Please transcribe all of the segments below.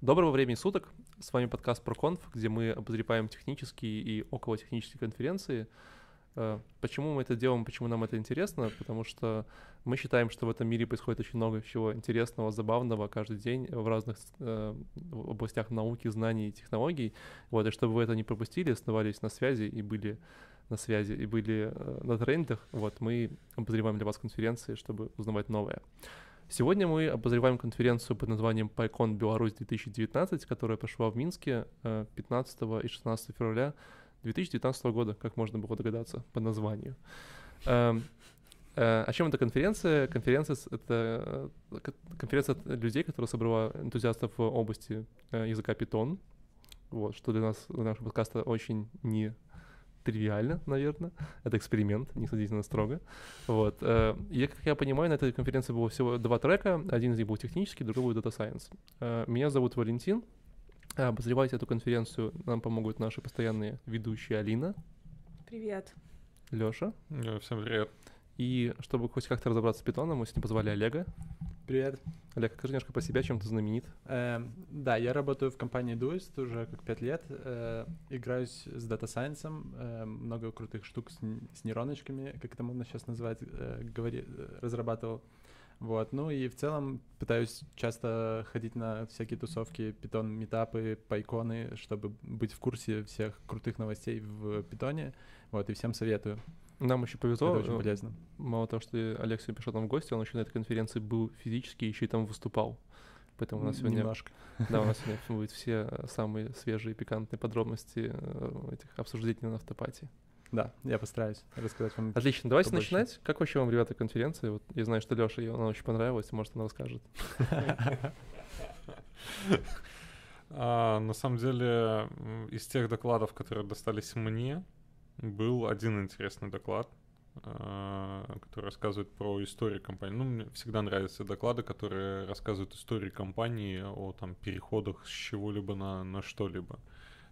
Доброго времени суток. С вами подкаст ProConf, где мы обозреваем технические и околотехнические конференции. Э, почему мы это делаем, почему нам это интересно? Потому что мы считаем, что в этом мире происходит очень много чего интересного, забавного каждый день в разных э, областях науки, знаний и технологий. Вот, и чтобы вы это не пропустили, оставались на связи и были на связи и были э, на трендах, вот, мы обозреваем для вас конференции, чтобы узнавать новое. Сегодня мы обозреваем конференцию под названием PyCon Беларусь 2019, которая прошла в Минске 15 э, и 16 февраля 2019 года, как можно было догадаться по названию. Эм, э, о чем эта конференция? Конференция — это э, конференция людей, которая собрала энтузиастов в области языка Python, вот, что для нас, для нашего подкаста очень не тривиально, наверное. Это эксперимент, не садитесь на строго. Вот. Э, и, как я понимаю, на этой конференции было всего два трека. Один из них был технический, другой был Data Science. Э, меня зовут Валентин. Обозревать эту конференцию нам помогут наши постоянные ведущие Алина. Привет. Лёша. Всем привет. И чтобы хоть как-то разобраться с питоном, мы сегодня позвали Олега. Привет. Олег, скажи немножко по себе, чем ты знаменит. Э, да, я работаю в компании Duist уже как пять лет. Э, играюсь с Data Science, э, много крутых штук с, с нейроночками, как это можно сейчас назвать, э, говори, разрабатывал. Вот, ну и в целом пытаюсь часто ходить на всякие тусовки, питон метапы, пайконы, чтобы быть в курсе всех крутых новостей в питоне. Вот, и всем советую. Нам еще повезло. Это очень э, полезно. Мало того, что сегодня пришел там в гости, он еще на этой конференции был физически, еще и там выступал. Поэтому у нас сегодня... Немножко. Да, у нас сегодня будут все самые свежие пикантные подробности э, этих обсуждений на автопатии. Да, я постараюсь рассказать вам. Отлично, давайте побольше. начинать. Как вообще вам, ребята, конференция? Вот я знаю, что Леша, ей она очень понравилась, может, она расскажет. А, на самом деле, из тех докладов, которые достались мне, был один интересный доклад, а, который рассказывает про историю компании. Ну, мне всегда нравятся доклады, которые рассказывают историю компании о там переходах с чего-либо на, на что-либо.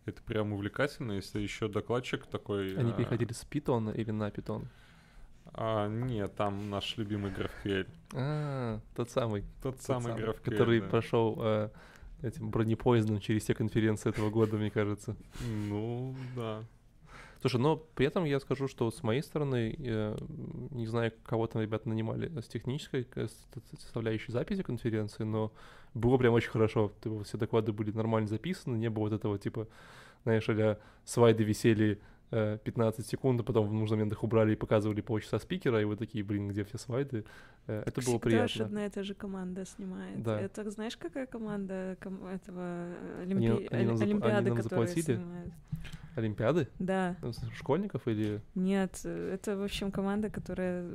Это прям увлекательно, если еще докладчик такой... Они а, переходили с Python или на Python? А, нет, там наш любимый GraphQL. А, тот самый. Тот, тот самый GraphQL, Который да. прошел э, этим бронепоездом через все конференции этого года, мне кажется. Ну, да. Слушай, но при этом я скажу, что с моей стороны, не знаю, кого там ребята нанимали с технической составляющей записи конференции, но было прям очень хорошо. Все доклады были нормально записаны, не было вот этого типа, знаешь, а слайды висели 15 э, секунд, а потом в нужный момент их убрали и показывали полчаса спикера, и вы такие, блин, где все слайды? Э, это было приятно. Всегда одна и та же команда снимает. Да. Это знаешь, какая команда ком- этого Олимпи... они, они Олимпиады, они нам заплатили? снимают? Олимпиады? Да. Школьников или... Нет, это, в общем, команда, которая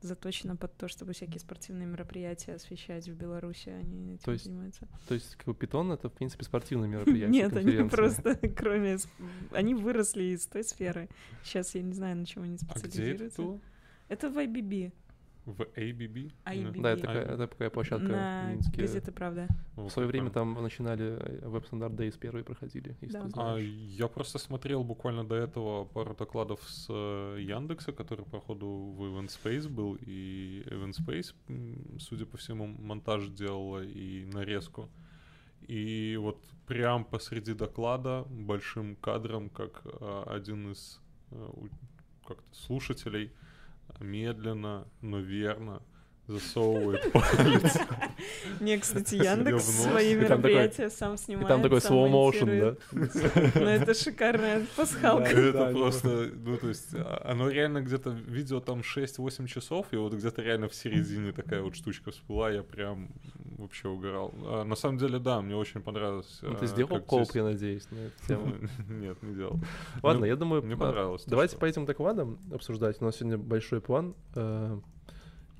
заточена под то, чтобы всякие спортивные мероприятия освещать в Беларуси, они этим то есть, занимаются. То есть как питон — это, в принципе, спортивное мероприятие, Нет, они просто, кроме... Они выросли из той сферы. Сейчас я не знаю, на чем они специализируются. А где это? Это в IBB. В ABB? IBB. Да, это такая, это такая площадка На в Минске. газета «Правда». В свое время там начинали Web Standard Days первые проходили, если да. ты знаешь. А, я просто смотрел буквально до этого пару докладов с э, Яндекса, который, походу, в Event Space был, и Event Space, судя по всему, монтаж делала и нарезку. И вот прям посреди доклада большим кадром, как э, один из э, как-то слушателей медленно, но верно засовывает палец. Не, кстати, Яндекс свои мероприятия сам снимает. И там такой slow motion, да? Ну, это шикарная пасхалка. Это просто, ну, то есть, а, оно реально где-то, видео там 6-8 часов, и вот где-то реально в середине такая вот штучка всплыла, я прям вообще угорал. А, на самом деле, да, мне очень понравилось. Ну, ты а, сделал колп, я надеюсь, на эту тему? Нет, не делал. Ладно, я думаю, мне понравилось. Давайте по этим докладам обсуждать. У нас сегодня большой план.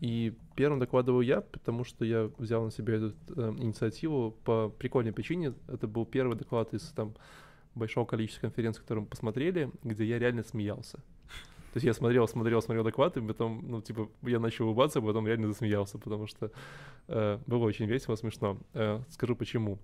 И первым докладываю я, потому что я взял на себя эту э, инициативу по прикольной причине. Это был первый доклад из там большого количества конференций, которые мы посмотрели, где я реально смеялся. То есть я смотрел, смотрел, смотрел доклад, и потом, ну, типа, я начал улыбаться, а потом реально засмеялся, потому что э, было очень весело, смешно. Э, скажу почему.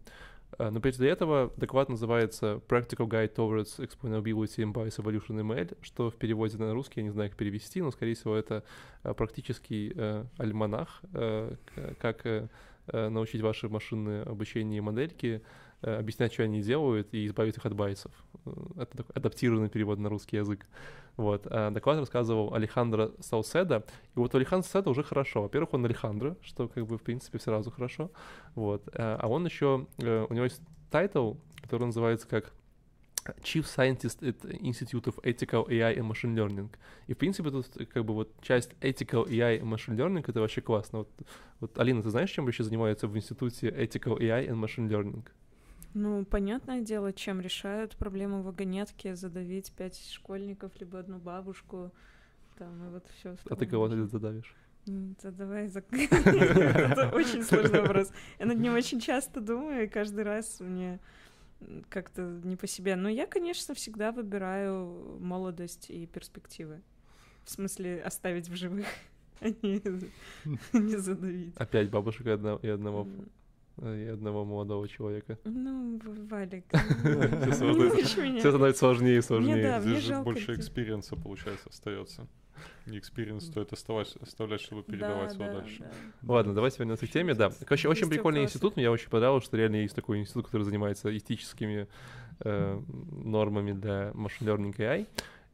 Э, но прежде этого доклад называется Practical Guide Towards Explainability in Bias Evolution ML, что в переводе на русский, я не знаю, как перевести, но, скорее всего, это э, практический э, альманах, э, как э, научить ваши машины обучение модельки, э, объяснять, что они делают, и избавить их от байсов. Э, Это адаптированный перевод на русский язык. Вот. А доклад рассказывал Алехандро Сауседа. И вот у Алехандро Сауседа уже хорошо. Во-первых, он Алехандро, что как бы в принципе сразу хорошо. Вот. А а он еще, э, у него есть title, который называется как Chief Scientist at Institute of Ethical AI and Machine Learning. И, в принципе, тут э, как бы вот часть Ethical AI и Machine Learning — это вообще классно. Вот, вот, Алина, ты знаешь, чем вообще занимаются в Институте Ethical AI and Machine Learning? Ну, понятное дело, чем решают проблему вагонетки, задавить пять школьников, либо одну бабушку, там, и вот все. А ты кого ты задавишь? Да давай. Это очень сложный вопрос. Я над ним очень часто думаю, и каждый раз мне как-то не по себе. Но я, конечно, всегда выбираю молодость и перспективы. В смысле, оставить в живых, а не, не задавить. Опять бабушек и одно- и одного, и одного молодого человека. Ну, Валик, Всё ну, не становится-. Все сложнее и сложнее. да, мне Здесь же жалко больше experience а, получается, остается. И experience стоит оставать, оставлять, чтобы передавать Да, его да, дальше. да. Ладно, давайте вернемся к теме. Да, короче, очень прикольный институт. Мне очень понравилось, что реально есть такой институт, который занимается этическими э, нормами для machine learning AI.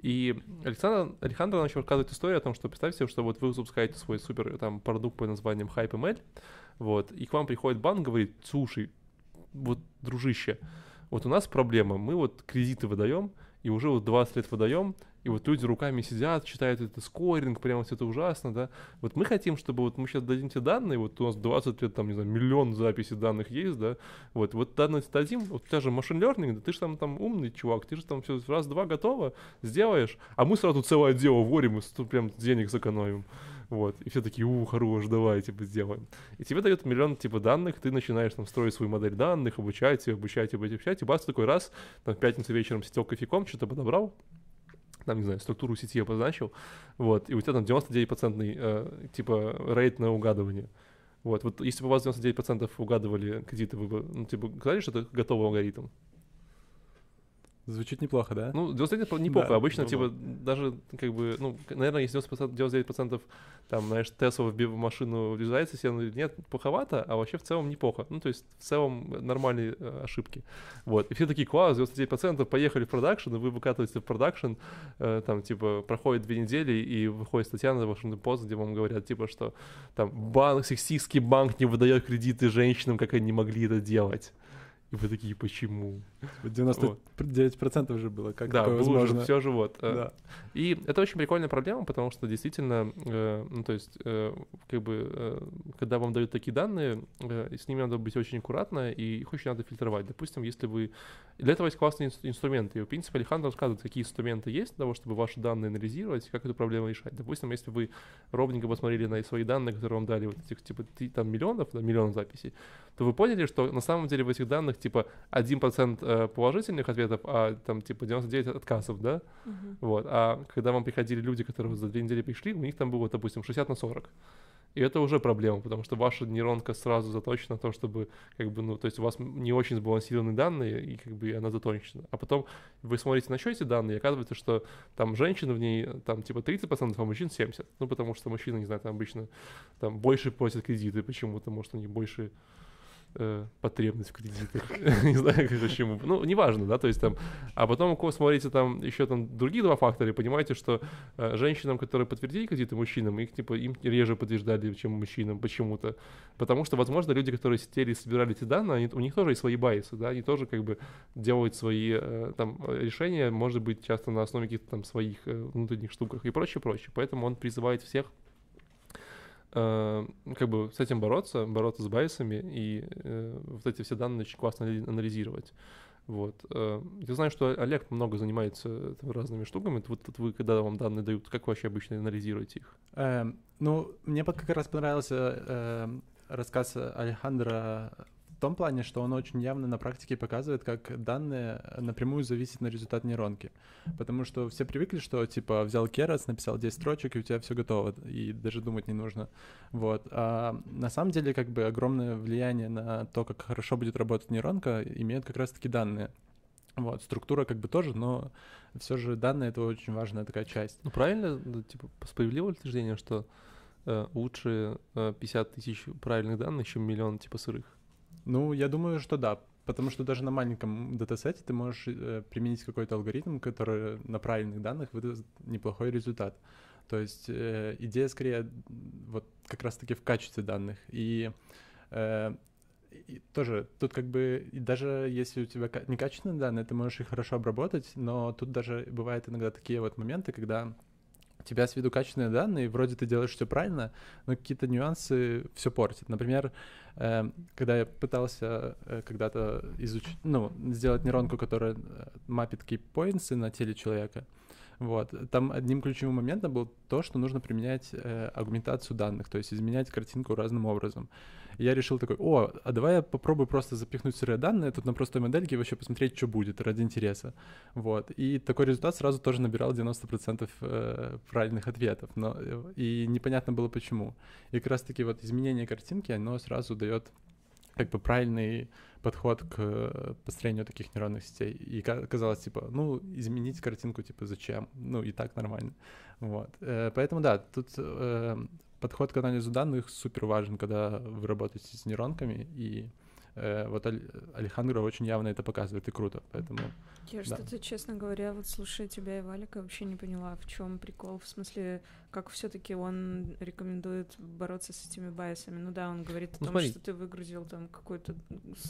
И Александр, Александр начал рассказывать историю о том, что представьте себе, что вот вы запускаете свой супер там продукт под названием HypeML, вот, и к вам приходит банк, говорит, слушай, вот, дружище, вот у нас проблема, мы вот кредиты выдаем, и уже вот 20 лет выдаем, и вот люди руками сидят, читают это скоринг, прямо все это ужасно, да. Вот мы хотим, чтобы вот мы сейчас дадим тебе данные, вот у нас 20 лет, там, не знаю, миллион записей данных есть, да, вот, вот данные дадим, вот у тебя же машин learning, да ты же там, там умный чувак, ты же там все раз-два готово, сделаешь, а мы сразу целое дело вводим и прям денег сэкономим. Вот, и все такие, у, хорош, давай, типа, сделаем. И тебе дают миллион, типа, данных, ты начинаешь там строить свою модель данных, обучать ее, обучать, обучать, обучать, и бац, такой раз, там, в пятницу вечером сидел кофейком, что-то подобрал, там, не знаю, структуру сети обозначил, вот, и у тебя там 99% э, типа рейд на угадывание. Вот, вот если бы у вас 99% угадывали кредиты, вы бы, ну, типа, сказали, что это готовый алгоритм? Звучит неплохо, да? Ну, 99% неплохо. Да, Обычно, ну типа, даже, как бы, ну, наверное, если 90%, 99% там, знаешь, Тесла в машину влезается себе, ну, нет, плоховато, а вообще в целом неплохо. Ну, то есть, в целом нормальные э, ошибки. Вот. И все такие, класс, 99%, поехали в production, и вы выкатываете в production, э, там, типа, проходит две недели, и выходит статья на Washington Post, где вам говорят, типа, что там банк, сексистский банк не выдает кредиты женщинам, как они не могли это делать. И вы такие, почему? 99% же было, как да, такое возможно? все же вот. э, Да. И это очень прикольная проблема, потому что действительно, э, ну то есть, э, как бы, э, когда вам дают такие данные, с ними надо быть очень аккуратно, и их очень надо фильтровать. Допустим, если вы... Для этого есть классные инс- инструменты, и, в принципе, Александр рассказывает, какие инструменты есть для того, чтобы ваши данные анализировать, как эту проблему решать. Допустим, если вы ровненько посмотрели на свои данные, которые вам дали, вот этих, типа, там, миллионов, да, миллион записей, то вы поняли, что на самом деле в этих данных, типа, 1% э, положительных ответов, а там, типа, 99 отказов, да? Мгм. Вот. А когда вам приходили люди, которые за две недели пришли, у них там было, допустим, 60 на 40. И это уже проблема, потому что ваша нейронка сразу заточена на то, чтобы, как бы, ну, то есть у вас не очень сбалансированные данные, и как бы она заточена. А потом вы смотрите на эти данные, и оказывается, что там женщины в ней, там, типа, 30%, а мужчин 70%. Ну, потому что мужчины, не знаю, там обычно там больше просят кредиты почему-то, может, у них больше э, потребность в кредитах. Не знаю, почему. Ну, неважно, да, то есть там... А потом, смотрите там еще там другие два фактора, и понимаете, что э, женщинам, которые подтвердили кредиты мужчинам, их, типа, им реже подтверждали, чем мужчинам почему-то. Потому что, возможно, люди, которые сидели и собирали эти данные, они, у них тоже есть свои байсы, да, они тоже как бы делают свои э, там э, решения, может быть, часто на основе каких-то там своих э, внутренних штуках и прочее, прочее. Поэтому он призывает всех как бы с этим бороться, бороться с байсами и э, вот эти все данные очень классно али- анализировать. Вот. э, Я знаю, что Олег много занимается там разными штуками. Вот вот вы, когда вам данные дают, как вы вообще обычно анализируете их? Эм, ну, мне как раз понравился эм, рассказ Алехандра в том плане, что он очень явно на практике показывает, как данные напрямую зависят на результат нейронки. Потому что все привыкли, что типа взял Керас, написал 10 строчек, и у тебя все готово, и даже думать не нужно. Вот. А на самом деле, как бы огромное влияние на то, как хорошо будет работать нейронка, имеют как раз-таки данные. Вот, структура как бы тоже, но все же данные — это очень важная такая часть. Ну, правильно, ну, типа, справедливое утверждение, что э, лучше э, 50 тысяч правильных данных, чем миллион типа сырых? Ну, я думаю, что да, потому что даже на маленьком датасете ты можешь э, применить какой-то алгоритм, который на правильных данных выдаст неплохой результат. То есть э, идея скорее вот как раз-таки в качестве данных. И, э, и тоже тут как бы даже если у тебя ка- некачественные данные, ты можешь их хорошо обработать, но тут даже бывают иногда такие вот моменты, когда тебя с виду качественные данные, вроде ты делаешь все правильно, но какие-то нюансы все портят. Например, э, когда я пытался э, когда-то изучить, ну, сделать нейронку, которая э, мапит кейпоинтсы на теле человека, вот. Там одним ключевым моментом был то, что нужно применять э, агментацию данных, то есть изменять картинку разным образом. И я решил такой, о, а давай я попробую просто запихнуть сырые данные тут на простой модельке вообще посмотреть, что будет ради интереса. Вот. И такой результат сразу тоже набирал 90% э, правильных ответов. Но, э, и непонятно было почему. И как раз-таки вот изменение картинки, оно сразу дает как бы правильный подход к построению таких нейронных сетей. И ка- казалось, типа, ну, изменить картинку, типа, зачем? Ну, и так нормально. Вот. Э, Поэтому, да, тут э, подход к анализу данных супер важен, когда вы работаете с нейронками, и э, вот Аль- Алехандро очень явно это показывает, и круто, поэтому... Я Да. что-то, честно говоря, вот слушая тебя и Валика, вообще не поняла, в чем прикол. В смысле, как все-таки он рекомендует бороться с этими байсами. Ну да, он говорит о Ну, том, смотри. что ты выгрузил там какой-то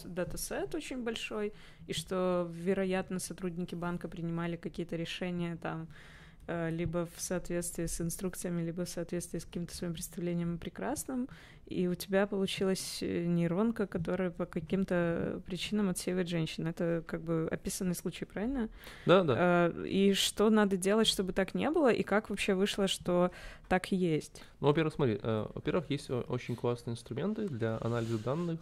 датасет очень большой, и что, вероятно, сотрудники банка принимали какие-то решения там либо в соответствии с инструкциями, либо в соответствии с каким-то своим представлением о прекрасном, и у тебя получилась э, нейронка, которая по каким-то причинам отсеивает женщин. Это как бы описанный случай, правильно? Да, да. Э, И что надо делать, чтобы так не было, и как вообще вышло, что так и есть? Ну, во-первых, смотри, э, во-первых, есть очень классные инструменты для анализа данных,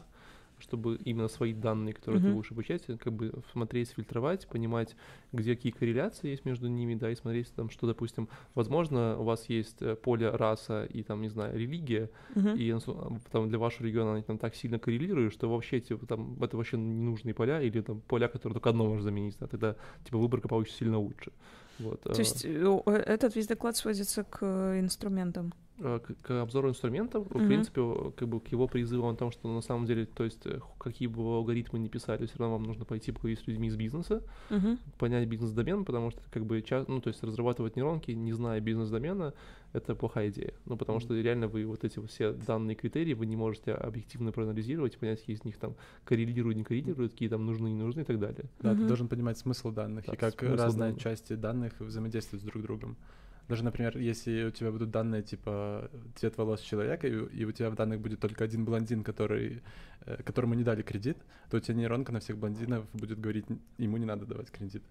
чтобы именно свои данные, которые ты Мгм. будешь обучать, как бы смотреть, фильтровать, понимать, где какие корреляции есть между ними, да, и смотреть там, что, допустим, возможно, у вас есть э, поле раса и там, не знаю, религия, Мгм. и ну, там для вашего региона они там так сильно коррелируют, что вообще типа там это вообще ненужные поля или там поля, которые только одно можно заменить, да, тогда типа выборка получится сильно лучше. Вот. То э, есть э, этот весь доклад сводится к э, инструментам. Э, к, к обзору инструментов, в Мгм. принципе, как бы к его призыву о том, что на самом деле, то есть э, какие бы вы алгоритмы ни писали, все равно вам нужно пойти поговорить с людьми из бизнеса, Мгм. понять бизнес-домен, потому что как бы ча- ну то есть разрабатывать нейронки, не зная бизнес-домена, это плохая идея. Ну потому что реально вы вот эти все данные критерии вы не можете объективно проанализировать, понять, какие из них там коррелируют, не коррелируют, какие там нужны, не нужны и так далее. Да, ты Мгм. должен понимать смысл данных Да, и как разные данных. части данных взаимодействуют с друг другом. Даже, например, если у тебя будут данные типа цвет волос человека, и, и у тебя в данных будет только один блондин, который, э, которому не дали кредит, то у тебя нейронка на всех блондинов будет говорить, «Н- ему не надо давать кредит.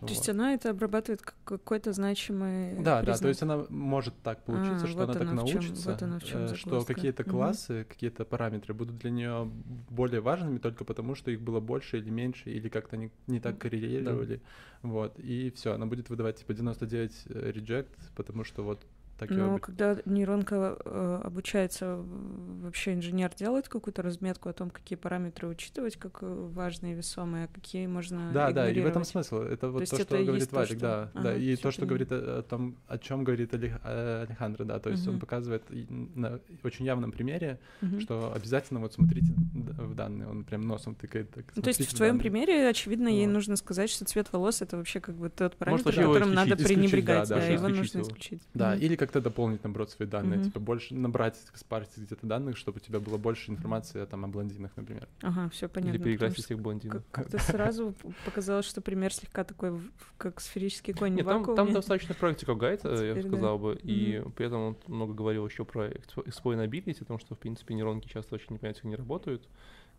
То есть Вот. она это обрабатывает как какой-то значимый Да, да, то признак. есть она может так получиться, А, что вот она так чём- научится, вот оно в чём э, что какие-то классы, какие-то параметры будут для нее более важными только потому, что их было больше или меньше, или как-то не, не так коррелировали. Вот, и все, она будет выдавать типа 99 reject, потому что вот так Но когда нейронка э, обучается, вообще инженер делает какую-то разметку о том, какие параметры учитывать как э, важные, весомые, а какие можно Да, да, и в этом смысл. Это вот то, это что и говорит то, Валик, что- да, да. Ага, И всё то, что говорит о, о том, о чем говорит э, Алехандро, да. То есть он Мгм. показывает и на очень явном примере, Мгм. что обязательно вот смотрите в данные. Он прям носом тыкает. Так, Ну, то есть в твоем примере, очевидно, ей нужно сказать, что цвет волос это вообще как бы тот параметр, его которым надо пренебрегать, да, да, да, его нужно исключить. Да, или как-то дополнить, наоборот, свои данные. Типа больше набрать, спарсить где-то данных, чтобы у тебя было больше информации там, о блондинах, например. Ага, все понятно. Или что всех блондинов. Как- Как-то сразу показалось, что пример слегка такой, как сферический конь Нет, там, там достаточно practical guide, э, я сказал бы, и при этом он много говорил еще про explainability, о том, что, в принципе, нейронки часто очень непонятно не работают,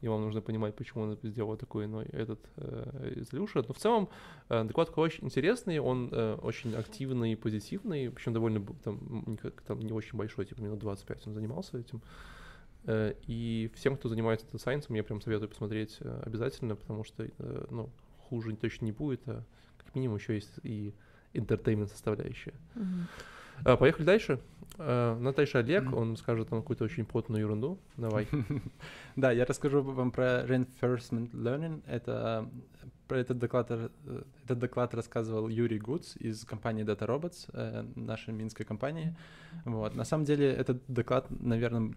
и вам нужно понимать, почему он сделал такой, но этот э. Но в целом э, доклад очень интересный, он э, очень активный и позитивный, причем довольно там, м, не, как- там не очень большой, типа минут 25 он занимался этим. Э, И всем, кто занимается data science, я прям советую посмотреть э, обязательно, потому что э, ну, хуже точно не будет, а как минимум еще есть и entertainment составляющая. А, поехали дальше. Наташа Олег, Мгм. он скажет там какую-то очень плотную ерунду. Давай. Да, я расскажу вам про reinforcement learning. Это про этот доклад, этот доклад рассказывал Юрий Гуц из компании Data Robots, э, нашей минской компании. Вот. На самом деле этот доклад, наверное,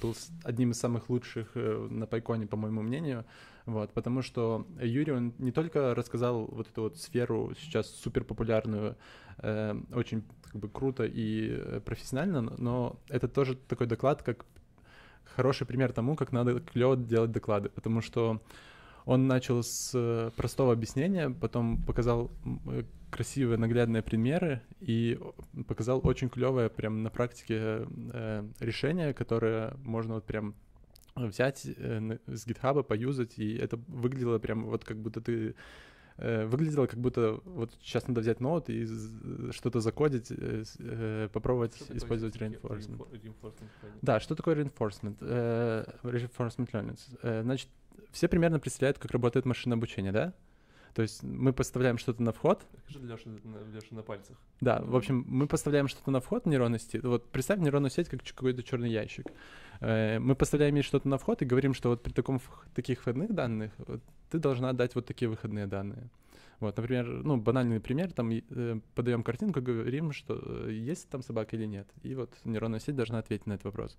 был одним из самых лучших э, на Пайконе, по моему мнению, вот, потому что Юрий, он не только рассказал вот эту вот сферу сейчас супер популярную, э, очень как бы круто и профессионально, но это тоже такой доклад, как хороший пример тому, как надо клево делать доклады, потому что он начал с э, простого объяснения, потом показал э, красивые наглядные примеры и показал очень клевое прям на практике э, решение, которое можно вот прям взять э, с гитхаба, поюзать, и это выглядело прям вот как будто ты э, выглядело как будто вот сейчас надо взять ноут и что-то закодить, э, э, попробовать что использовать reinforcement. reinforcement. Да, что такое reinforcement? Э, reinforcement learning. Э, значит, все примерно представляют, как работает машинное обучение, да? То есть мы поставляем что-то на вход. Покажи Леша, Леша на пальцах. Да, в общем, мы поставляем что-то на вход в нейронную сеть. Вот представь нейронную сеть как какой-то черный ящик. Э, мы поставляем ей что-то на вход и говорим, что вот при таком, таких входных данных вот, ты должна дать вот такие выходные данные. Вот, например, ну, банальный пример, там э, подаем картинку, говорим, что э, есть там собака или нет. И вот нейронная сеть должна ответить на этот вопрос.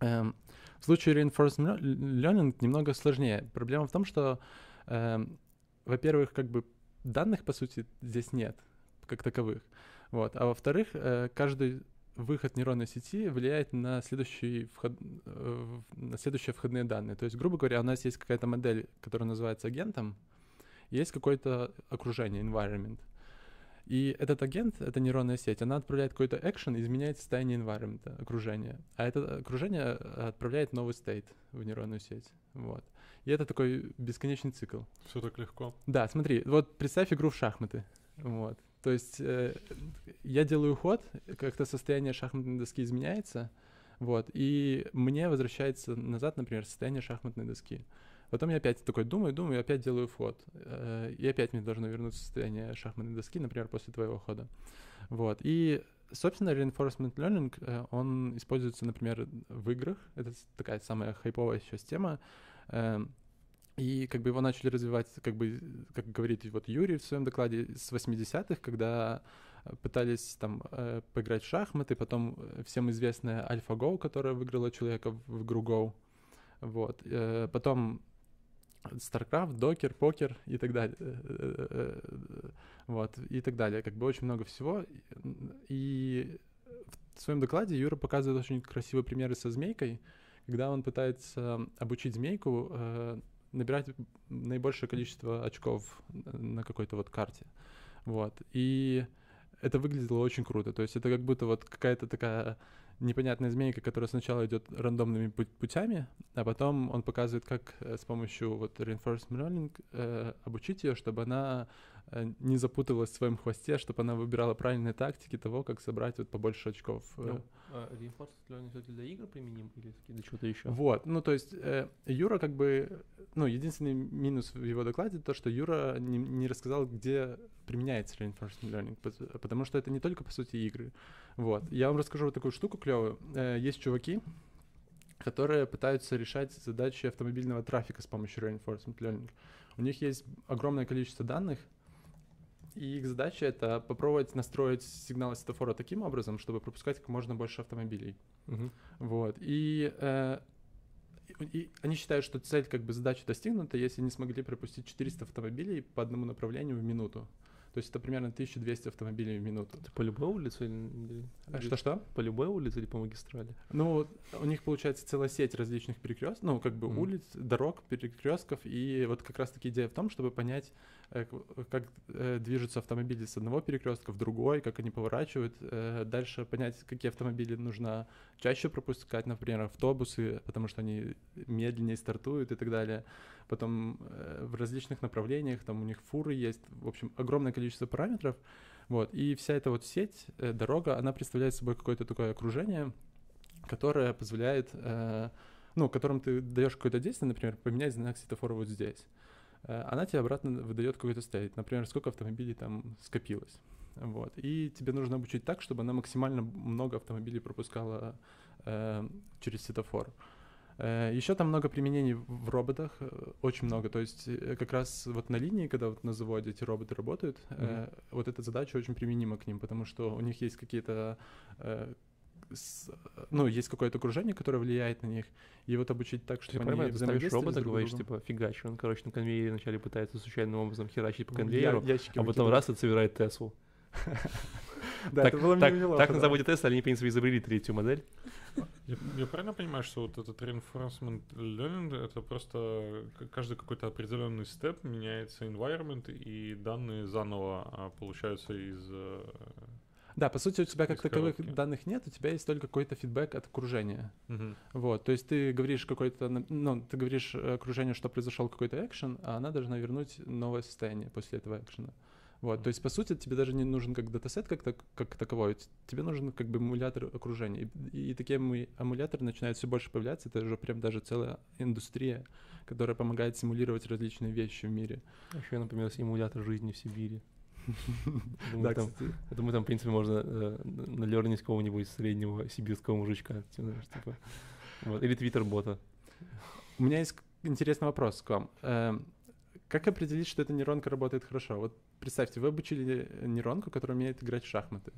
Эм, в случае reinforcement learning немного сложнее. Проблема в том, что, эм, во-первых, как бы данных, по сути, здесь нет, как таковых. Вот. А во-вторых, э, каждый выход нейронной сети влияет на, следующий вход, э, на следующие входные данные. То есть, грубо говоря, у нас есть какая-то модель, которая называется агентом, есть какое-то окружение, environment. И этот агент, эта нейронная сеть, она отправляет какой-то экшен, изменяет состояние environment, окружения. А это окружение э, отправляет новый стейт в нейронную сеть. Вот. И это такой бесконечный цикл. Все так легко. Да, смотри, вот представь игру в шахматы. Вот. То есть э, я делаю ход, как-то состояние шахматной доски изменяется, вот, и мне возвращается назад, например, состояние шахматной доски. Потом я опять такой думаю, думаю, опять делаю вход. Э, и опять мне должно вернуться состояние шахматной доски, например, после твоего хода. Вот. И, собственно, reinforcement learning, э, он используется, например, в играх. Это такая самая хайповая сейчас тема. Эм, и как бы его начали развивать, как бы, как говорит вот Юрий в своем докладе, с 80-х, когда пытались там э, поиграть в шахматы, потом всем известная AlphaGo, которая выиграла человека в игру Go. Вот. Потом StarCraft, докер, покер и так далее. Э, э, э, вот, и так далее. Как бы очень много всего. И в своем докладе Юра показывает очень красивые примеры со змейкой, когда он пытается обучить змейку набирать наибольшее количество очков на какой-то вот карте. Вот. И это выглядело очень круто. То есть это как будто вот какая-то такая непонятная змейка, которая сначала идет рандомными путями, а потом он показывает, как э, с помощью вот reinforcement learning э, обучить ее, чтобы она не запуталась в своем хвосте, чтобы она выбирала правильные тактики того, как собрать вот побольше очков. Э. Ну, а reinforcement learning для игр применим или для чего-то еще? Вот, ну то есть э, Юра как бы, ну единственный минус в его докладе то, что Юра не, не рассказал, где применяется reinforcement learning, потому что это не только по сути игры. Вот, я вам расскажу вот такую штуку клевую. Э, есть чуваки, которые пытаются решать задачи автомобильного трафика с помощью reinforcement learning. У них есть огромное количество данных, и их задача это попробовать настроить сигналы светофора таким образом, чтобы пропускать как можно больше автомобилей. Uh-huh. Вот. И, э, и они считают, что цель, как бы задача достигнута, если они смогли пропустить 400 автомобилей по одному направлению в минуту. То есть это примерно 1200 автомобилей в минуту. Это по любой улице или... А что-что? По любой улице или по магистрали? Ну, у них получается целая сеть различных перекрестков, ну, как бы mm-hmm. улиц, дорог, перекрестков, и вот как раз-таки идея в том, чтобы понять, как э, движутся автомобили с одного перекрестка в другой, как они поворачивают. Э, дальше понять, какие автомобили нужно чаще пропускать, например, автобусы, потому что они медленнее стартуют и так далее. Потом в различных направлениях, там у них фуры есть, в общем, огромное количество параметров. Вот. И вся эта вот сеть, дорога, она представляет собой какое-то такое окружение, которое позволяет, ну, которым ты даешь какое-то действие, например, поменять знак светофора вот здесь. Э, она тебе обратно выдает какой-то стейт, например, сколько автомобилей там скопилось. Вот. И тебе нужно обучить так, чтобы она максимально много автомобилей пропускала э, через светофор. Э, Еще там много применений в роботах, э, очень много. То есть э, как раз вот на линии, когда вот на заводе эти роботы работают, э, Мгм. вот эта задача очень применима к ним, потому что у них есть какие-то э, с- ну, есть какое-то окружение, которое влияет на них, и вот обучить так, Ты чтобы они правильно, ты ставишь взаимодействовали робота, говоришь, другом. типа, фигач, он, короче, на конвейере вначале пытается случайным образом херачить по Ну, я- конвейеру, ящики а потом раз и собирает Теслу. Да, так, это было так, так на заводе Тесла они, в принципе, изобрели третью модель. Я, я правильно понимаю, что вот этот reinforcement learning это просто каждый какой-то определенный степ меняется environment и данные заново а, получаются из э, Да, по сути, у тебя как таковых коробки. данных нет, у тебя есть только какой-то фидбэк от окружения. мгм. Вот, то есть ты говоришь какой-то, на- ну, ты говоришь окружению, что произошел какой-то экшен, а она должна вернуть новое состояние после этого экшена. Вот, то есть, по сути, тебе даже не нужен как датасет как, так, как таковой, тебе нужен как бы эмулятор окружения. И, и такие эму- эмуляторы начинают все больше появляться, это уже прям даже целая индустрия, которая помогает симулировать различные вещи в мире. Еще, например, симулятор жизни в Сибири. Думаю, Да, там- Я думаю, там, в принципе, можно э, налернить какого-нибудь среднего сибирского мужичка. типа, типа. Вот. Или твиттер-бота. У меня есть интересный вопрос к вам. Эм, Как определить, что эта нейронка работает хорошо? Вот представьте, вы обучили нейронку, которая умеет играть в шахматы.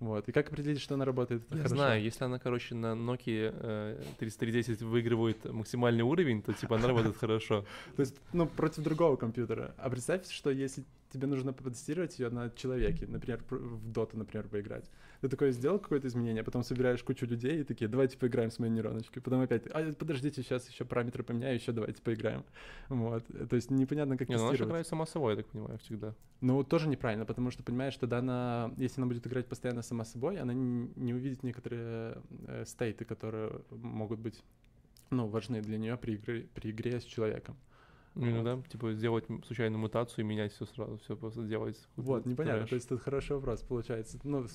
Вот. И как определить, что она работает Я хорошо? знаю, если она, короче, на Nokia э, 3310 выигрывает максимальный уровень, то типа она работает хорошо. То есть, ну, против другого компьютера. А представьте, что если тебе нужно протестировать ее на человеке, например, пр- в доту, например, поиграть. Ты такое сделал какое-то изменение, а потом собираешь кучу людей и такие, давайте поиграем с моей нейроночкой. Потом опять, а, подождите, сейчас еще параметры поменяю, еще давайте поиграем. Вот. То есть непонятно, как Не, ну она же тестировать. играет сама собой, я так понимаю, всегда. Ну, тоже неправильно, потому что, понимаешь, тогда она, если она будет играть постоянно сама собой, она не увидит некоторые э, стейты, которые могут быть, ну, важны для нее при игре, при игре с человеком. Ну, иногда, типа, сделать случайную мутацию и менять все сразу, все просто делать. Вот, непонятно. трэш. То есть это хороший вопрос получается. Ну,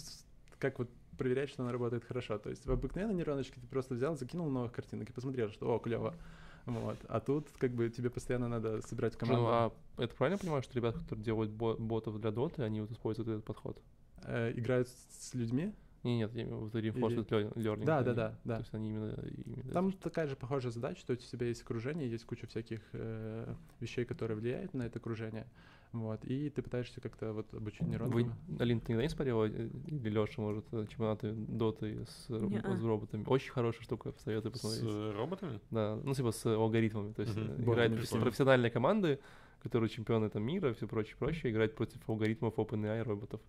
как вот проверять, что она работает хорошо. То есть в обыкновенной нейроночке ты просто взял, закинул новых картинок и посмотрел, что о, клево. Вот. А тут как бы тебе постоянно надо собирать Слушай, команду. Ну, а это правильно понимаю, что ребята, которые делают бо- ботов для доты, они вот используют этот подход? Э, играют с людьми. Не, нет, я имею в виду reinforcement lear- learning. Да, они- да, да, То да. есть они именно... именно Там такая же похожая задача, то есть у тебя есть окружение, есть куча всяких э, вещей, которые влияют на это окружение. Вот. И ты пытаешься как-то вот обучить нейронку. Вы, Алин, ты никогда не смотрела, э, или Леша, может, э, чемпионаты доты с, Не-а. с роботами? Очень хорошая штука, советую С посмотреть. э, роботами? Да, ну, типа с алгоритмами. То есть Мгм. э, играют профессиональные команды, которые чемпионы там мира, все прочее, прочее, играть против алгоритмов OpenAI роботов.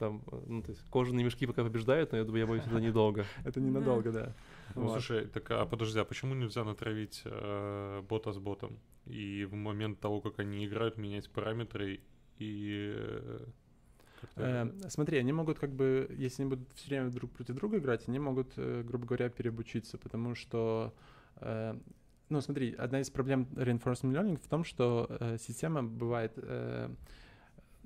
Там, э, ну, то есть кожаные мешки пока побеждают, но я думаю, я боюсь, это недолго. Это ненадолго, да. Ну, Вот. слушай, так а подожди, а почему нельзя натравить э, бота с ботом? И в момент того, как они играют, менять параметры и... э, как-то- Э, смотри, они могут как бы, если они будут все время друг против друга играть, они могут, э, грубо говоря, переобучиться, потому что, э, ну смотри, одна из проблем reinforcement learning в том, что э, система бывает э,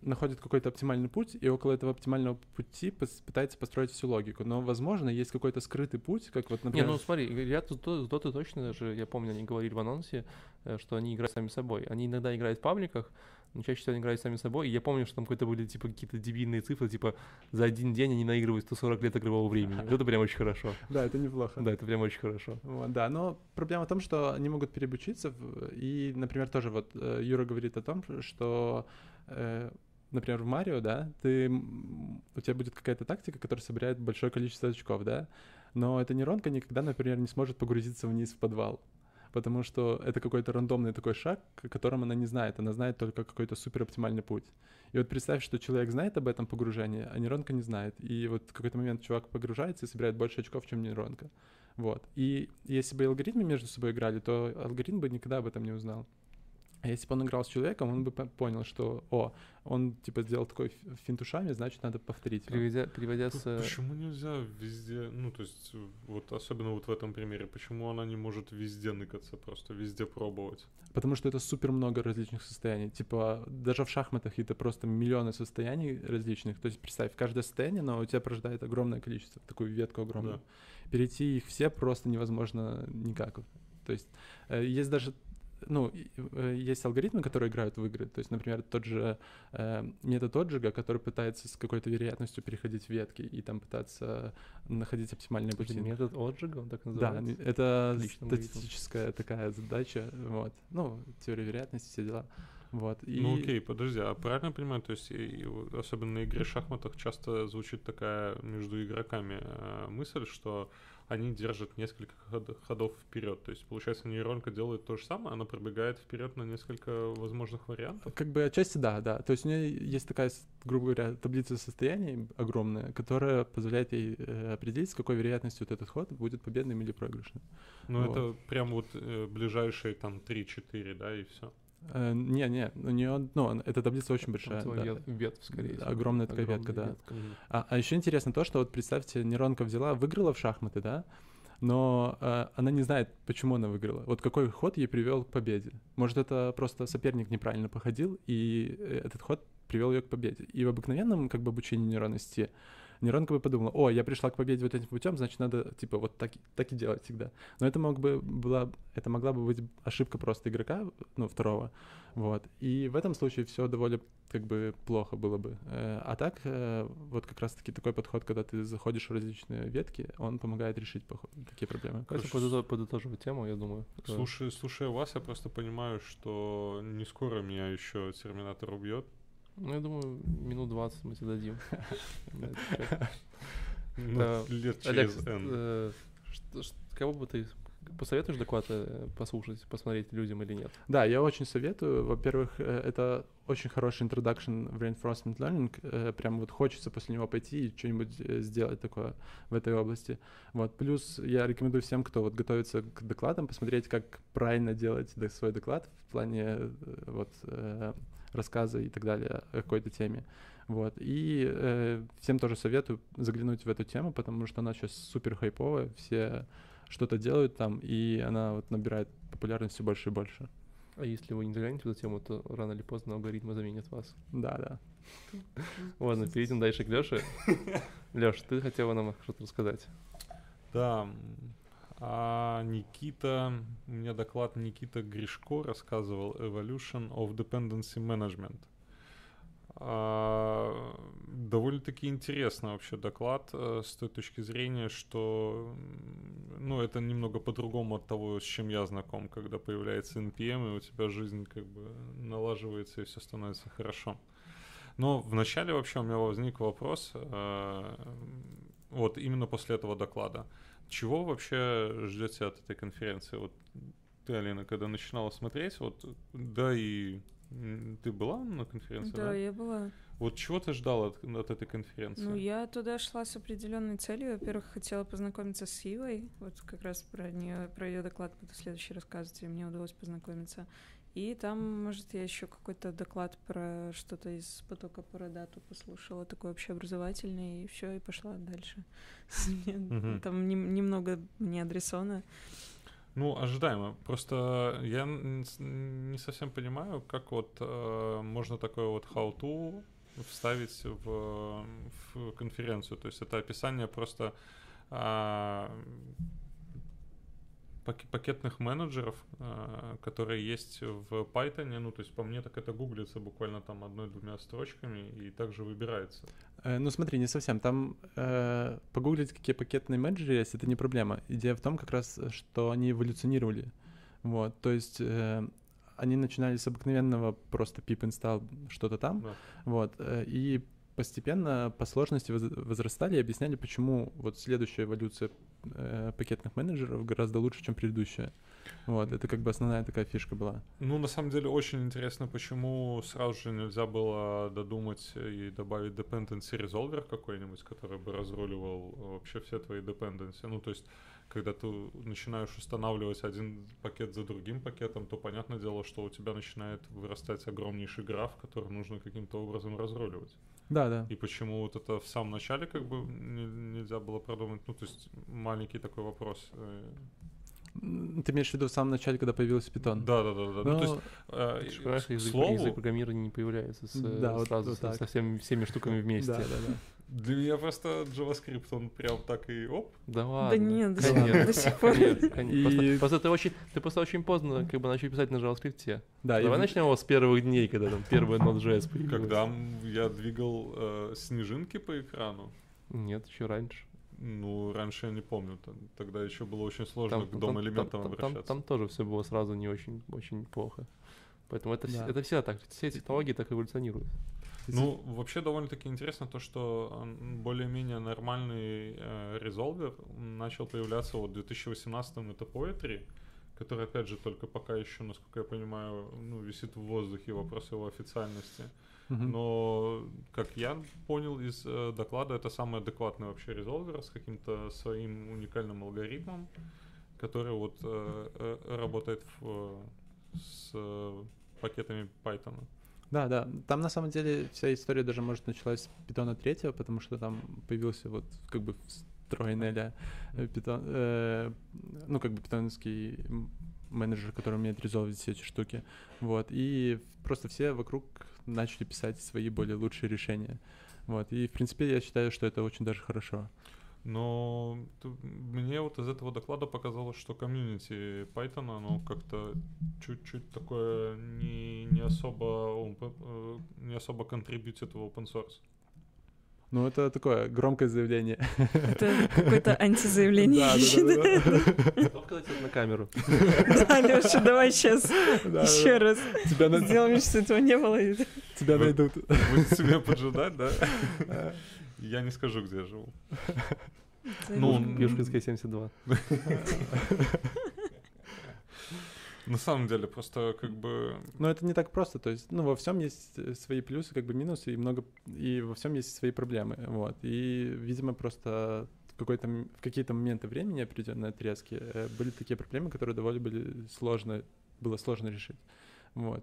находит какой-то оптимальный путь, и около этого оптимального пути пытается построить всю логику. Но, возможно, есть какой-то скрытый путь, как вот, Не, например... ну смотри, ребята с Доты- точно даже, я помню, они говорили в анонсе, э, что они играют сами собой. Они иногда играют в пабликах, но чаще всего они играют сами собой. И я помню, что там какие-то были типа какие-то дебильные цифры, типа за один день они наигрывают 140 лет игрового времени. Вот это прям очень хорошо. Да, это неплохо. Да, это прям очень хорошо. Вот, да, но проблема в том, что они могут переобучиться, и, например, тоже вот э, Юра говорит о том, что, э, например, в Марио, да, ты, у тебя будет какая-то тактика, которая собирает большое количество очков, да, но эта нейронка никогда, например, не сможет погрузиться вниз в подвал, потому что это какой-то рандомный такой шаг, о котором она не знает, она знает только какой-то супер оптимальный путь. И вот представь, что человек знает об этом погружении, а нейронка не знает. И вот в какой-то момент чувак погружается и собирает больше очков, чем нейронка. Вот. И если бы алгоритмы между собой играли, то алгоритм бы никогда об этом не узнал. А если бы он играл с человеком, он бы по- понял, что, о, он типа сделал такой ф- финт ушами, значит, надо повторить. его. Переведя, переводя с... э, Почему нельзя везде, ну, то есть, э, вот особенно вот в этом примере, почему она не может везде ныкаться, просто везде пробовать? Потому что это супер много различных состояний. Типа, даже в шахматах это просто миллионы состояний различных. То есть, представь, каждое состояние, но у тебя порождает огромное количество, такую ветку огромную. Да. Перейти их все просто невозможно никак. То есть, э, есть даже ну, э, есть алгоритмы, которые играют в игры. То есть, например, тот же э, метод отжига, который пытается с какой-то вероятностью переходить в ветки и там пытаться находить оптимальные пути. Метод отжига, он так Да, называется? это Личным алгоритмом. статистическая такая задача, вот. Ну, теория вероятности, все дела. Вот. И... Ну окей, подожди, а правильно я понимаю, то есть и- и вот особенно на игре в шахматах часто звучит такая между игроками э, мысль, что они держат несколько ход- ходов вперед. То есть, получается, нейронка делает то же самое, она пробегает вперед на несколько возможных вариантов. Как бы отчасти да, да. То есть у нее есть такая, грубо говоря, таблица состояний огромная, которая позволяет ей э, определить, с какой вероятностью вот этот ход будет победным или проигрышным. Ну, Вот. это прям вот э, ближайшие там 3-4, да, и все. Э, Не, не, у нее, ну, он- эта таблица очень большая. Да. ветвь, скорее всего. Огромная такая ветка, да. ветка. А, еще интересно то, что вот представьте, нейронка взяла, выиграла в шахматы, да, но э, она не знает, почему она выиграла. Вот какой ход ей привел к победе. Может, это просто соперник неправильно походил, и э, этот ход привел ее к победе. И в обыкновенном как бы обучении нейронной сети нейронка бы подумала, о, я пришла к победе вот этим путем, значит, надо типа вот так, и- так и делать всегда. Но это мог бы была, это могла бы быть ошибка просто игрока, ну, второго, вот. И в этом случае все довольно как бы плохо было бы. Э, А так, э, вот как раз-таки такой подход, когда ты заходишь в различные ветки, он помогает решить такие проблемы. Короче, подыто- подытоживать тему, я думаю. Слушай, слушая вас, я просто понимаю, что не скоро меня еще Терминатор убьет. Ну, я думаю, минут 20 мы тебе дадим. Ну, лет через N. э, кого бы ты посоветуешь доклад э, послушать, посмотреть людям или нет? Да, я очень советую. Во-первых, э, это очень хороший introduction в reinforcement learning. Прям вот хочется после него пойти и что-нибудь сделать такое в этой области. Вот. Плюс я рекомендую всем, кто вот готовится к докладам, посмотреть, как правильно делать свой доклад в плане вот рассказа и так далее о какой-то теме. Вот. И э, всем тоже советую заглянуть в эту тему, потому что она сейчас супер хайповая, все что-то делают там, и она вот набирает популярность все больше и больше. А если вы не заглянете в эту тему, то рано или поздно алгоритмы заменят вас. Да, да. Ладно, перейдем дальше к Лёше. Лёш, ты хотела нам что-то рассказать. Да. А Никита, у меня доклад Никита Гришко рассказывал Evolution of Dependency Management. А, довольно-таки интересный вообще доклад э, с той точки зрения, что ну, это немного по-другому от того, с чем я знаком, когда появляется NPM, и у тебя жизнь как бы налаживается, и все становится хорошо. Но вначале вообще у меня возник вопрос, э, вот именно после этого доклада. Чего вообще ждете от этой конференции? Вот ты, Алина, когда начинала смотреть, вот да и ты была на конференции, да? Да, я была. Вот чего ты ждал от, от этой конференции? Ну, я туда шла с определенной целью. Во-первых, хотела познакомиться с Ивой. Вот как раз про нее, про ее доклад буду следующий рассказывать, и мне удалось познакомиться. И там, может, я еще какой-то доклад про что-то из потока по Родату послушала, такой общеобразовательный, и все, и пошла дальше. Там нем- немного мне адресона. Ну, ожидаемо. Просто я не совсем понимаю, как вот э, можно такое вот how-to вставить в, в конференцию. То есть это описание просто а, пакетных менеджеров, а, которые есть в Python. Ну, то есть по мне так это гуглится буквально там одной-двумя строчками и также выбирается. Э, Ну смотри, не совсем. Там э, погуглить, какие пакетные менеджеры есть, это не проблема. Идея в том как раз, э, что они эволюционировали. Вот, то есть э, они начинали с обыкновенного просто pip install что-то там, Да. вот, э, и постепенно по сложности воз- возрастали и объясняли, почему вот следующая эволюция э, пакетных менеджеров гораздо лучше, чем предыдущая. Вот, это как бы основная такая фишка была. Ну, на самом деле, очень интересно, почему сразу же нельзя было додумать и добавить dependency resolver какой-нибудь, который бы разруливал вообще все твои dependency. Ну, то есть, когда ты начинаешь устанавливать один пакет за другим пакетом, то понятное дело, что у тебя начинает вырастать огромнейший граф, который нужно каким-то образом разруливать. Да, да. И почему вот это в самом начале как бы не- нельзя было продумать? Ну, то есть, маленький такой вопрос. э, Ты имеешь в виду в самом начале, когда появился питон? Да, да, да, да. Ну, то есть, э, Это ж хорошо, к язык, слову, язык программирования не появляется с, э, Да, вот- сразу вот со, так. со всеми, всеми штуками вместе. Да, да, да. Для меня просто JavaScript, он прям так и оп. Да ладно. Да нет, до сих- Конечно. до сих пор. Нет, конечно. И- Просто, просто ты очень, ты просто очень поздно как бы начал писать на JavaScript. Да, и Давай в- начнем его с первых дней, когда там первый Node.js появился. Когда я двигал э, снежинки по экрану, Нет, еще раньше. ну, раньше я не помню, там- тогда еще было очень сложно Там, к там- дом-элементам там- там- обращаться. там тоже все было сразу не очень, очень плохо. Поэтому это, вс- Да. это всегда так. Все технологии так эволюционируют. Ну, вообще довольно-таки интересно то, что более-менее нормальный э, резолвер начал появляться вот в 2018 это Poetry, который, опять же, только пока еще, насколько я понимаю, ну, висит в воздухе вопрос его официальности. Но, как я понял из э, доклада, это самый адекватный вообще резолвер с каким-то своим уникальным алгоритмом, который вот э, э, работает в, с э, пакетами Python. Да, да. Там на самом деле вся история даже, может, началась с питона третьего, потому что там появился вот как бы встроенный а-ля, э, питон, э, ну, как бы питоновский менеджер, который умеет резолвить все эти штуки. Вот. И просто все вокруг начали писать свои более лучшие решения. Вот. И, в принципе, я считаю, что это очень даже хорошо. Но мне вот из этого доклада показалось, что комьюнити Python, оно как-то чуть-чуть такое не, не особо э, не особо контрибьютит в open source. Ну, это такое громкое заявление. Это какое-то антизаявление. Сказать это на камеру. Да, Леша, давай сейчас еще раз сделаем, что этого не было. Тебя найдут. Будете себя поджидать, да? Я не скажу, где я живу. Ну. Пешкинская 72. На самом деле, просто как бы... Но это не так просто, то есть, ну, во всем есть э, свои плюсы, как бы минусы, и много, и во всем есть свои проблемы, вот. И, видимо, просто в, какой-то, в какие-то моменты времени определенные отрезки э, были такие проблемы, которые довольно были сложно, было сложно решить, вот.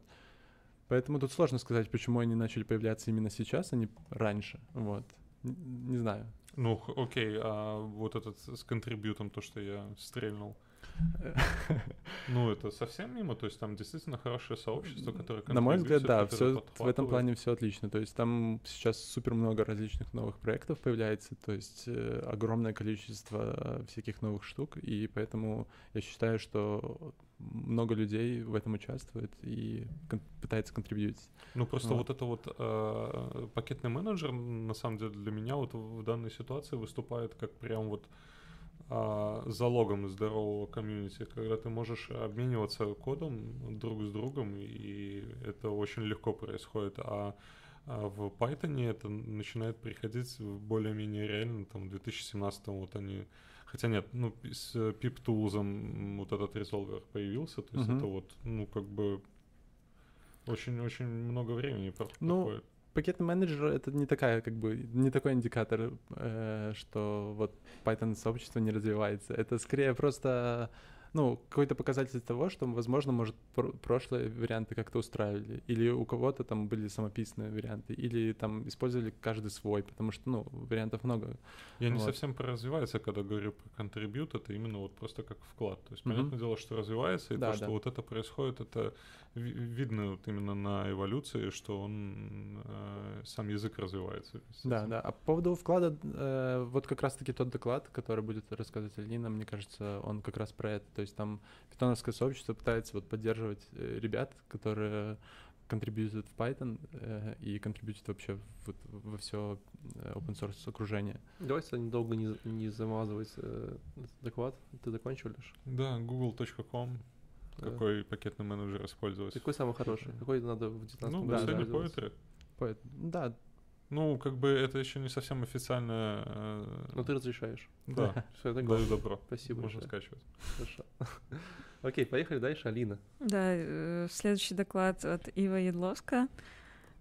Поэтому тут сложно сказать, почему они начали появляться именно сейчас, а не раньше, вот. Не знаю. Ну, окей, а вот этот с контрибьютом, то, что я стрельнул, ну, это совсем мимо? То есть там действительно хорошее сообщество, которое На мой взгляд, да, все в этом плане все отлично. То есть там сейчас супер много различных новых проектов появляется, то есть э, огромное количество всяких новых штук, и поэтому я считаю, что много людей в этом участвует и кон- пытается контрибьютить. Ну, просто Вот. вот это вот э, пакетный менеджер, на самом деле, для меня вот в данной ситуации выступает как прям вот а, залогом здорового комьюнити, когда ты можешь обмениваться кодом друг с другом, и это очень легко происходит. А, а в Python это начинает приходить более-менее реально, там, в 2017 вот они... Хотя нет, ну, с pip тулзом вот этот резолвер появился, то есть Мгм. это вот, ну, как бы очень-очень много времени Ну, проходит. Пакетный менеджер — это не такая, как бы, не такой индикатор, э, что вот Python сообщество не развивается. Это скорее просто, ну, какой-то показатель того, что, возможно, может, пр- прошлые варианты как-то устраивали, или у кого-то там были самописные варианты, или там использовали каждый свой, потому что, ну, вариантов много. Я не вот. совсем про развивается, когда говорю про контрибьют, это именно вот просто как вклад. То есть, Мгм. понятное дело, что развивается, и Да, то, что да. вот это происходит, это ви- видно вот именно на эволюции, что он э, сам язык развивается. Да, да. А по поводу вклада, э, вот как раз-таки тот доклад, который будет рассказывать Алина, мне кажется, он как раз про это. То есть там питоновское сообщество пытается вот поддерживать э, ребят, которые контрибьютят в Python э, и контрибьютят вообще вот во все open source окружение. Давай, кстати, долго не, не замазывать э, доклад. Ты закончил лишь? Да, google.com, какой пакетный менеджер использовать. Какой самый хороший? Какой надо в 19 Ну, да, да, да. Poetry. Поэт- Да, Ну, как бы это еще не совсем официально. э, Но ты разрешаешь. Да, Все, это даю добро. Спасибо Можно большое. скачивать. Хорошо. Окей, поехали дальше. Алина. Да, э, следующий доклад от Ива Ядловска.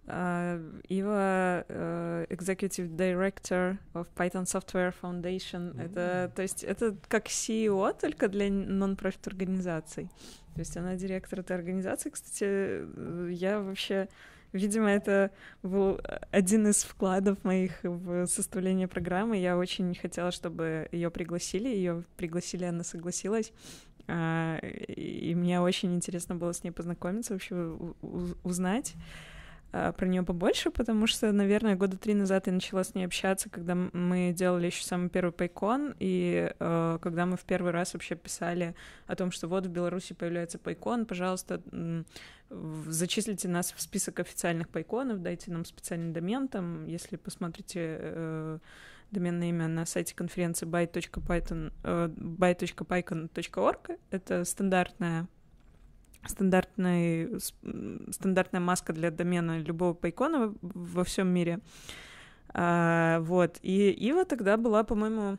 А, Ива э, Executive Director of Python Software Foundation. Это, то есть, это как CEO, только для нон-профит организаций. То есть она директор этой организации. Кстати, э, я вообще, видимо, это был один из вкладов моих в составление программы. Я очень хотела, чтобы ее пригласили. Ее пригласили, она согласилась. А, И мне очень интересно было с ней познакомиться, вообще узнать. а, про нее побольше, потому что, наверное, года три назад я начала с ней общаться, когда мы делали еще самый первый пайкон, и э, когда мы в первый раз вообще писали о том, что вот в Беларуси появляется пайкон, пожалуйста, зачислите нас в список официальных пайконов, дайте нам специальный домен, там, если посмотрите э, доменное имя на сайте конференции byte.python, э, byte.python.org, это стандартная стандартный, стандартная маска для домена любого пайкона во всем мире. А, вот. И Ива тогда была, по-моему,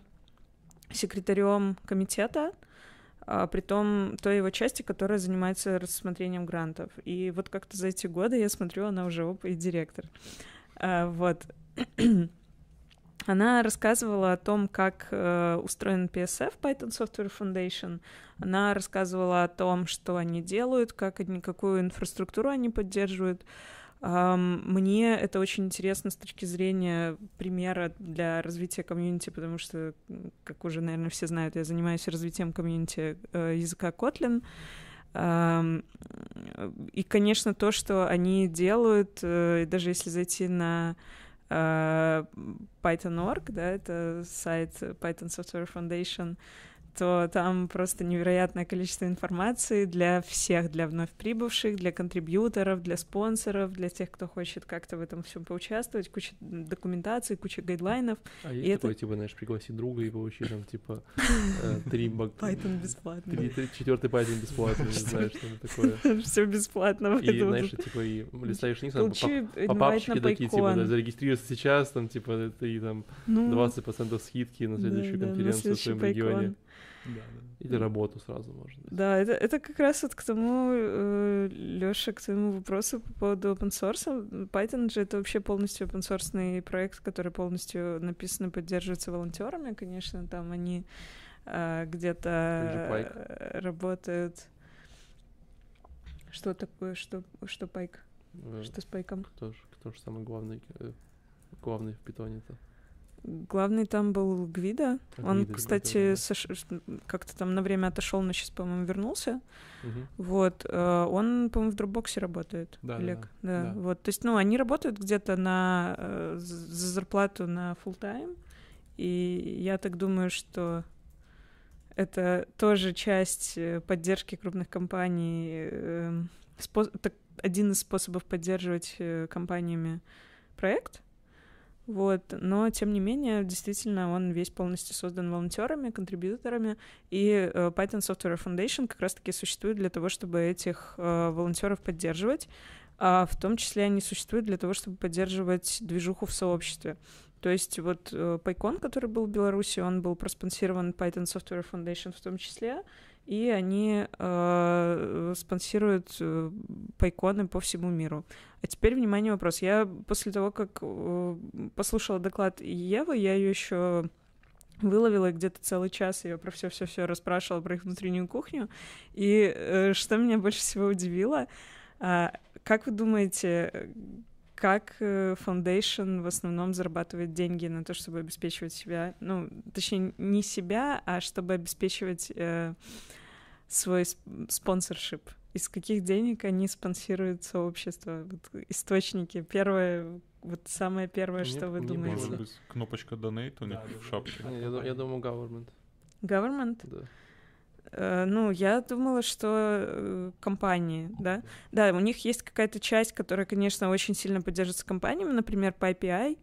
секретарем комитета, а, при том той его части, которая занимается рассмотрением грантов. И вот как-то за эти годы я смотрю, она уже опа и директор. А, вот. Она рассказывала о том, как э, устроен PSF, Python Software Foundation. Она рассказывала о том, что они делают, как они, какую инфраструктуру они поддерживают. Um, мне это очень интересно с точки зрения примера для развития комьюнити, потому что, как уже, наверное, все знают, я занимаюсь развитием комьюнити э, языка Kotlin. Um, и, конечно, то, что они делают, э, даже если зайти на Python.org, да, это сайт Python Software Foundation, то там просто невероятное количество информации для всех, для вновь прибывших, для контрибьюторов, для спонсоров, для тех, кто хочет как-то в этом всем поучаствовать, куча документации, куча гайдлайнов. А есть и такое, это... типа, знаешь, пригласить друга и получить там, типа, э, три баг... Python бесплатно. Четвертый Python бесплатно, не знаю, что такое. Все бесплатно. И, знаешь, типа, и листаешь вниз, по папочке такие, типа, зарегистрируйся сейчас, там, типа, и там 20% ну. скидки на следующую конференцию в своем регионе. Да, Или работу сразу можно. Да, это, это как раз вот к тому, э, Лёша, к твоему вопросу по поводу open source. Python же это вообще полностью open source проект, который полностью написан и поддерживается волонтерами, конечно, там они э, где-то работают. Что такое, что, что пайк? Э, что с пайком? Кто же, кто же самый главный, э, главный в питоне-то? Главный там был Гвида. А, Он, Гвида, кстати, Гвида, да. сош... как-то там на время отошел, но сейчас, по-моему, вернулся. Угу. Вот. Э, он, по-моему, в дропбоксе работает. Да, Олег. Да, да. да. Вот. То есть, ну, они работают где-то на э, за зарплату на full time. И я так думаю, что это тоже часть э, поддержки крупных компаний. Спо... Так, один из способов поддерживать компаниями проект. Вот, но тем не менее, действительно, он весь полностью создан волонтерами, контрибьюторами, и э, Python Software Foundation как раз-таки существует для того, чтобы этих э, волонтеров поддерживать, а в том числе они существуют для того, чтобы поддерживать движуху в сообществе. То есть вот э, PyCon, который был в Беларуси, он был проспонсирован Python Software Foundation в том числе, и они э, спонсируют э, пайконы по всему миру. А теперь, внимание, вопрос. Я после того, как э, послушала доклад Евы, я ее еще выловила где-то целый час, ее про все-все-все расспрашивала про их внутреннюю кухню. И э, что меня больше всего удивило, э, как вы думаете, как э, Foundation в основном зарабатывает деньги на то, чтобы обеспечивать себя, ну, точнее, не себя, а чтобы обеспечивать э, свой спонсоршип? Из каких денег они спонсируют сообщество? Вот источники. Первое, вот самое первое, что вы думаете? Может быть, кнопочка Donate у них да, в шапке. Я, я думаю, government. Government? Да. Uh, ну, я думала, что uh, компании, да. Да, у них есть какая-то часть, которая, конечно, очень сильно поддерживается компаниями, например, PyPI.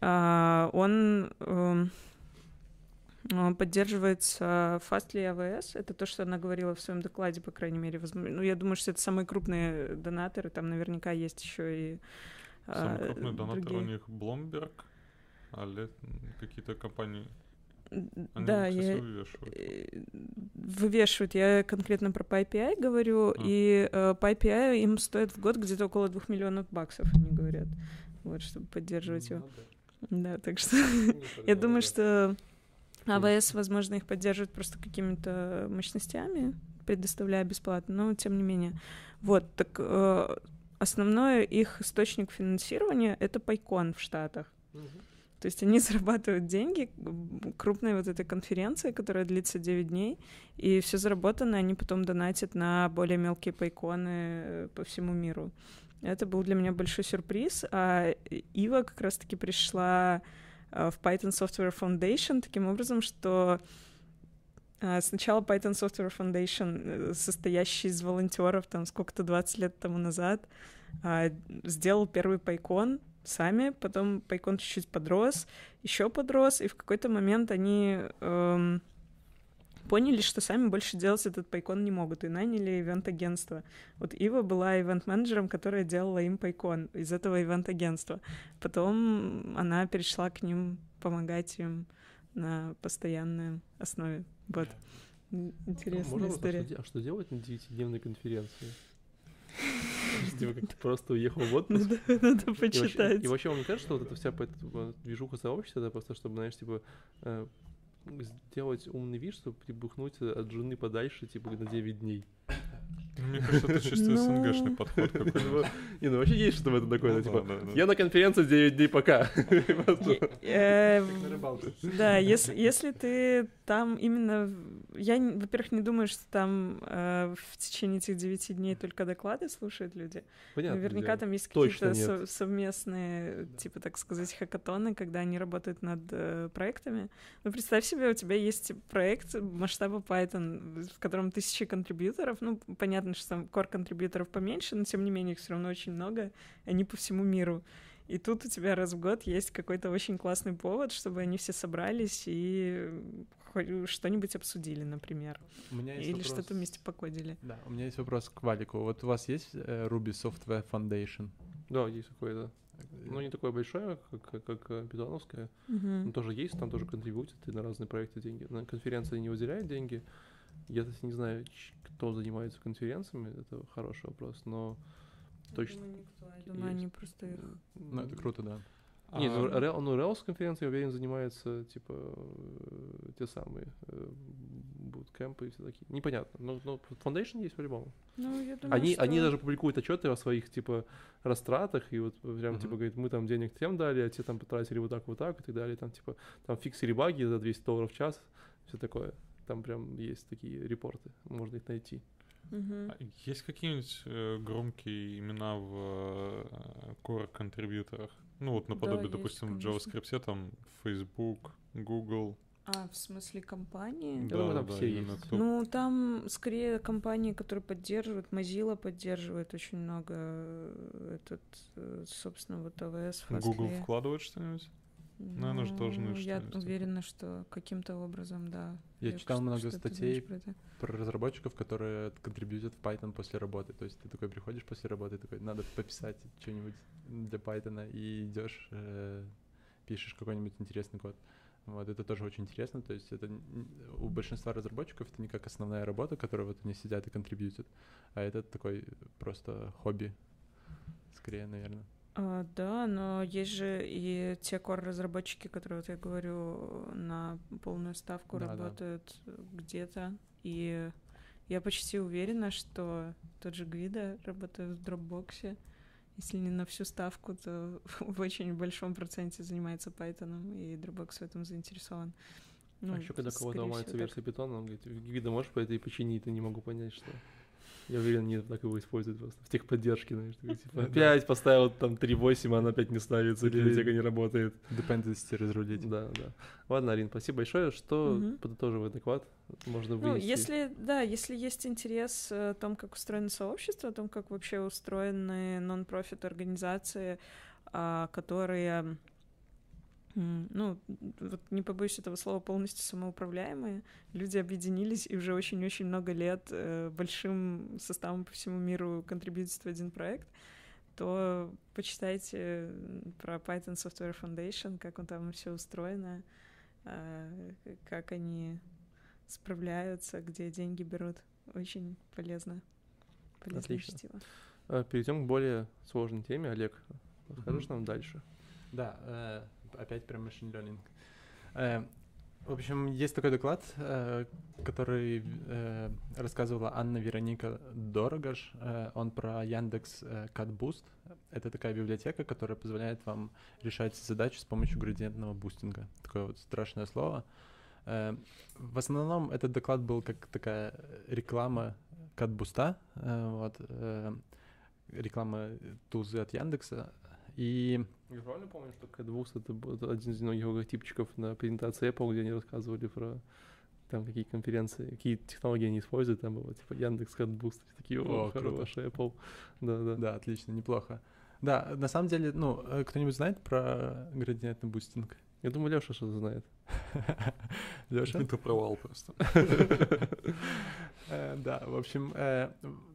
Uh, он uh, поддерживается Fastly AWS. Это то, что она говорила в своем докладе, по крайней мере. Возможно. Ну, я думаю, что это самые крупные донаторы. Там наверняка есть еще и Самый крупный донатор другие. у них Bloomberg, а какие-то компании они да, я... вывешивают. Э, вывешивают. Я конкретно про PyPI говорю, а. и э, PyPI им стоит в год где-то около двух миллионов баксов, они говорят, вот, чтобы поддерживать ну, его. Да. да, так что я думаю, что АВС, возможно, их поддерживает просто какими-то мощностями, предоставляя бесплатно, но тем не менее. Вот, так э, основной их источник финансирования — это Пайкон в Штатах. То есть они зарабатывают деньги крупной вот этой конференции, которая длится 9 дней, и все заработанное они потом донатят на более мелкие пайконы э, по всему миру. Это был для меня большой сюрприз. А Ива как раз-таки пришла в Python Software Foundation таким образом, что Сначала Python Software Foundation, состоящий из волонтеров, там сколько-то 20 лет тому назад, сделал первый пайкон, сами, потом Пайкон чуть-чуть подрос, еще подрос, и в какой-то момент они эм, поняли, что сами больше делать этот Пайкон не могут, и наняли ивент-агентство. Вот Ива была ивент-менеджером, которая делала им Пайкон из этого ивент-агентства. Потом она перешла к ним помогать им на постоянной основе. Вот. Интересная Можно история. Вопрос, а что делать на девятидневной конференции? Типа, как ты просто уехал в отпуск. Надо, надо почитать. И вообще, вам не кажется, что вот эта вся движуха сообщества, это просто, чтобы, знаешь, типа, э, сделать умный вид, чтобы прибухнуть от жены подальше, типа, на 9 дней. Мне кажется, это чисто Ну. СНГшный подход какой-то. Не, ну вообще есть что в этом такое, Ну да, типа, да, да, я на конференции 9 дней пока. Э. Да, если, если ты там именно... Я, во-первых, не думаю, что там э, в течение этих девяти дней только доклады слушают люди. Понятно. Наверняка там есть какие-то со- совместные, типа, так сказать, хакатоны, когда они работают над э, проектами. Ну, представь себе, у тебя есть проект масштаба Python, в котором тысячи контрибьюторов. Ну, понятно, что там core-контрибьюторов поменьше, но тем не менее их все равно очень много, они по всему миру. И тут у тебя раз в год есть какой-то очень классный повод, чтобы они все собрались и что-нибудь обсудили, например. У меня есть Или вопрос. что-то вместе покодили. Да, у меня есть вопрос к Валику. Вот у вас есть э, Ruby Software Foundation? Да, есть какое-то. Э, Ну, не такое большое, как, как, как э, питоновское. Мгм. Но тоже есть, там тоже контрибьютят и на разные проекты деньги. На конференции не выделяют деньги. Я, кстати, не знаю, кто занимается конференциями, это хороший вопрос, но точно... Я думаю, никто. Я думаю, они просто их... Ну, это круто, да. Не, ну, А, Рел- ну, Rails конференции, я уверен, занимаются, типа, э, те самые э, буткемпы и все такие. Непонятно, но, но Foundation есть по-любому. Ну, я думаю, Они, что... они даже публикуют отчеты о своих, типа, растратах, и вот прям, Мгм. типа, говорит, мы там денег тем дали, а те там потратили вот так, вот так, и так далее. Там, типа, там фиксили баги за 200 долларов в час, все такое. Там прям есть такие репорты, можно их найти. А Есть какие-нибудь э, громкие имена в э, core контрибьюторах? Ну вот наподобие, есть, допустим, в конечно. JavaScript там Facebook, Google. А, в смысле компании? думаю, там все именно есть. кто- Ну, там скорее компании, которые поддерживают, Mozilla поддерживает очень много э, этот, э, собственно, вот ОВС, Google Fastly. вкладывает что-нибудь? Наверно же должны Ну, Я что-нибудь уверена, что каким-то образом, да. Я читал что- много что-то статей про это. про разработчиков, которые контрибьютят в Python после работы. То есть ты такой приходишь после работы, такой, надо пописать что-нибудь для Python, и идешь, э, пишешь какой-нибудь интересный код. Вот, это тоже очень интересно. То есть это у большинства разработчиков это не как основная работа, которую вот они сидят и контрибьютят, а это такой просто хобби, скорее, наверное. А, да, но есть же и те core-разработчики, которые, вот я говорю, на полную ставку Да, да. работают где-то. И я почти уверена, что тот же Гвида работает в Dropbox. Если не на всю ставку, то в очень большом проценте занимается Python, и Dropbox в этом заинтересован. Ну, а еще когда кого-то ломается версия питона, он говорит, вида можешь по этой починить, и не могу понять, что... Я уверен, нет, так его используют просто. В техподдержке, знаешь, такой, типа, опять поставил там 3.8, а она опять не ставится, Или- библиотека не работает. Dependency разрулить. Да, да. Ладно, Арин, спасибо большое. Что Мгм. подытоживая доклад можно Ну, вынести? если, да, если есть интерес э, о том, как устроено сообщество, о том, как вообще устроены нон-профит организации, а, которые, ну, вот не побоюсь этого слова, полностью самоуправляемые, люди объединились и уже очень-очень много лет э, большим составом по всему миру контрибьютят в один проект, то почитайте про Python Software Foundation, как он там все устроено, а, как они справляются, где деньги берут. Очень полезно. Полезное Отлично. чтиво. А, Перейдем к более сложной теме. Олег, расскажешь Мгм. нам дальше? Да, э, опять про machine learning. Э, в общем, есть такой доклад, э, который э, рассказывала Анна Вероника Дорогаш. Э, он про Яндекс э, CatBoost. Это такая библиотека, которая позволяет вам решать задачи с помощью градиентного бустинга. Такое вот страшное слово. Э, в основном этот доклад был как такая реклама CatBoost. Вот, реклама тузы от Яндекса. И Я правильно помню, что CatBoost это был один из многих логотипчиков на презентации Apple, где они рассказывали про там какие конференции, какие технологии они используют, там было типа Яндекс, CatBoost такие, о, О, хороший Apple. Да, да. да, отлично, неплохо. Да, на самом деле, ну, э, кто-нибудь знает про градиентный бустинг? Я думаю, Леша что-то знает. Леша? Это провал просто. Э, Да, в общем, э,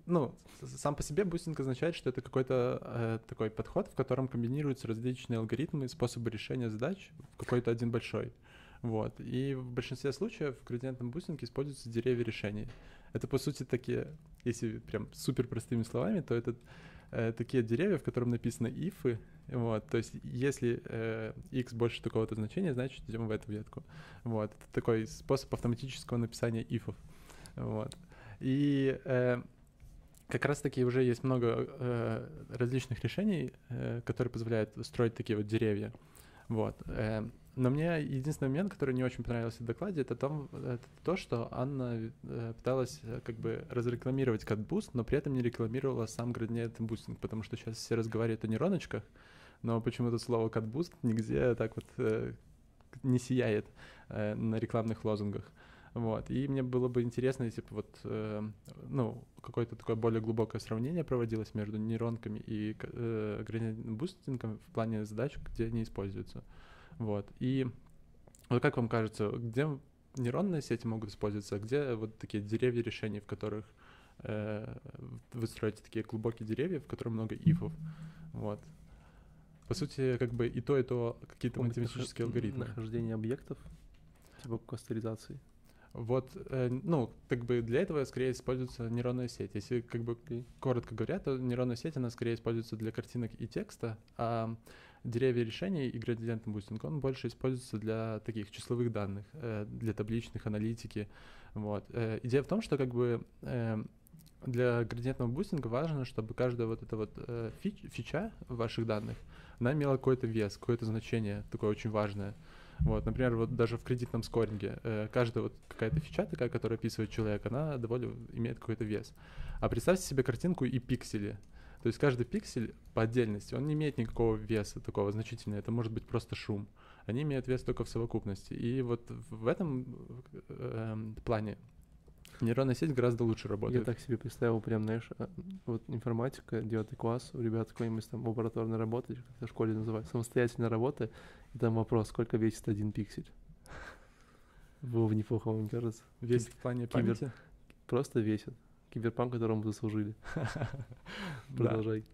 ну, сам по себе бустинг означает, что это какой-то э, такой подход, в котором комбинируются различные алгоритмы, способы решения задач в какой-то один большой. Вот. И в большинстве случаев в градиентном бустинге используются деревья решений. Это, по сути, такие, если прям супер простыми словами, то это такие деревья, в котором написано if ы. Вот. То есть, если э, x больше такого-то значения, значит, идем в эту ветку. Вот. Это такой способ автоматического написания if ов. Вот. И э, как раз-таки уже есть много э, различных решений, э, которые позволяют строить такие вот деревья. Вот. э, но мне единственный момент, который не очень понравился в докладе, это, том, это то, что Анна э, пыталась э, как бы разрекламировать CatBoost, но при этом не рекламировала сам градиентный бустинг, потому что сейчас все разговаривают о нейроночках, но почему-то слово CatBoost нигде так вот э, не сияет э, на рекламных лозунгах. Вот. И мне было бы интересно, если бы вот, э, ну, какое-то такое более глубокое сравнение проводилось между нейронками и э, градиентным бустингом в плане задач, где они используются. Вот. И вот как вам кажется, где нейронные сети могут использоваться, а где вот такие деревья решений, в которых э, вы строите такие глубокие деревья, в которых много if ов. Вот. По сути, как бы и то, и то какие-то математические нах- алгоритмы. Нахождение объектов, типа кластеризации. Вот, э, ну, как бы для этого скорее используется нейронная сеть. Если как бы коротко говоря, то нейронная сеть, она скорее используется для картинок и текста, а деревья решений и градиентный бустинг, он больше используется для таких числовых данных, э, для табличных аналитики. Вот. Э, Идея в том, что как бы для градиентного бустинга важно, чтобы каждая вот эта вот фич- фича ваших данных, она имела какой-то вес, какое-то значение такое очень важное. Вот, например, вот даже в кредитном скоринге э, каждая вот какая-то фича такая, которая описывает человека, она довольно имеет какой-то вес. А представьте себе картинку и пиксели. То есть каждый пиксель по отдельности, он не имеет никакого веса такого значительного, это может быть просто шум. Они имеют вес только в совокупности. И вот в этом э, плане нейронная сеть гораздо лучше Я работает. так себе представил, прям, знаешь, а, вот информатика, девятый класс, у ребят какой-нибудь там лабораторной работы, как это в школе называют, самостоятельная работа, и там вопрос, сколько весит один пиксель. Было бы неплохо, мне кажется. Вес в плане кибер- памяти. Просто весит. Киберпанк, которому заслужили. Продолжай.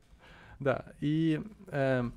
Да, и, эм,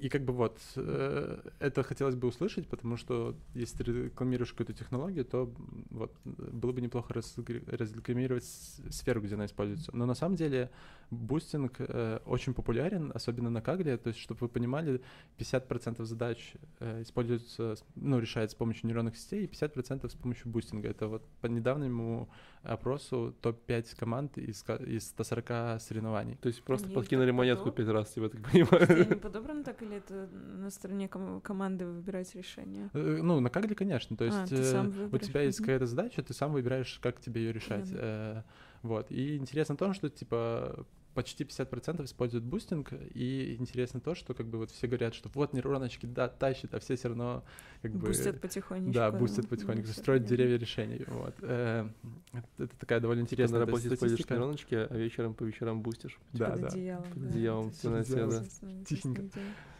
и как бы вот, э, это хотелось бы услышать, потому что если ты рекламируешь какую-то технологию, то вот было бы неплохо разрекламировать сферу, где она используется. Но на самом деле бустинг э, очень популярен, особенно на Kaggle, то есть, чтобы вы понимали, 50% задач э, используются, с- ну, решается с помощью нейронных сетей, и 50% с помощью бустинга. Это вот по недавнему опросу топ-5 команд из, из 140 соревнований. То есть просто Они подкинули монетку подоб- пять раз, типа, так Подожди, они понимаю. подобраны так или это на стороне ком- команды выбирать решение? Э, Ну, на Kaggle, конечно. То А, есть э, сам у тебя есть какая-то задача, ты сам выбираешь, как тебе ее решать. Понятно. Э, Вот. И интересно то, что, типа, почти 50% используют бустинг, и интересно то, что, как бы, вот все говорят, что вот нейроночки, да, тащит, а все все равно, как бы... Бустят потихонечку. Да, бустят ну, потихоньку, всё строят деревья решений. Вот. Э, Это это такая довольно Ты интересная на да, работе используешь нейроночки, а вечером по вечерам бустишь. Да, Под да. одеялом. Под да, одеялом в темноте, всё да. Тихенько.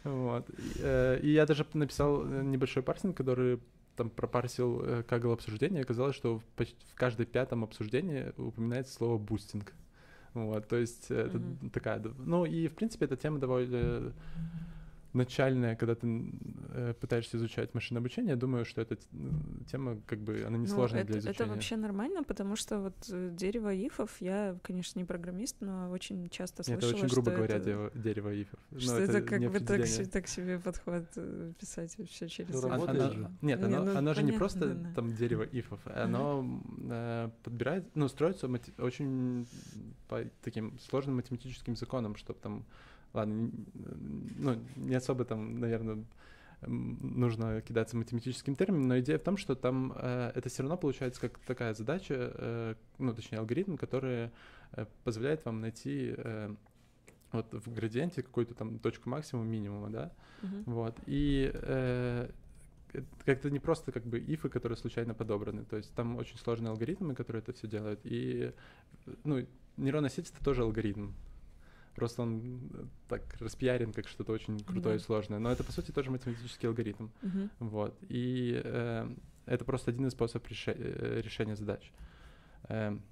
Вот. И, э, И я даже написал э, небольшой парсинг, который там пропарсил Kaggle обсуждение, оказалось, что в, почти в каждой пятом обсуждении упоминается слово бустинг. Вот, то есть э, это Мгм. такая... Ну и, в принципе, эта тема довольно начальная, когда ты э, пытаешься изучать машинное обучение, я думаю, что эта тема, как бы, она Ну, несложная это, для изучения. это вообще нормально, потому что вот э, дерево ифов, я, конечно, не программист, но очень часто Это слышала, очень грубо что говоря, это, дерево, дерево ифов. Но что это, как не бы так, так себе подход э, писать все через Ну. Оно- работает оно- же. Нет, Не, оно, ну, оно же не понятно, просто да. там дерево ифов, оно м, э, подбирает, ну, строится мати- очень по таким сложным математическим законам, чтобы там, ладно, ну, не особо там, наверное, нужно кидаться математическим термином, но идея в том, что там э, это все равно получается как такая задача, э, ну, точнее, алгоритм, который э, позволяет вам найти э, вот в градиенте какую-то там точку максимума, минимума, да, Мгм. вот, и э, это как-то не просто как бы ифы, которые случайно подобраны, то есть там очень сложные алгоритмы, которые это все делают, и, ну, нейронная сеть — это тоже алгоритм, просто он э, так распиарен как что-то очень крутое и Да. сложное, но это, по сути, тоже математический алгоритм, Мгм. вот, и э, это просто один из способов реше- э, решения задач. Эм,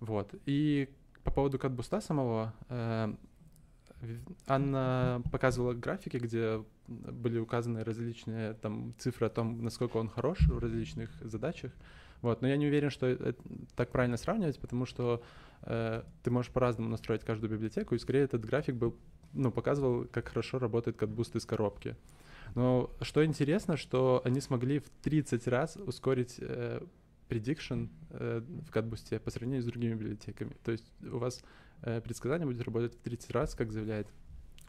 вот, и по поводу катбуста самого, э, Анна показывала графики, где были указаны различные там цифры о том, насколько он хорош в различных задачах. Вот, но я не уверен, что это так правильно сравнивать, потому что э, ты можешь по-разному настроить каждую библиотеку, и скорее этот график был, ну, показывал, как хорошо работает катбуст из коробки. Но что интересно, что они смогли в 30 раз ускорить э, э, в катбусте по сравнению с другими библиотеками. То есть у вас э, предсказание будет работать в 30 раз, как заявляет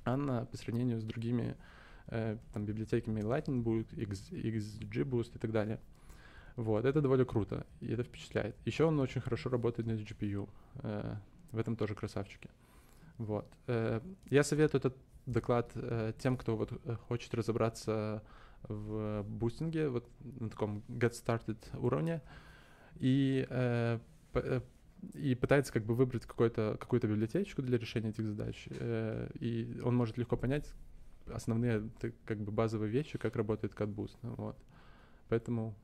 Анна, по сравнению с другими э, там, библиотеками Lightning Boot, XGBoost и так далее. Вот, это довольно круто, и это впечатляет. Еще он очень хорошо работает на GPU. э, в этом тоже красавчики. Вот. э, я советую этот доклад э, тем, кто вот э, хочет разобраться в бустинге, вот на таком get started уровне, и, э, э, и пытается как бы выбрать какой-то, какую-то библиотечку для решения этих задач. э, и он может легко понять основные как бы базовые вещи, как работает CatBoost. Вот. Поэтому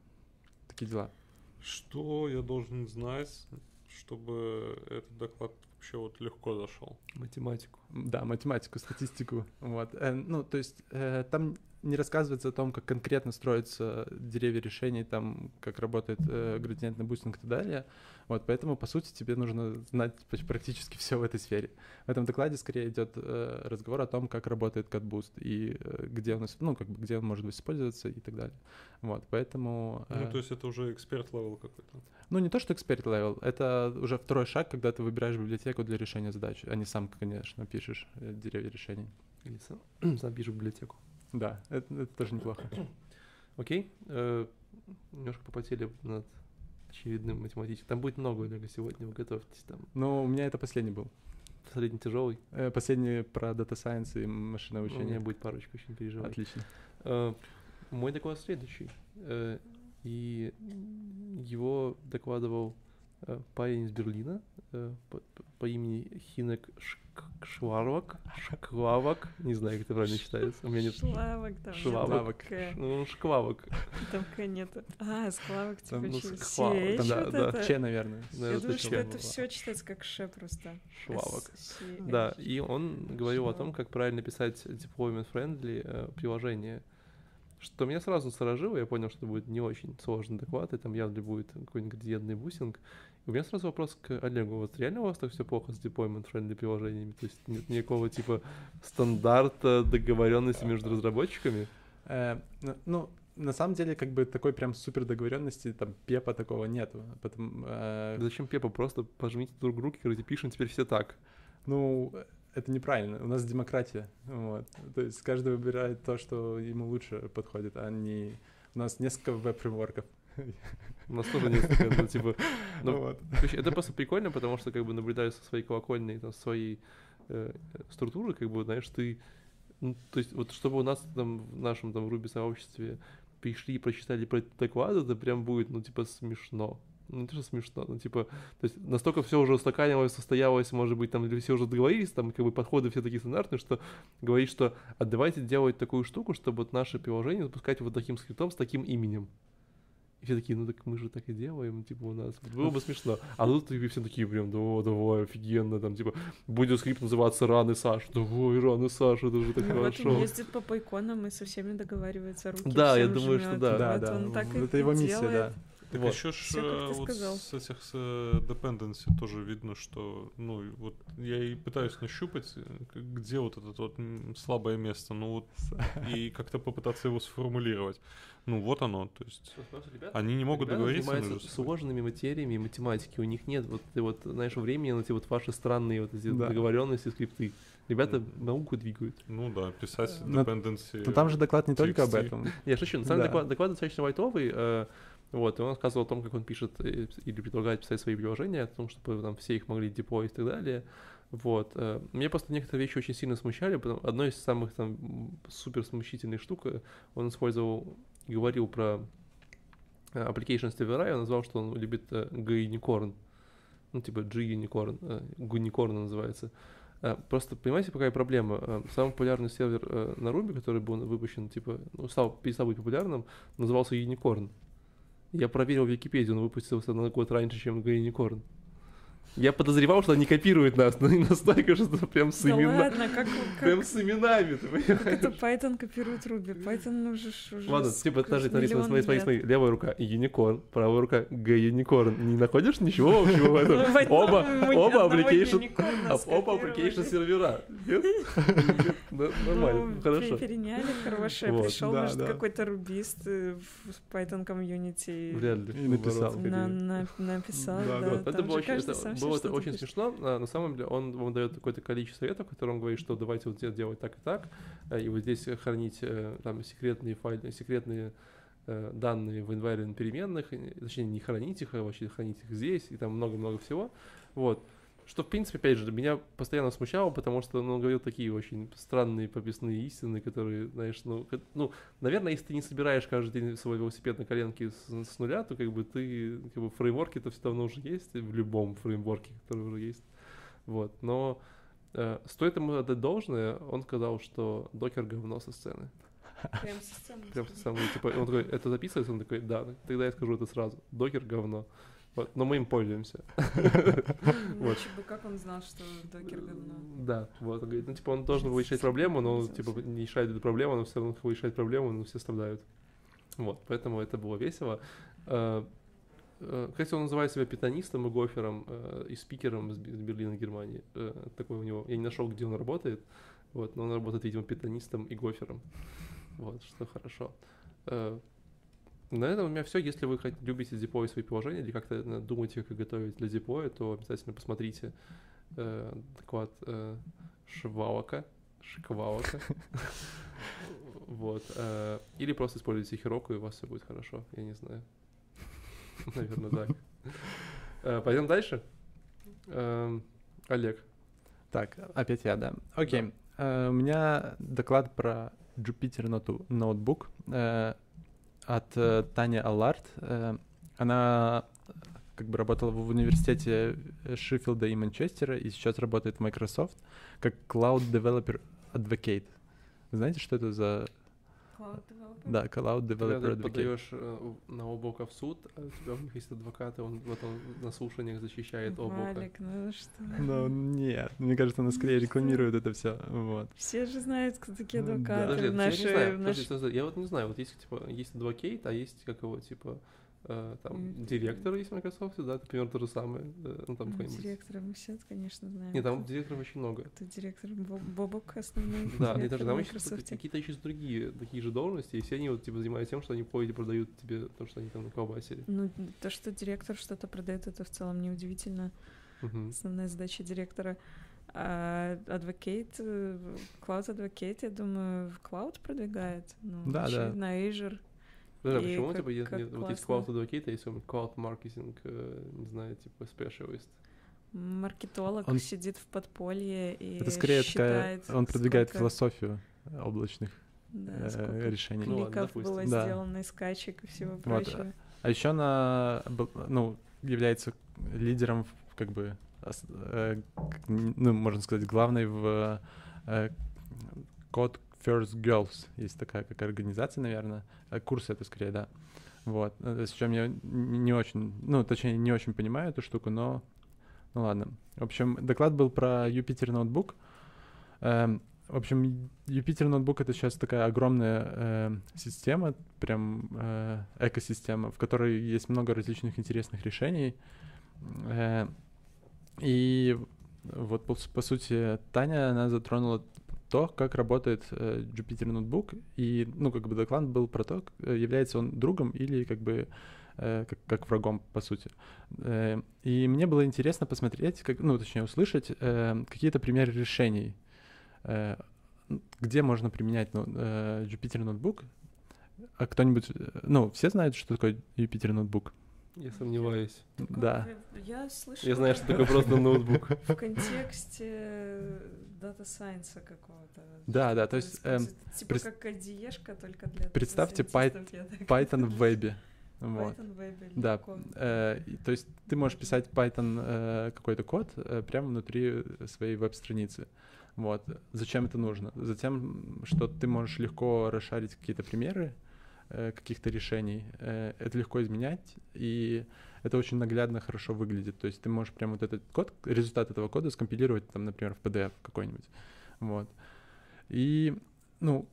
такие дела. Что я должен знать, чтобы этот доклад вообще вот легко зашел? Математику. Да, математику, статистику. Вот. Э, ну, то есть э, там не рассказывается о том, как конкретно строятся деревья решений, там, как работает э, градиентный бустинг и так далее. Вот, поэтому, по сути, тебе нужно знать практически все в этой сфере. В этом докладе скорее идет э, разговор о том, как работает CatBoost и э, где он, ну, как бы, где он может использоваться и так далее. Вот, поэтому... Ну, э, то есть это уже expert-level какой-то. ну, не то, что expert level, это уже второй шаг, когда ты выбираешь библиотеку для решения задач, а не сам, конечно, пишешь э, деревья решений. Или сам, сам пишу библиотеку. Да, это, это тоже неплохо. Окей. э, немножко попотели над очевидным математическим. Там будет много много сегодня, вы готовьтесь. Там Но у меня это последний был. средний тяжелый. Э, Последний про Data Science и машинное У меня обучение. будет парочка, очень не переживай. Отлично. Э, Мой доклад следующий. Э, И его докладывал э, парень из Берлина э, по, по- по имени Хинек Шк- Шварвак. Шклавак. Не знаю, как это правильно читается. У меня нет... Шлавок там. Шлавок. К. Ну, Шклавак. Там К нету. А, склавок типа ну, через скла- CH там, да, да. это. Че, наверное. Да, Я это думаю, что это все читается как Ш просто. Швавок. Да, и он говорил о том, как правильно писать deployment-friendly э, приложение. Что меня сразу насторожило, я понял, что это будет не очень сложный доклад, и там явно будет какой-нибудь градиентный бусинг. У меня сразу вопрос к Олегу. Вот реально у вас так все плохо с deployment-friendly приложениями? То есть нет никакого типа стандарта договоренности между разработчиками? Э, ну- на самом деле, как бы такой прям супер договоренности, там, пепа такого нету. Потом, э, Зачем Пепа? Просто пожмите друг руки, говорите, пишем теперь все так. Ну, это неправильно. У нас демократия. Вот. То есть каждый выбирает то, что ему лучше подходит, а не... У нас несколько веб-фреймворков. У нас тоже ну, типа... ну, Вот. Короче, это просто прикольно, потому что как бы наблюдая со своей колокольной, там, своей э, структуры, как бы, знаешь, ты, ну, то есть вот чтобы у нас там в нашем там Руби сообществе пришли и прочитали про доклад, это прям будет, ну, типа, смешно. Ну, не то, что смешно, ну, типа, то есть настолько все уже устаканилось, состоялось, может быть, там, все уже договорились, там, как бы подходы все такие стандартные, что говорить, что а давайте делать такую штуку, чтобы вот наше приложение запускать вот таким скриптом с таким именем. Все такие, ну так мы же так и делаем, типа у нас. Было бы смешно. А тут и все такие прям, да, давай, офигенно, там, типа, будет скрипт называться Раны Саш. Давай, Раны Саш, это же так Ну, вот хорошо. он ездит по пайконам и со всеми договаривается, руки Да, я думаю, что да. Да, Вот да. он так и Это его миссия, да. Так Вот. еще ж э, вот сказал. с этих с э, dependency тоже видно, что, ну, вот я и пытаюсь нащупать, э, где вот это вот слабое место, ну вот, и как-то попытаться его сформулировать. Ну, вот оно, то есть они не могут Ребята договориться занимаются между собой. сложными материями математики. У них нет вот, вот, знаешь, времени на эти вот ваши странные вот эти Да. договоренности, скрипты. Ребята науку двигают. Ну да, писать Но- dependency. Но там же доклад не только об TXT. этом. Я шучу, на самом деле доклад, доклад достаточно лайтовый, э, вот, и он рассказывал о том, как он пишет э, или предлагает писать свои приложения, о том, чтобы там все их могли деплоить и так далее. Вот. э, Меня просто некоторые вещи очень сильно смущали, потому одной из самых там супер смущительных штук э, он использовал, говорил про application сервера, он назвал, что он любит G-Unicorn, ну типа G-Unicorn, Gunicorn называется. Просто понимаете, какая проблема? Самый популярный сервер на Ruby, который был выпущен, типа, ну, стал, перестал быть популярным, назывался Unicorn. Я проверил Википедию, он выпустился на год раньше, чем Unicorn. Я подозревал, что они копируют нас, но не настолько, что прям с, Да имена- ладно, как, прям как, с именами, ты как понимаешь? это Python копирует Ruby? Python уже, ж- уже Ладно, типа, сколько- подожди, смотри, смотри, смотри, лет. смотри, левая рука Unicorn, правая рука G-Unicorn. Не находишь ничего общего в этом? Ну, Оба, оба application, оба application сервера. Нормально, Ну, хорошо. пе- Переняли хорошее. Пришел, может, какой-то рубист э, в Python комьюнити. Вряд ли. Написал. написал, Да, это было, очень, было это очень пишет. смешно. А, на самом деле он вам дает какое-то количество советов, которые он говорит, что давайте вот де- делать так и так, э, и вот здесь хранить э, там секретные файлы, секретные э, данные в environment переменных, точнее не хранить их, а вообще хранить их здесь, и там много-много всего. Вот. Что, в принципе, опять же, меня постоянно смущало, потому что ну, он говорил такие очень странные прописные истины, которые, знаешь, ну, ну, наверное, если ты не собираешь каждый день свой велосипед на коленке с, с нуля, то как бы ты, как бы фреймворки это все давно уже есть, в любом фреймворке, который уже есть. Вот, но э, стоит ему отдать должное, он сказал, что докер говно со сцены. Прям со сцены Прям со сцены, типа, он такой, это записывается? Он такой, да, тогда я скажу это сразу. Докер говно. Вот, но мы им пользуемся. Иначе бы как он знал, что докер говно? Да, вот, он говорит, ну, типа, он должен был решать проблему, но, типа, не решает эту проблему, но все равно, как бы, решает проблему, но все страдают. Вот, поэтому это было весело. Э, э, Кстати, он называет себя питанистом и гофером э, и спикером из Берлина, Германии. Такой у него, я не нашел, где он работает, вот, но он работает, видимо, питанистом и гофером. Вот, что хорошо. На этом у меня все. Если вы любите деплоить свои приложения или как-то э, думаете, как готовить для деплоя, то обязательно посмотрите э, доклад э, Швалока. Шквалока. Вот. э, Или просто используйте Хироку, и у вас все будет хорошо. Я не знаю. Наверное, так. Э, Пойдем дальше. Эм, Олег. Так, опять я, да. Окей. У меня доклад про Jupyter э, от э, Тани Аллард. Э, Она как бы работала в университете Шеффилда и Манчестера и сейчас работает в Microsoft как Cloud Developer Advocate. Знаете, что это за... Cloud developer? Да, Cloud Когда Developer ты Advocate. подаешь э, на облако в суд, а у тебя у них есть адвокат, и он в этом на слушаниях защищает облако. Валик, ну что? Ну, нет, мне кажется, она скорее рекламирует это все. Вот. Все же знают, кто такие Да. адвокаты Подожди, в я не знаю, подожди, я вот не знаю, вот есть типа есть адвокейт, а есть как его типа там М, директор есть в Microsoft, да, например, то же самое, э, ну там Ну. Директора мы все, конечно, знаем. Нет, там кто. директоров очень много. Это директор Бо- Бобок, основной Да, директор даже там Microsoft. какие-то еще другие такие же должности, и все они вот типа занимаются тем, что они ходят и продают тебе то, что они там наколбасили. Ну, то, что директор что-то продает, это в целом неудивительно. Мгм. Основная задача директора. А э, Cloud Advocate, я думаю, в Cloud продвигает. Ну, Да, да. очевидно, Azure. Подожди, а И почему как- типа есть, как нет, вот есть. Cloud Advocate, а есть он Cloud Marketing, э, не знаю, типа Specialist. Маркетолог Он- сидит в подполье и Это скорее такая... считает, Он продвигает сколько- философию облачных да, э, решений. Ну ладно, кликов допустим. было Да. сделано, и скачек, и всего Вот, прочего. А еще она, ну, является лидером, как бы, э, ну, можно сказать, главной в э, Code First Girls. Есть такая как организация, наверное. Э, Курс это скорее, да. Вот. Э, С чем я не очень, ну, точнее, не очень понимаю эту штуку, но, ну ладно. В общем, доклад был про Jupyter Notebook. Эм, В общем, Jupyter Notebook это сейчас такая огромная э, система, прям э, экосистема, в которой есть много различных интересных решений. Э, и вот по, по сути Таня она затронула то, как работает э, Jupyter Notebook, и ну как бы доклад был про то, э, является он другом или как бы э, как, как врагом по сути. Э, и мне было интересно посмотреть, как, ну точнее услышать э, какие-то примеры решений э, где можно применять ну, э, Jupyter ноутбук? А кто-нибудь, э, ну, все знают, что такое Jupyter ноутбук? Я сомневаюсь. Да. Я слышала. Я знаю, что такое просто ноутбук. В контексте дата сайенса какого-то. Да, да, то есть, используют. Типа прес- как IDE-шка, только для Представьте Python в вебе. Вот. Python вебе Да, э, то есть ты можешь писать Python э, какой-то код э, прямо внутри своей веб-страницы. Вот. Зачем это нужно? Затем, что ты можешь легко расшарить какие-то примеры э, каких-то решений. Э, это легко изменять, и это очень наглядно хорошо выглядит. То есть ты можешь прямо вот этот код, результат этого кода скомпилировать, там, например, в PDF какой-нибудь. Вот. И, ну,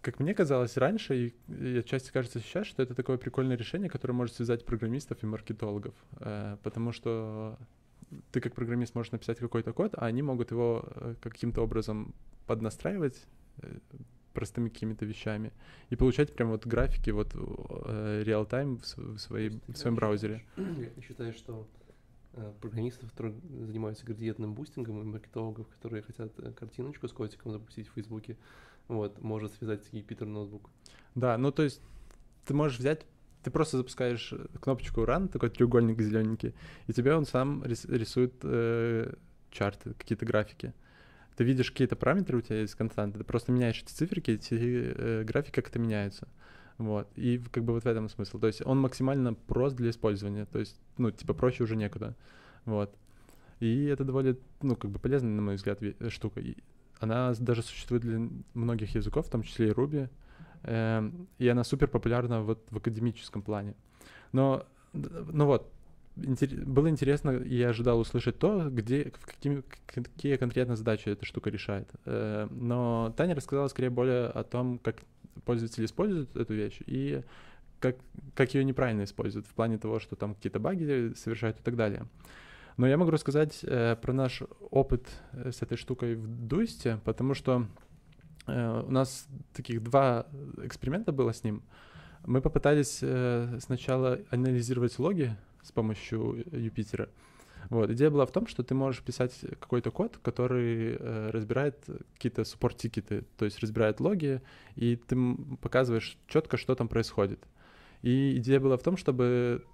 как мне казалось раньше, и и отчасти кажется сейчас, что это такое прикольное решение, которое может связать программистов и маркетологов. Э, потому что ты как программист можешь написать какой-то код, а они могут его э, каким-то образом поднастраивать э, простыми какими-то вещами и получать прям вот графики вот э, real-time в, своей, в своем браузере. Я считаю, что э, программистов, которые занимаются градиентным бустингом, и маркетологов, которые хотят э, картиночку с котиком запустить в Фейсбуке, вот, может связать с Jupyter Notebook. Да, ну то есть ты можешь взять, ты просто запускаешь кнопочку Run, такой треугольник зелененький, и тебе он сам рис- рисует э, чарты, какие-то графики. Ты видишь какие-то параметры у тебя есть константы, ты просто меняешь эти циферки, эти э, графики как-то меняются. Вот. И как бы вот в этом смысл. То есть он максимально прост для использования. То есть, ну, типа проще уже некуда. Вот. И это довольно, ну, как бы полезная, на мой взгляд, ве- штука. И она даже существует для многих языков, в том числе и Ruby. Эм, и она супер популярна вот в академическом плане. Но, ну вот, было интересно, я ожидал услышать то, где, в какими, какие конкретно задачи эта штука решает. Э, Но Таня рассказала скорее более о том, как пользователи используют эту вещь и как, как ее неправильно используют в плане того, что там какие-то баги совершают и так далее. Но я могу рассказать э, про наш опыт э, с этой штукой в Дуисте, потому что у нас таких два эксперимента было с ним. Мы попытались сначала анализировать логи с помощью Юпитера. Вот. Идея была в том, что ты можешь писать какой-то код, который э, разбирает какие-то суппорт-тикеты, то есть разбирает логи, и ты показываешь четко, что там происходит. И идея была в том, чтобы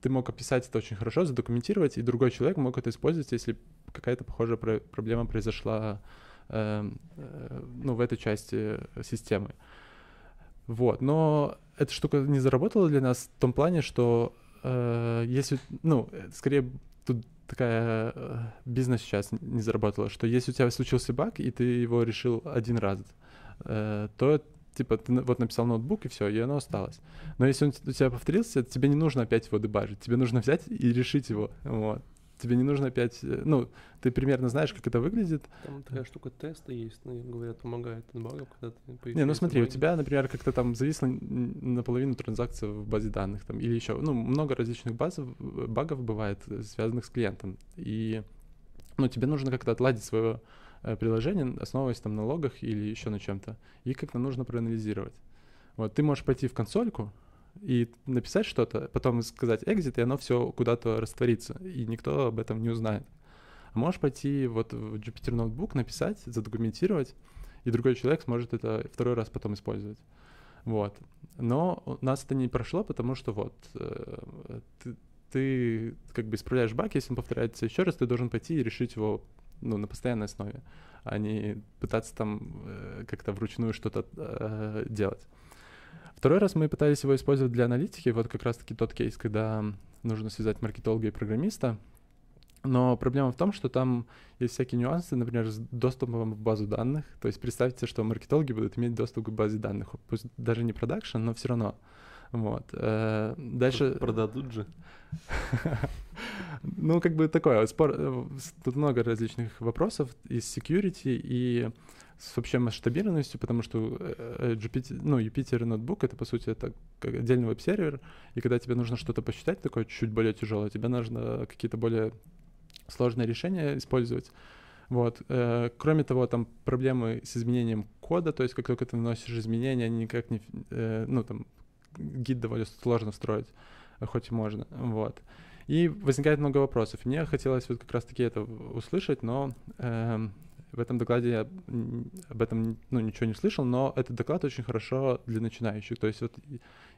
ты мог описать это очень хорошо, задокументировать, и другой человек мог это использовать, если какая-то похожая про- проблема произошла э, э, ну, в этой части системы. Вот, но эта штука не заработала для нас в том плане, что э, если, ну, э, скорее тут такая э, бизнес сейчас не заработала, что если у тебя случился баг, и ты его решил один раз, э, то типа ты вот написал ноутбук и все, и оно осталось. Но если он у тебя повторился, тебе не нужно опять его дебажить, тебе нужно взять и решить его. Вот. Тебе не нужно опять, э, ну, ты примерно знаешь, как это выглядит, Там такая штука теста есть, ну, говорят, помогает багов, когда ты Не, ну смотри, у баги. тебя, например, как-то там зависло н- наполовину транзакция в базе данных, там, или еще, ну, много различных базов, э, багов бывает, э, связанных с клиентом. И, ну, тебе нужно как-то отладить свое э, приложение, основываясь там на логах или еще на чем-то, и как-то нужно проанализировать. Вот, ты можешь пойти в консольку и написать что-то, потом сказать exit, и оно все куда-то растворится, и никто об этом не узнает. А можешь пойти вот в Jupyter Notebook, написать, задокументировать, и другой человек сможет это второй раз потом использовать. Вот. Но у нас это не прошло, потому что вот э, ты, ты как бы исправляешь баг, если он повторяется еще раз, ты должен пойти и решить его ну, на постоянной основе, а не пытаться там э, как-то вручную что-то э, делать. Второй раз мы пытались его использовать для аналитики, вот как раз-таки тот кейс, когда нужно связать маркетолога и программиста, но проблема в том, что там есть всякие нюансы, например, с доступом в базу данных. То есть представьте, что маркетологи будут иметь доступ к базе данных, пусть даже не продакшн, но все равно. Вот. Э, Дальше... Продадут же. Ну, как бы такое, спор... э, тут много различных вопросов и с security, и с вообще масштабированностью, потому что э, э, Jupyter, ну, Jupyter ноутбук — это, по сути, это как отдельный веб-сервер, и когда тебе нужно что-то посчитать такое чуть-чуть более тяжелое, тебе нужно какие-то более сложные решения использовать. Вот. э, Кроме того, там проблемы с изменением кода, то есть как только ты наносишь изменения, они никак не... Ну, там, гид довольно сложно строить, хоть и можно. Вот. И возникает много вопросов. Мне хотелось вот как раз-таки это услышать, но эм, в этом докладе я об этом ну, ничего не слышал, но этот доклад очень хорошо для начинающих. То есть вот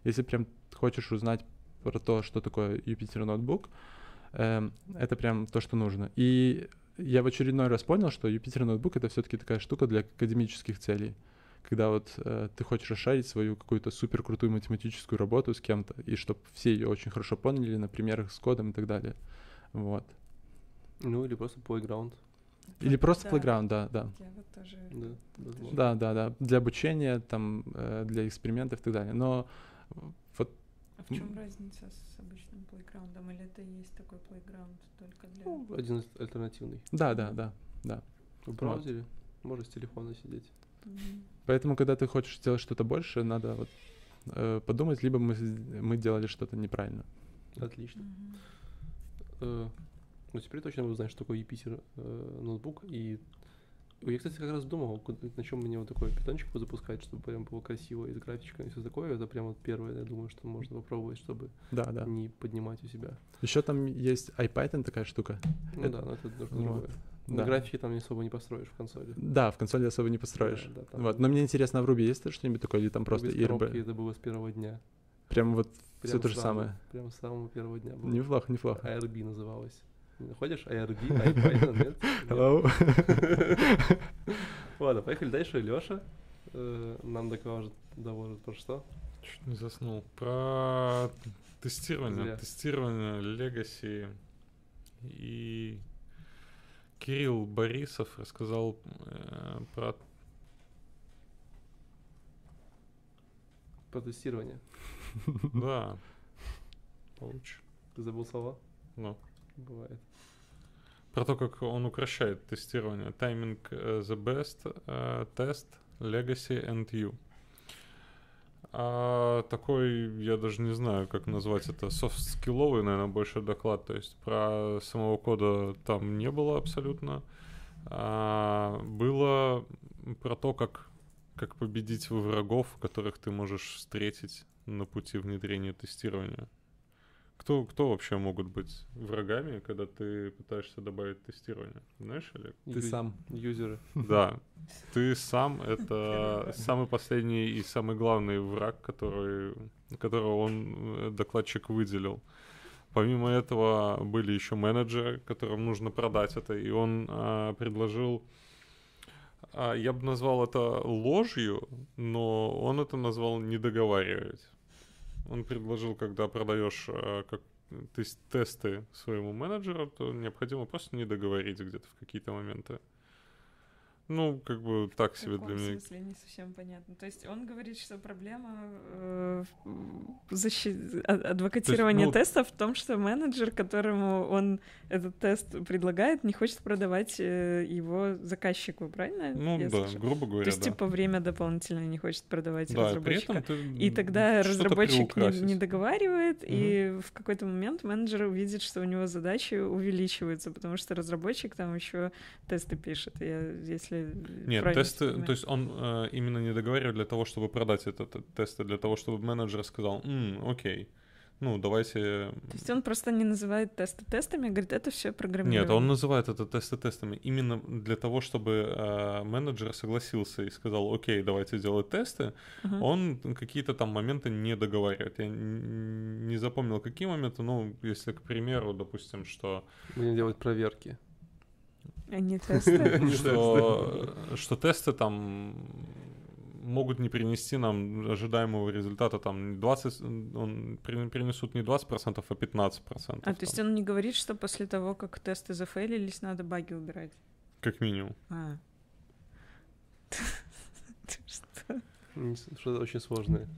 если прям хочешь узнать про то, что такое Юпитер ноутбук, эм, это прям то, что нужно. И я в очередной раз понял, что Юпитер ноутбук это все-таки такая штука для академических целей. Когда вот э, ты хочешь расшарить свою какую-то супер крутую математическую работу с кем-то, и чтобы все ее очень хорошо поняли на примерах с кодом и так далее. Вот. Ну, или просто playground. Или просто Да. playground, да, да. Я вот тоже... Да, возможно. Да, да, да. Для обучения, там, э, для экспериментов и так далее. Но вот А в чем разница с обычным плейграундом? Или это и есть такой плейграунд только для... Ну, один из альтернативный. да, да, да, да. В браузере можно с телефона сидеть. Мгм. Поэтому, когда ты хочешь сделать что-то больше, надо вот э, подумать, либо мы, мы делали что-то неправильно. Отлично. Мгм. Ну, теперь точно буду знать, что такое Юпитер э, ноутбук. И я, кстати, как раз думал, на чем мне вот такой питончик запускать, чтобы прям было красиво и с графичкой и все такое. Это прям вот первое, я думаю, что можно попробовать, чтобы Да, да. не поднимать у себя. Еще там есть iPython такая штука. Ну Это- да, но это немножко вот, другое. На да. графике там особо не построишь в консоли. Да, в консоли особо не построишь. Да, да, там Вот. Но мне интересно, а в Ruby есть что-нибудь такое, или там просто коробки IRB? это было с первого дня. Прям вот все Прям то же самое. Прям с самого первого дня было. Неплохо, неплохо. ARB называлось. Не находишь? ARB, iPython, нет? Hello. Ладно, поехали дальше. Леша нам докажет, доложит про что. Чуть не заснул. Про тестирование. Зря. Тестирование Legacy. И Кирилл Борисов рассказал э, про... Про тестирование. Да. Получше. Ты забыл слова? Ну. Бывает. Про то, как он укращает тестирование. Timing э, the best, э, test, legacy and you. А такой, я даже не знаю, как назвать это, софт-скилловый, наверное, больше доклад. То есть про самого кода там не было абсолютно. А, было про то, как, как победить врагов, которых ты можешь встретить на пути внедрения тестирования. Кто, кто вообще могут быть врагами, когда ты пытаешься добавить тестирование? Знаешь, Олег? Ты Ю- сам. Юзеры. Да. Ты сам — это самый последний и самый главный враг, который, которого он, э, докладчик, выделил. Помимо этого были еще менеджеры, которым нужно продать это, и он а, предложил, а, я бы назвал это ложью, но он это назвал не договаривать. Он предложил, когда продаешь а, как тес- тесты своему менеджеру, то необходимо просто не договорить где-то в какие-то моменты. Ну, как бы так В себе для меня. смысле не совсем понятно. То есть он говорит, что проблема э, в защи- а- адвокатирования ну- теста в том, что менеджер, которому он этот тест предлагает, не хочет продавать э, его заказчику, правильно? Ну я да, слышу? грубо говоря, То есть, да. типа, время дополнительно не хочет продавать да, при разработчика. этом ты И тогда разработчик не, не договаривает, и в какой-то момент менеджер увидит, что у него задачи увеличиваются, потому что разработчик там еще тесты пишет. Я, если Нет, правильно тесты, то есть он э, именно не договаривает для того, чтобы продать этот, этот тест, а для того, чтобы менеджер сказал, «М, окей, ну давайте... То есть он просто не называет тесты тестами, а говорит, это все программирование. Нет, он называет это тесты тестами именно для того, чтобы э, менеджер согласился и сказал, окей, давайте делать тесты, Ага. он какие-то там моменты не договаривает. Я не запомнил, какие моменты, ну, если, к примеру, допустим, что Будем делать проверки. А не тесты. Что, что тесты там могут не принести нам ожидаемого результата, там 20, он, при- принесут не 20%, а 15%. А, то есть там, он не говорит, что после того, как тесты зафейлились, надо баги убирать? Как минимум. А. Что? Что-то очень сложное.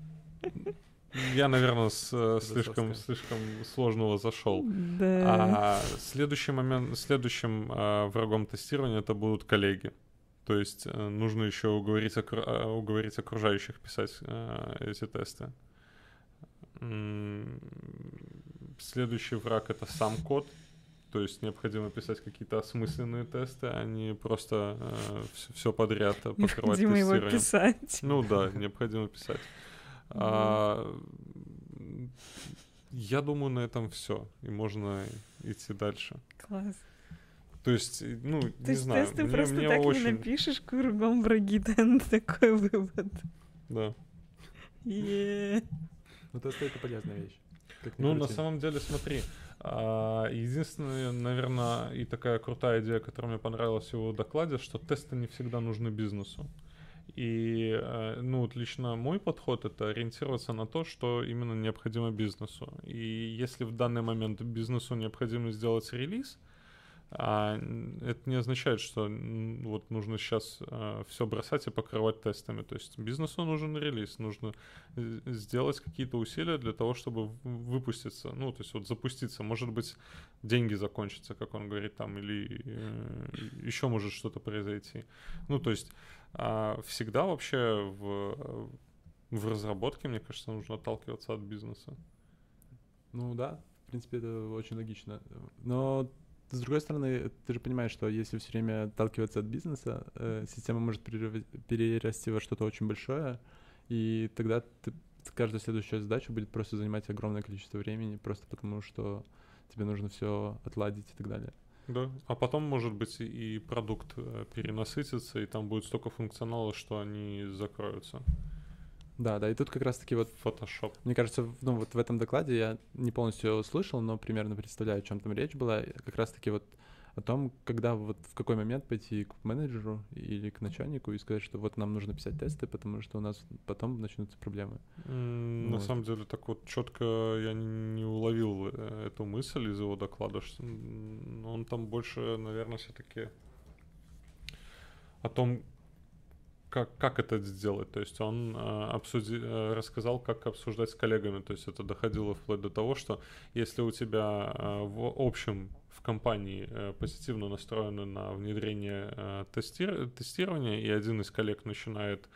Я, наверное, с, э, слишком, Философское. слишком сложного зашел. Да. А следующий момент, следующим а, врагом тестирования это будут коллеги. То есть э, нужно еще уговорить, окру- уговорить окружающих писать а, эти тесты. Следующий враг это сам код. То есть необходимо писать какие-то осмысленные тесты, а не просто все, подряд э, покрывать Необходимо его тестированием. писать. Ну да, необходимо писать. А, я думаю, на этом все. И можно идти дальше. Класс. То есть, э, ну, То не есть знаю, тесты мне, просто мне так очень... не напишешь кругом брагитен, такой вывод. Да. Е. Ну, тесты — это полезная вещь. Ну, на самом деле, смотри, а, единственная, наверное, и такая крутая идея, которая мне понравилась в его докладе, что тесты не всегда нужны бизнесу. И, э, ну, вот лично мой подход — это ориентироваться на то, что именно необходимо бизнесу. И если в данный момент бизнесу необходимо сделать релиз, а, это не означает, что вот нужно сейчас все бросать и покрывать тестами. То есть бизнесу нужен релиз, нужно э, сделать какие-то усилия для того, чтобы выпуститься, ну, то есть вот запуститься. Может быть, деньги закончатся, как он говорит, там, или еще может что-то произойти. Ну, то есть а, всегда вообще в, в разработке, мне кажется, нужно отталкиваться от бизнеса. Ну да, в принципе, это очень логично. Но с другой стороны, ты же понимаешь, что если все время отталкиваться от бизнеса, э, система может перерасти во что-то очень большое, и тогда ты, каждая следующая задача будет просто занимать огромное количество времени, просто потому что тебе нужно все отладить и так далее. Да. А потом, может быть, и продукт э, перенасытится, и там будет столько функционала, что они закроются. Да, да, и тут как раз-таки вот Photoshop. Мне кажется, ну вот в этом докладе я не полностью его слышал, но примерно представляю, о чем там речь была. Как раз-таки вот о том, когда вот в какой момент пойти к менеджеру или к начальнику и сказать, что вот нам нужно писать тесты, потому что у нас потом начнутся проблемы. На Вот. самом деле, так вот четко я не уловил э, эту мысль из его доклада. что, Он там больше, наверное, все-таки о том, как, как это сделать. То есть он э, обсуди- э, рассказал, как обсуждать с коллегами. То есть это доходило вплоть до того, что если у тебя э, в общем в компании э, позитивно настроены на внедрение э, тестир- тестирования, и один из коллег начинает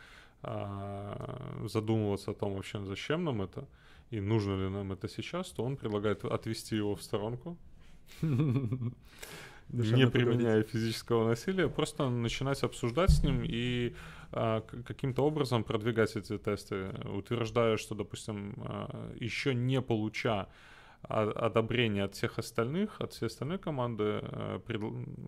а, задумываться о том вообще, зачем нам это, и нужно ли нам это сейчас, то он предлагает отвести его в сторонку, не применяя физического насилия, просто начинать обсуждать с ним и а, каким-то образом продвигать эти тесты, утверждая, что, допустим, еще не получа о- одобрения от всех остальных, от всей остальной команды, э,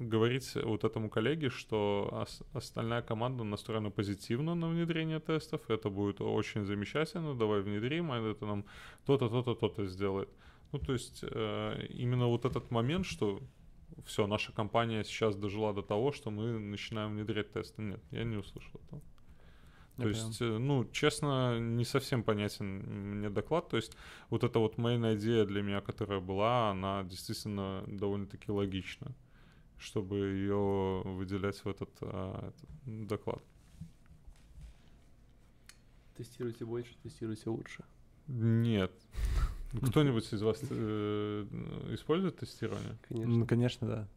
говорить вот этому коллеге, что ос- остальная команда настроена позитивно на внедрение тестов, это будет очень замечательно, давай внедрим, а это нам то-то, то-то, то-то сделает. Ну, то есть э, именно вот этот момент, что все, наша компания сейчас дожила до того, что мы начинаем внедрять тесты. Нет, я не услышал этого. То есть, э, ну, честно, не совсем понятен мне доклад. То есть, вот эта вот моя идея для меня, которая была, она действительно довольно-таки логична, чтобы ее выделять в этот, а, этот доклад. Тестируйте больше, тестируйте лучше. Нет. Кто-нибудь из вас э, использует тестирование? Конечно. Ну, конечно, да.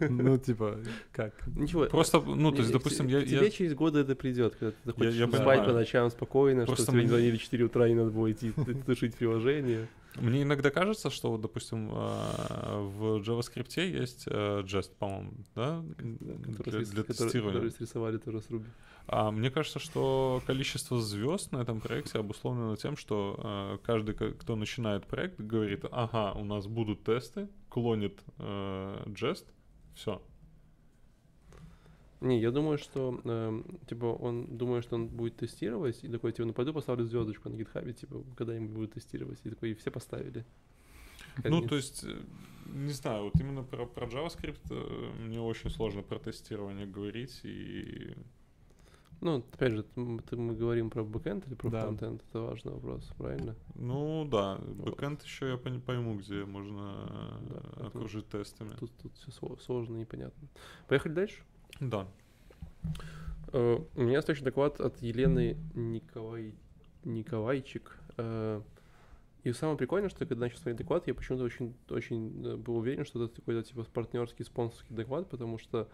Ну, типа, как? Ничего. Просто, ну, то не- есть, допустим, я... тебе через годы это придет, когда ты хочешь спать по ночам спокойно, что тебе не мне- звонили в 4 утра, и надо было идти тушить приложение. Мне иногда кажется, что вот, допустим, а, в JavaScript есть э, Jest, по-моему, да, Которые для, для тестирования. которые срисовали тоже с Ruby. А мне кажется, что количество звезд на этом проекте обусловлено тем, что э, каждый, кто начинает проект, говорит, ага, у нас будут тесты, клонит э, Jest, все. Не, я думаю, что, эм, типа, он думает, что он будет тестировать, и такой, типа, ну пойду поставлю звездочку на гитхабе, типа, когда-нибудь будет тестировать. И такой, и все поставили. Ну, то есть, э, не знаю, вот именно про, про JavaScript э, мне очень сложно про тестирование говорить, и Ну, опять же, мы говорим про бэкэнд или про Да. фронтенд, это важный вопрос, правильно? Ну да, бэкэнд еще я пойму, где можно Да, э, окружить тестами. Тут, тут все сложно и непонятно. Поехали дальше. Да. Э, У меня следующий доклад от Елены Николай... Николайчик. Э, И самое прикольное, что когда начал смотреть доклад, я почему-то очень, очень э, был уверен, что это какой-то типа партнерский, спонсорский доклад, потому что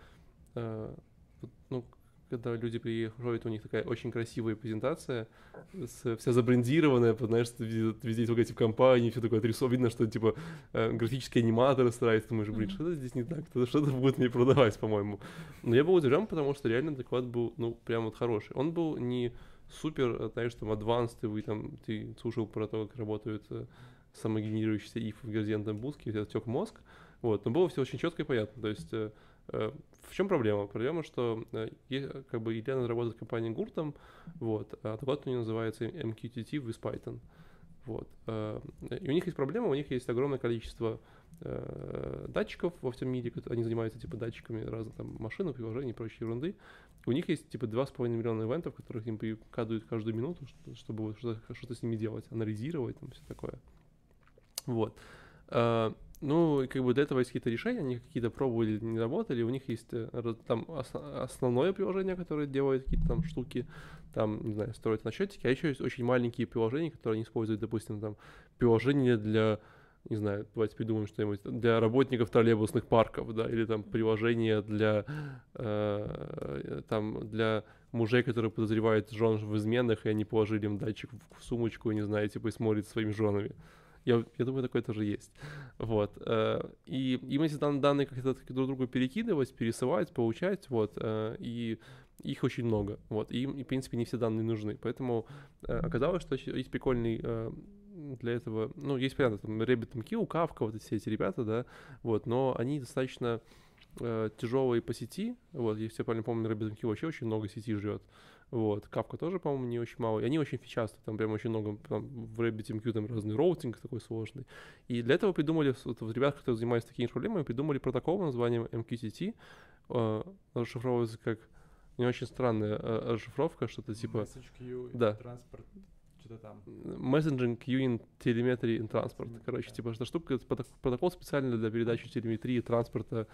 ну, когда люди приходят, у них такая очень красивая презентация, с- вся забрендированная, знаешь, везде, везде есть логотип компании, все такое отрисовано, видно, что типа э, графические аниматоры стараются, думаешь, блин, что-то здесь не так, что-то будет мне продавать, по-моему. Но я был удивлен, потому что реально доклад был, ну, прям вот хороший. Он был не супер, э, знаешь, там, advanced, вы там, ты слушал про то, как работают э, самогенерирующиеся if в градиентном буске, у тебя мозг, вот, но было все очень четко и понятно, то есть Э, в чем проблема? Проблема, что э, как бы Елена работает в компании Гуртом, вот, а доклад у нее называется MQTT with Python. Вот. э, И у них есть проблема, у них есть огромное количество э, датчиков во всем мире, они занимаются типа датчиками разных там машин, приложений и прочей ерунды. У них есть типа 2,5 миллиона ивентов, которых им прикадывают каждую минуту, что- чтобы что-то с ними делать, анализировать, там все такое. Вот. Ну, и как бы до этого есть какие-то решения, они какие-то пробовали, не работали, у них есть э, там ос- основное приложение, которое делает какие-то там штуки, там, не знаю, строят на счетчике, а еще есть очень маленькие приложения, которые они используют, допустим, там, приложение для, не знаю, давайте придумаем что-нибудь, для работников троллейбусных парков, да, или там приложение для, э, там, для мужей, которые подозревают жен в изменах, и они положили им датчик в сумочку, не знаю, типа, и смотрят своими женами. Я, я думаю, такое тоже есть. Вот. э, И им эти дан- данные как-то друг другу перекидывать, пересылать, получать, вот. э, И их очень много, вот. И и, в принципе, не все данные нужны. Поэтому э, оказалось, что есть прикольный для этого, ну, есть понятно, там, RabbitMQ, Kafka, вот все эти ребята, да, вот, но они достаточно э, тяжелые по сети, вот, я правильно помню, RabbitMQ вообще очень много сети жрет, вот, Kafka тоже, по-моему, не очень мало, и они очень фичастые, там прям очень много, там, в RabbitMQ там разный роутинг такой сложный, и для этого придумали, вот, вот ребята, которые занимаются такими проблемами, придумали протокол под названием MQTT, э, расшифровывается как не очень странная э, расшифровка, что-то типа Message queue, да. транспорт, что-то там. Messaging Queuing Telemetry and Transport. Короче, типа, эта штука, протокол специально для передачи телеметрии и транспорта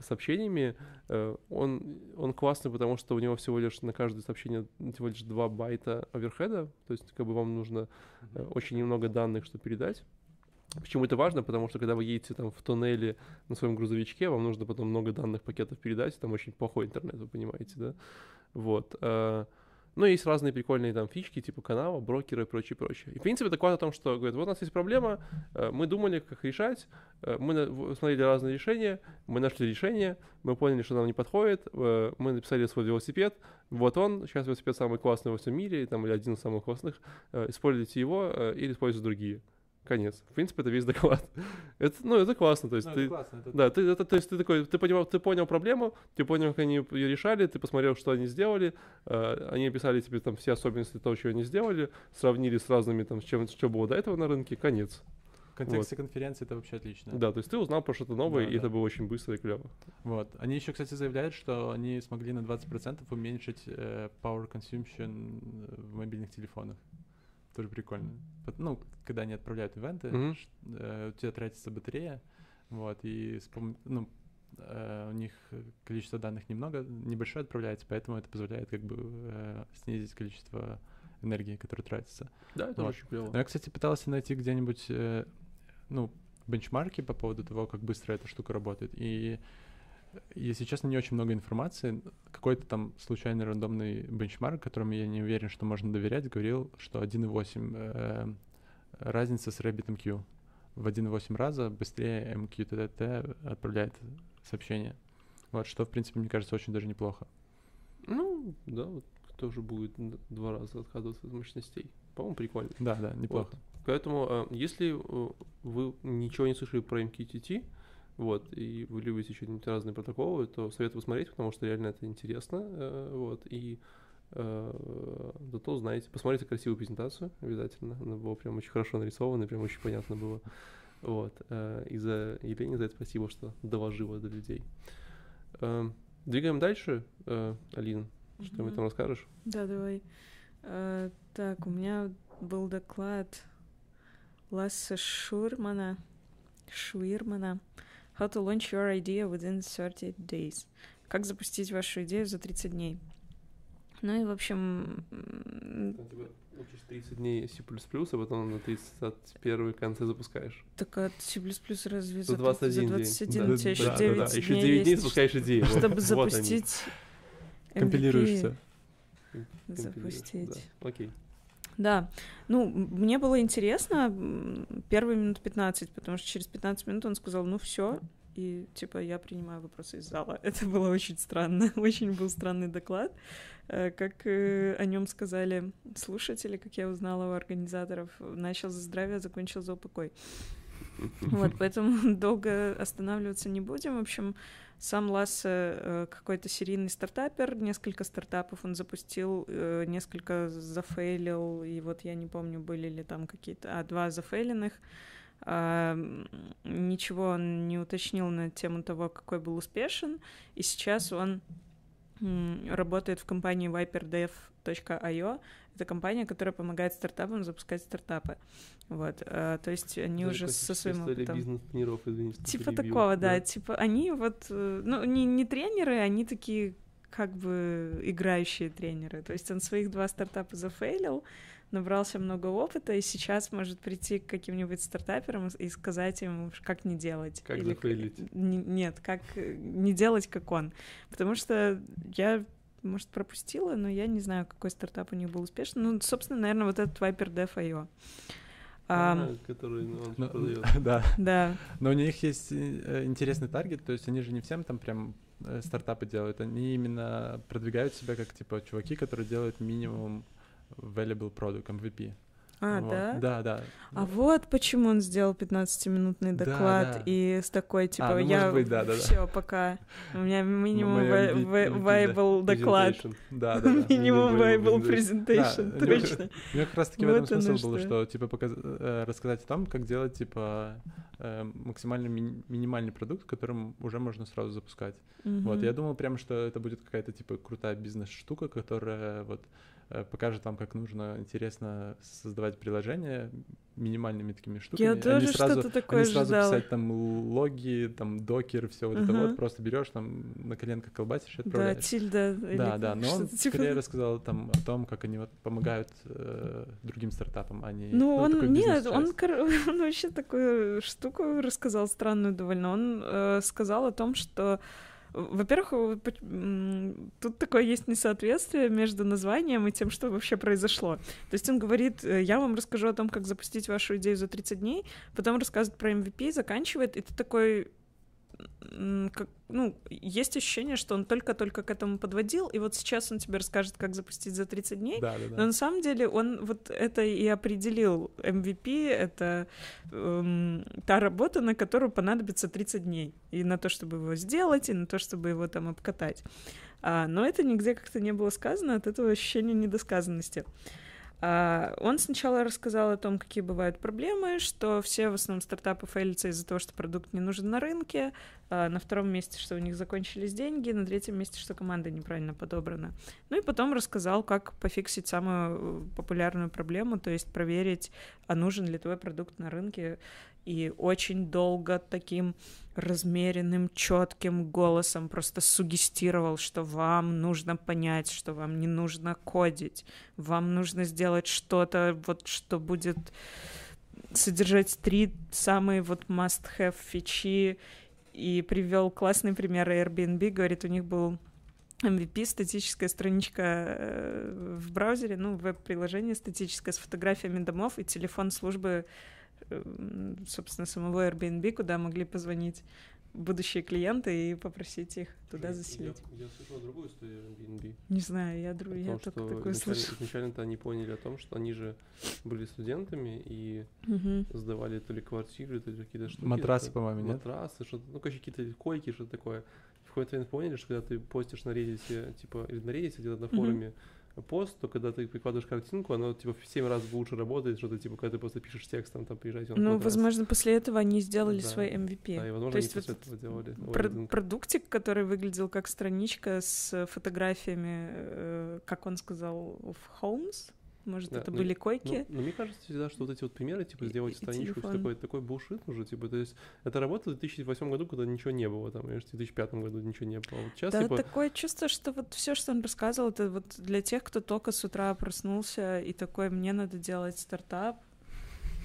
сообщениями. Э, Он, он классный, потому что у него всего лишь на каждое сообщение всего лишь 2 байта оверхеда, то есть как бы вам нужно э, очень немного данных, чтобы передать. Почему это важно? Потому что когда вы едете там в туннеле на своем грузовичке, вам нужно потом много данных пакетов передать, там очень плохой интернет, вы понимаете, да? Вот. Ну, есть разные прикольные там фички, типа канала, брокеры и прочее, прочее. И, в принципе, доклад о том, что, говорят, вот у нас есть проблема, э, мы думали, как решать, э, мы смотрели разные решения, мы нашли решение, мы поняли, что нам не подходит, э, мы написали свой велосипед, вот он, сейчас велосипед самый классный во всем мире, там, или один из самых классных, используйте его или используйте другие. Конец. В принципе, это весь доклад. Это, ну, это классно, то есть Ну, ты... это классно, это Да, ты, это, то есть ты такой, ты понимал, ты понял проблему, ты понял, как они ее решали, ты посмотрел, что они сделали, э, они описали тебе там все особенности того, что они сделали, сравнили с разными там, с чем, что было до этого на рынке, конец. В контексте конференции это вообще отлично. Да, то есть ты узнал про что-то новое, Да, и это да. было очень быстро и клево. Вот. Они еще, кстати, заявляют, что они смогли на 20% уменьшить э, power consumption э, в мобильных телефонах. Тоже прикольно. Ну, когда они отправляют ивенты, э, у тебя тратится батарея, вот, и с пом- ну, э, у них количество данных немного, небольшое отправляется, поэтому это позволяет как бы э, снизить количество энергии, которая тратится. Да, это Вот. очень клево. Но я, кстати, пытался найти где-нибудь, э, ну, бенчмарки по поводу того, как быстро эта штука работает. И, если честно, не очень много информации. Какой-то там случайный рандомный бенчмарк, которому я не уверен, что можно доверять, говорил, что 1.8 э, разница с RabbitMQ. В 1.8 раза быстрее MQTT отправляет сообщение. Вот, что, в принципе, мне кажется, очень даже неплохо. Ну, да, вот тоже будет два раза отказываться от мощностей. По-моему, прикольно. Да, да, неплохо. Поэтому, э, если э, вы ничего не слышали про MQTT, вот, и вы любите что-нибудь разные протоколы, то советую посмотреть, потому что реально это интересно, э, вот, и э, зато знаете, посмотрите красивую презентацию обязательно, она была прям очень хорошо нарисована, прям очень понятно было, вот, э, и за Елене за это спасибо, что доложила до людей. Двигаем дальше, Алина, что-нибудь Мгм. там расскажешь? Да, давай. Так, у меня был доклад Ласса Шурмана, Шуирмана How to launch your idea within 30 days. Как запустить вашу идею за 30 дней. Ну и, в общем, типа, учишь 30 дней C++, а потом на 31 конце запускаешь. так от C++ разве За за 21 за день. 21 Да, у тебя еще да, да, 9 да. Еще дней 9 дней запускаешь вот- чтобы запустить Компилируешь MVP. всё. Компилируешь, запустить. да. Окей. Да, ну, мне было интересно первые минут 15, потому что через 15 минут он сказал, ну все, и типа я принимаю вопросы из зала. Это было очень странно, очень был странный доклад. Э, Как э, о нем сказали слушатели, как я узнала у организаторов, начал за здравие, закончил за упокой. Вот, поэтому долго останавливаться не будем. В общем, сам Лассе э, какой-то серийный стартапер, несколько стартапов он запустил, э, несколько зафейлил, и вот я не помню, были ли там какие-то... А, два зафейленных. Ничего он не уточнил на тему того, какой был успешен, и сейчас он работает в компании viperdev.io. Это компания, которая помогает стартапам запускать стартапы. Вот, а, то есть они уже со своим опытом... бизнес-тренеров, извините, Типа перебил, такого, да. Типа они вот, э, ну, не, не тренеры, они такие как бы играющие тренеры. То есть он своих два стартапа зафейлил, набрался много опыта, и сейчас может прийти к каким-нибудь стартаперам и сказать им, как не делать. Как Или зафейлить? Н- Нет, как э, не делать, как он. Потому что я, может, пропустила, но я не знаю, какой стартап у них был успешный. Ну, собственно, наверное, вот этот Viper Dev.io. Ам, А, который ну, он Ну, продает. Да. да, Но у них есть э, интересный таргет, то есть они же не всем там прям э, стартапы делают, они именно продвигают себя как типа чуваки, которые делают минимум valuable product, MVP. а, Вот. да? Да, да. А вот почему он сделал 15-минутный Да, доклад да. и с такой, типа, ну, я быть, да, да, да. все, пока. У меня минимум viable доклад. Да, да, да. Минимум Да, у него- точно. У меня как раз таки в этом смысл был, что. типа э, рассказать о том, как делать типа э, максимально ми- минимальный продукт, которым уже можно сразу запускать. Вот, я думал прямо, что это будет какая-то типа крутая бизнес-штука, которая вот покажет вам, как нужно интересно создавать приложение минимальными такими штуками. Я тоже сразу- что-то такое не сразу ждала. писать там логи, там докер, все вот это Ага. вот, просто берешь там на коленках колбасишь и Да, отправляешь. тильда. или Да, да, но он типа. скорее рассказал там о том, как они вот помогают э, другим стартапам, а не Ну, он, такой нет, он, он вообще такую штуку рассказал странную довольно. Он э, сказал о том, что, э, во-первых, э, тут такое есть несоответствие между названием и тем, что вообще произошло. То есть он говорит, э, я вам расскажу о том, как запустить вашу идею за 30 дней, потом рассказывает про MVP, заканчивает, и ты такой, как, ну, есть ощущение, что он только-только к этому подводил, и вот сейчас он тебе расскажет, как запустить за 30 дней, Да, да, да. но на самом деле он вот это и определил. MVP — это эм, та работа, на которую понадобится 30 дней. И на то, чтобы его сделать, и на то, чтобы его там обкатать. А, но это нигде как-то не было сказано, от этого ощущения недосказанности. А, он сначала рассказал о том, какие бывают проблемы, что все в основном стартапы фейлятся из-за того, что продукт не нужен на рынке, а, на втором месте, что у них закончились деньги, на третьем месте, что команда неправильно подобрана. Ну и потом рассказал, как пофиксить самую э, популярную проблему, то есть проверить, а нужен ли твой продукт на рынке. И очень долго таким размеренным, четким голосом просто сугестировал, что вам нужно понять, что вам не нужно кодить, вам нужно сделать что-то, вот что будет содержать три самые вот must-have фичи, и привел классный пример Airbnb, говорит, у них был MVP, статическая страничка э, в браузере, ну, веб-приложение статическое с фотографиями домов и телефон службы, собственно, самого Airbnb, куда могли позвонить будущие клиенты и попросить их туда Я- заселить. Я, слышал другую историю Airbnb. Не знаю, я, дру... О я том, только изначально, слышала. изначально-то они поняли о том, что они же были студентами и Мгм. сдавали то ли квартиры, то ли какие-то штуки. Матрасы, это- по-моему, нет? Матрасы, что-то, ну, короче, какие-то койки, что-то такое. В какой-то момент поняли, что когда ты постишь на Reddit, типа, или на Reddit, где-то на форуме пост, то когда ты прикладываешь картинку, оно, типа, в 7 раз лучше работает, что-то, типа, когда ты просто пишешь текстом, там, приезжайте на Ну, возможно, после этого они сделали Да. свой MVP. Да, и, возможно, То есть вот этого делали. Про- продуктик, который выглядел как страничка с фотографиями, э, как он сказал, в homes. Может, Да, это ну, были койки. Ну, но мне кажется всегда, что вот эти вот примеры, типа, И- сделать и страничку, телефон. такой, такой булшит уже, типа, то есть, это работа в 2008 году, когда ничего не было, там, или в 2005 году ничего не было. Вот сейчас, да, типа, такое чувство, что вот все, что он рассказывал, это вот для тех, кто только с утра проснулся и такой, мне надо делать стартап.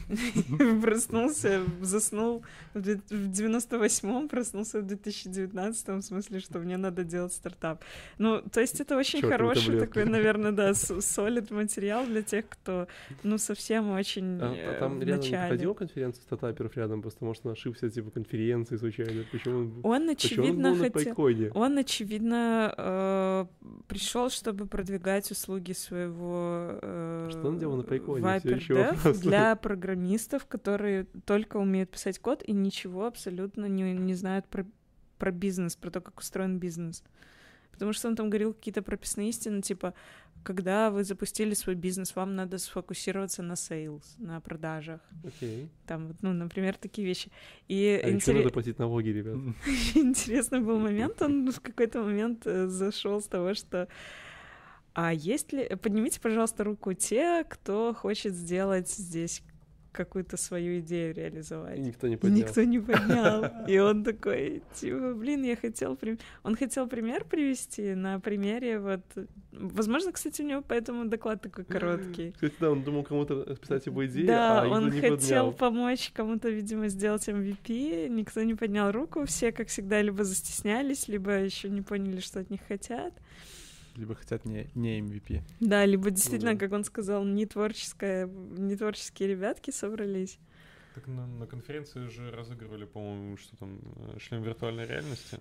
Проснулся, заснул в две- в 98-м, проснулся в 2019-м, в смысле, что мне надо делать стартап. Ну, то есть это очень Чёртовы хороший такой, наверное, да, солид материал для тех, кто, ну, совсем очень а, э, а там в рядом проходила конференция стартаперов рядом, просто, может, он ошибся, типа, конференции случайно, почему он, Он, почему он очевидно, был на хотел... пайконе? Он, очевидно, пришел, чтобы продвигать услуги своего э, э, Что он делал на Пайконе? Для программистов, которые только умеют писать код и ничего абсолютно не, не знают про, про бизнес, про то, как устроен бизнес. Потому что он там говорил какие-то прописные истины, типа, когда вы запустили свой бизнес, вам надо сфокусироваться на sales, на продажах. Окей. Там, ну, например, такие вещи. И А еще интере- надо платить налоги, ребят. Интересный был момент. Он в какой-то момент зашел с того, что а есть ли... Поднимите, пожалуйста, руку те, кто хочет сделать здесь какую-то свою идею реализовать. И никто не И поднял. Никто не поднял. И он такой, типа, блин, я хотел... прим- Он хотел пример привести на примере вот... Возможно, кстати, у него поэтому доклад такой короткий. Кстати, да, он думал кому-то списать его идеи, Да, а он не хотел поднял. помочь кому-то, видимо, сделать MVP. Никто не поднял руку. Все, как всегда, либо застеснялись, либо еще не поняли, что от них хотят. Либо хотят не, не MVP. Да, либо действительно, да. как он сказал, не творческая, не творческие ребятки собрались. Так на, на конференции же разыгрывали, по-моему, что там, э, шлем виртуальной реальности.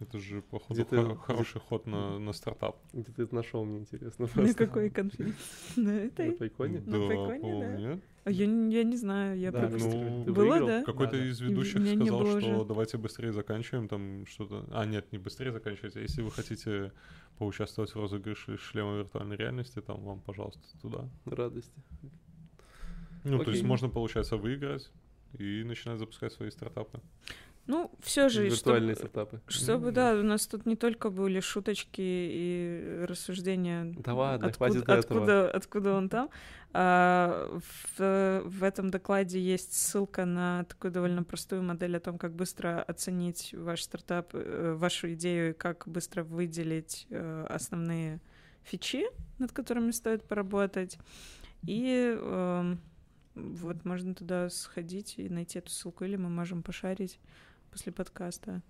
Это же, походу, Где-то- хо- хороший ход на, на стартап. Где ты это нашел, мне интересно. На просто. какой конференции? На На этой? Пайконе? На Пайконе, да. А Я, не- я не знаю, я Да, пропустила. ну, Было, выиграл? да? Какой-то Да, да. из ведущих не сказал, что уже. давайте быстрее заканчиваем там что-то. А, нет, не быстрее заканчивайте. Если вы хотите поучаствовать в розыгрыше шлема виртуальной реальности, там вам, пожалуйста, туда. Радости. Ну, то есть Окей. можно, получается, выиграть и начинать запускать свои стартапы. Ну, все же, Виртуальные чтобы, стартапы. чтобы, да, у нас тут не только были шуточки и рассуждения. Да ладно, откуда, хватит этого. откуда, откуда он там. А, в, в этом докладе есть ссылка на такую довольно простую модель о том, как быстро оценить ваш стартап, э, вашу идею и как быстро выделить э, основные фичи, над которыми стоит поработать. И эм, вот можно туда сходить и найти эту ссылку, или мы можем пошарить после подкаста.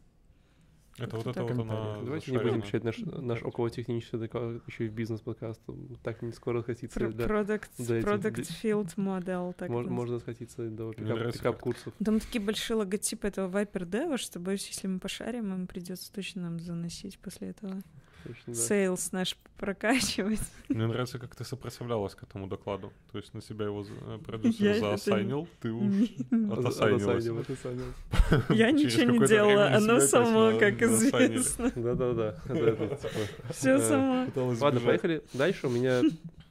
Это вот это вот она. Давайте не будем качать наш, наш околотехнический доклад еще и в бизнес-подкаст. Так не скоро хотится. Про- да. Product, product. Field Model, так Мож- это Можно сходиться до Мне нравится, пикап, как- курсов. Там такие большие логотипы этого Viper Dev, что боюсь, если мы пошарим, им придется точно нам заносить после этого. Точно, да. Сейлс наш прокачивать. Мне нравится, как ты сопротивлялась к этому докладу. То есть на себя его э, продюсер заосайнил, ты уж отосайнилась. Я ничего не делала, оно само, как известно. Да-да-да. Типа, Все э, само. Ладно, поехали. Дальше у меня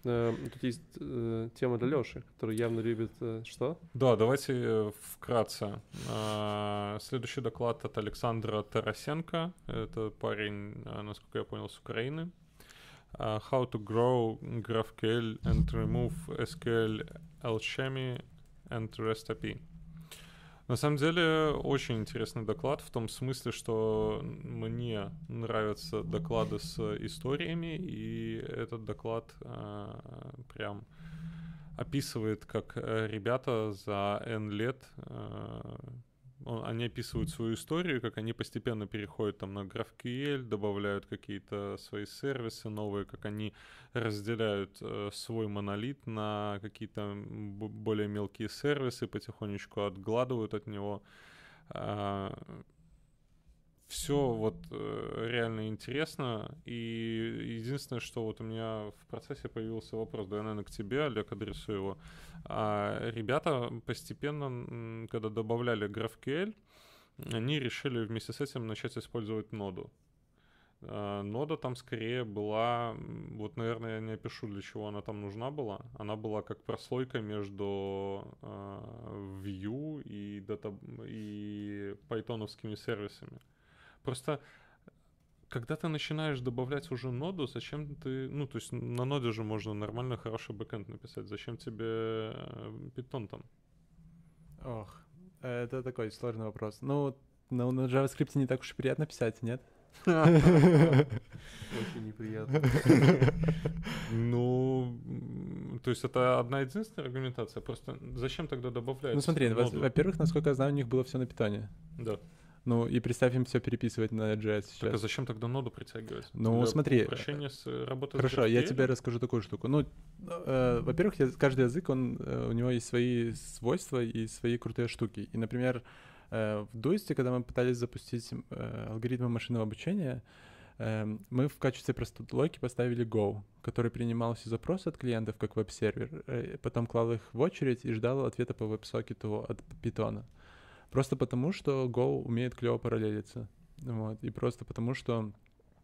тут есть э, тема для Лёши, который явно любит э, что? Да, давайте э, вкратце. А, Следующий доклад от Александра Тарасенко. Это парень, насколько я понял, с Украины. А, How to grow GraphQL and remove SQL alchemy and REST API. На самом деле, очень интересный доклад в том смысле, что мне нравятся доклады с историями, и этот доклад а, прям описывает, как э, ребята за N лет, э, он- они описывают свою историю, как они постепенно переходят там на GraphQL, добавляют какие-то свои сервисы новые, как они разделяют э, свой монолит на какие-то более мелкие сервисы, потихонечку отгладывают от него. Все вот э, реально интересно. И единственное, что вот у меня в процессе появился вопрос, да, я, наверное, к тебе, Олег, адресую его. А, ребята постепенно, когда добавляли GraphQL, они решили вместе с этим начать использовать ноду. А, Нода там скорее была, вот, наверное, я не опишу, для чего она там нужна была. Она была как прослойка между а, Vue и, дата, и пайтоновскими сервисами. Просто когда ты начинаешь добавлять уже ноду, зачем ты... Ну, то есть на ноде же можно нормально хороший бэкэнд написать. Зачем тебе э, питон там? Ох, это такой сложный вопрос. Ну, на, на JavaScript не так уж и приятно писать, нет? Очень неприятно. Ну, то есть это одна единственная аргументация. Просто зачем тогда добавлять Ну смотри, во-первых, насколько я знаю, у них было все на питоне. Да. Ну и представь им все переписывать на JS Так а сейчас. зачем тогда ноду притягивать? Ну, Для смотри, Упрощения с э, работы с Хорошо, я GraphQL? тебе расскажу такую штуку. Ну, э, во-первых, я- каждый язык, он, э, у него есть свои свойства и свои крутые штуки. И, например, э, в Дуисте, когда мы пытались запустить э, алгоритмы машинного обучения, Эм, мы в качестве простотлойки поставили Go, который принимал все запросы от клиентов как веб-сервер, э, потом клал их в очередь и ждал ответа по веб-сокету от Python. Просто потому, что Go умеет клево параллелиться. Вот. И просто потому, что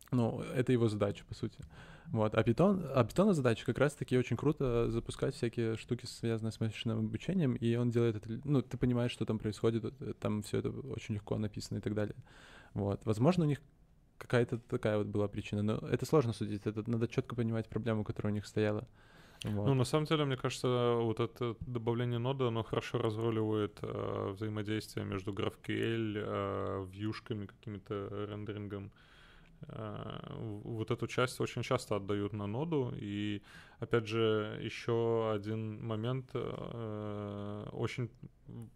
ну, это его задача, по сути. Вот. А Python, а Python задача как раз-таки очень круто запускать всякие штуки, связанные с машинным обучением, и он делает это, ну, ты понимаешь, что там происходит, э, там все это очень легко написано и так далее. Вот. Возможно, у них какая-то такая вот была причина. Но это сложно судить. Это надо четко понимать проблему, которая у них стояла. Вот. Ну, на самом деле, мне кажется, вот это добавление нода, оно хорошо разруливает э, взаимодействие между GraphQL, э, вьюшками, какими-то рендерингом. Вот эту часть очень часто отдают на ноду. И, опять же, еще один момент. Э, очень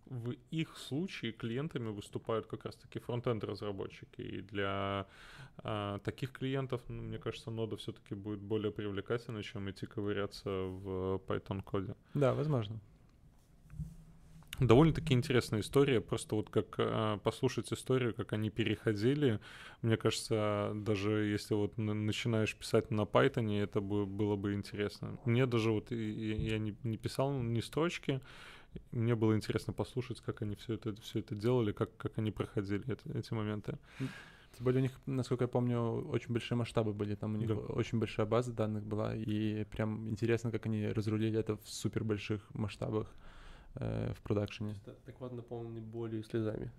в их случае клиентами выступают как раз-таки фронтенд разработчики. И для э, таких клиентов, ну, мне кажется, нода все-таки будет более привлекательной, чем идти ковыряться в Python коде. Да, возможно. Довольно-таки интересная история, просто вот как э, послушать историю, как они переходили, мне кажется, даже если вот начинаешь писать на Python, это бы, было бы интересно. Мне даже вот, я не, не писал ни строчки, мне было интересно послушать, как они все это, все это делали, как, как они проходили это, эти моменты. Тем более у них, насколько я помню, очень большие масштабы были, там у них да. очень большая база данных была, и прям интересно, как они разрулили это в супер больших масштабах э, в продакшене. Доклад наполненный болью и слезами.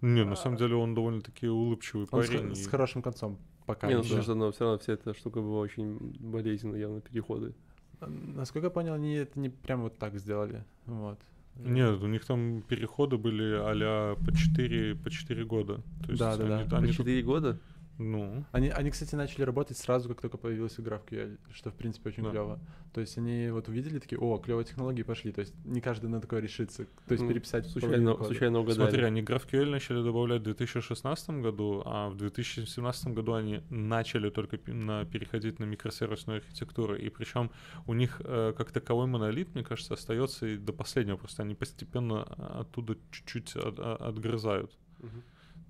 Не, на самом деле он довольно-таки улыбчивый он парень. С, и... с хорошим концом пока. Не, ну, да. но все равно вся эта штука была очень болезненная, явно переходы. Насколько я понял, они это не прям вот так сделали. Вот. Нет, у них там переходы были а по 4, по 4 года. То есть да, да, они, да. Они по 4 тут... года? Ну. Они, они, кстати, начали работать сразу, как только появилась игра в QL, что, в принципе, очень да. клево. То есть они вот увидели такие, о, клевые технологии пошли. То есть не каждый на такое решится. То есть ну, переписать случайно, случайно угадали. Смотри, они GraphQL начали добавлять в 2016 году, а в 2017 году они начали только на, переходить на микросервисную архитектуру. И причем у них э, как таковой монолит, мне кажется, остается и до последнего. Просто они постепенно оттуда чуть-чуть от, отгрызают. Угу.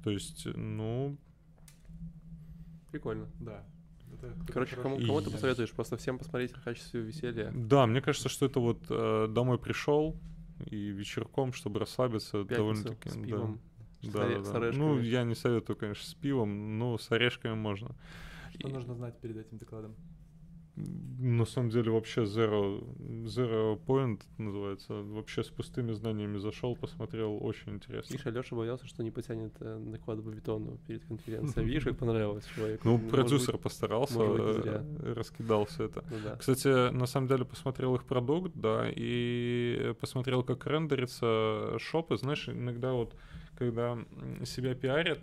То есть, ну, Прикольно. Да. Это Короче, кому, кому ты посоветуешь просто всем посмотреть в качестве веселья? Да, мне кажется, что это вот э, домой пришел и вечерком, чтобы расслабиться, довольно-таки. С пивом. Да, да, да, да. Ну, я не советую, конечно, с пивом, но с орешками можно. Что и... нужно знать перед этим докладом? На самом деле вообще zero, zero point называется. Вообще с пустыми знаниями зашел, посмотрел, очень интересно. Видишь, Алеша боялся, что не потянет э, наклад по бетону перед конференцией. Видишь, как понравилось человеку. Ну, продюсер постарался, э, раскидал все это. Ну Кстати, на самом деле посмотрел их продукт, да, и посмотрел, как рендерится шопы. Знаешь, иногда вот, когда себя пиарят,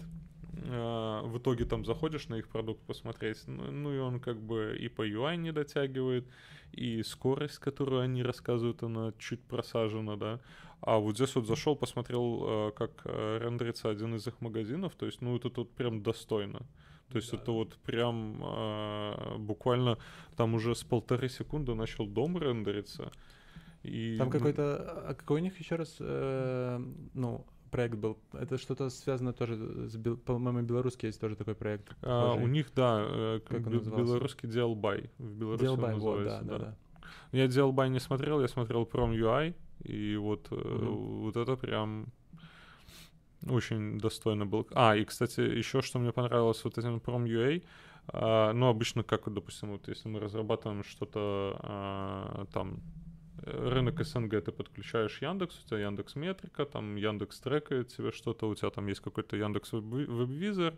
в итоге там заходишь на их продукт посмотреть, ну, ну и он как бы и по UI не дотягивает, и скорость, которую они рассказывают, она чуть просажена, да. А вот здесь вот зашел, посмотрел, а, как а, рендерится один из их магазинов, то есть, ну это тут прям достойно. То есть да. это вот прям э, буквально там уже с полторы секунды начал дом рендериться. И... Там какой-то... А какой у них еще раз, э, ну, проект был? Это что-то связано тоже с, по-моему, белорусский есть тоже такой проект. А, у них, да, э, как бел- белорусский DLBY. В Беларуси DLBY, вот, да, да, да. Я DLBY не смотрел, я смотрел Prom UI, и вот, mm-hmm. вот это прям очень достойно было. А, и, кстати, еще что мне понравилось вот этим Prom UA, а, ну, обычно, как, допустим, вот если мы разрабатываем что-то а, там рынок СНГ ты подключаешь Яндекс, у тебя Яндекс Метрика, там Яндекс трекает тебе что-то, у тебя там есть какой-то Яндекс веб-визор.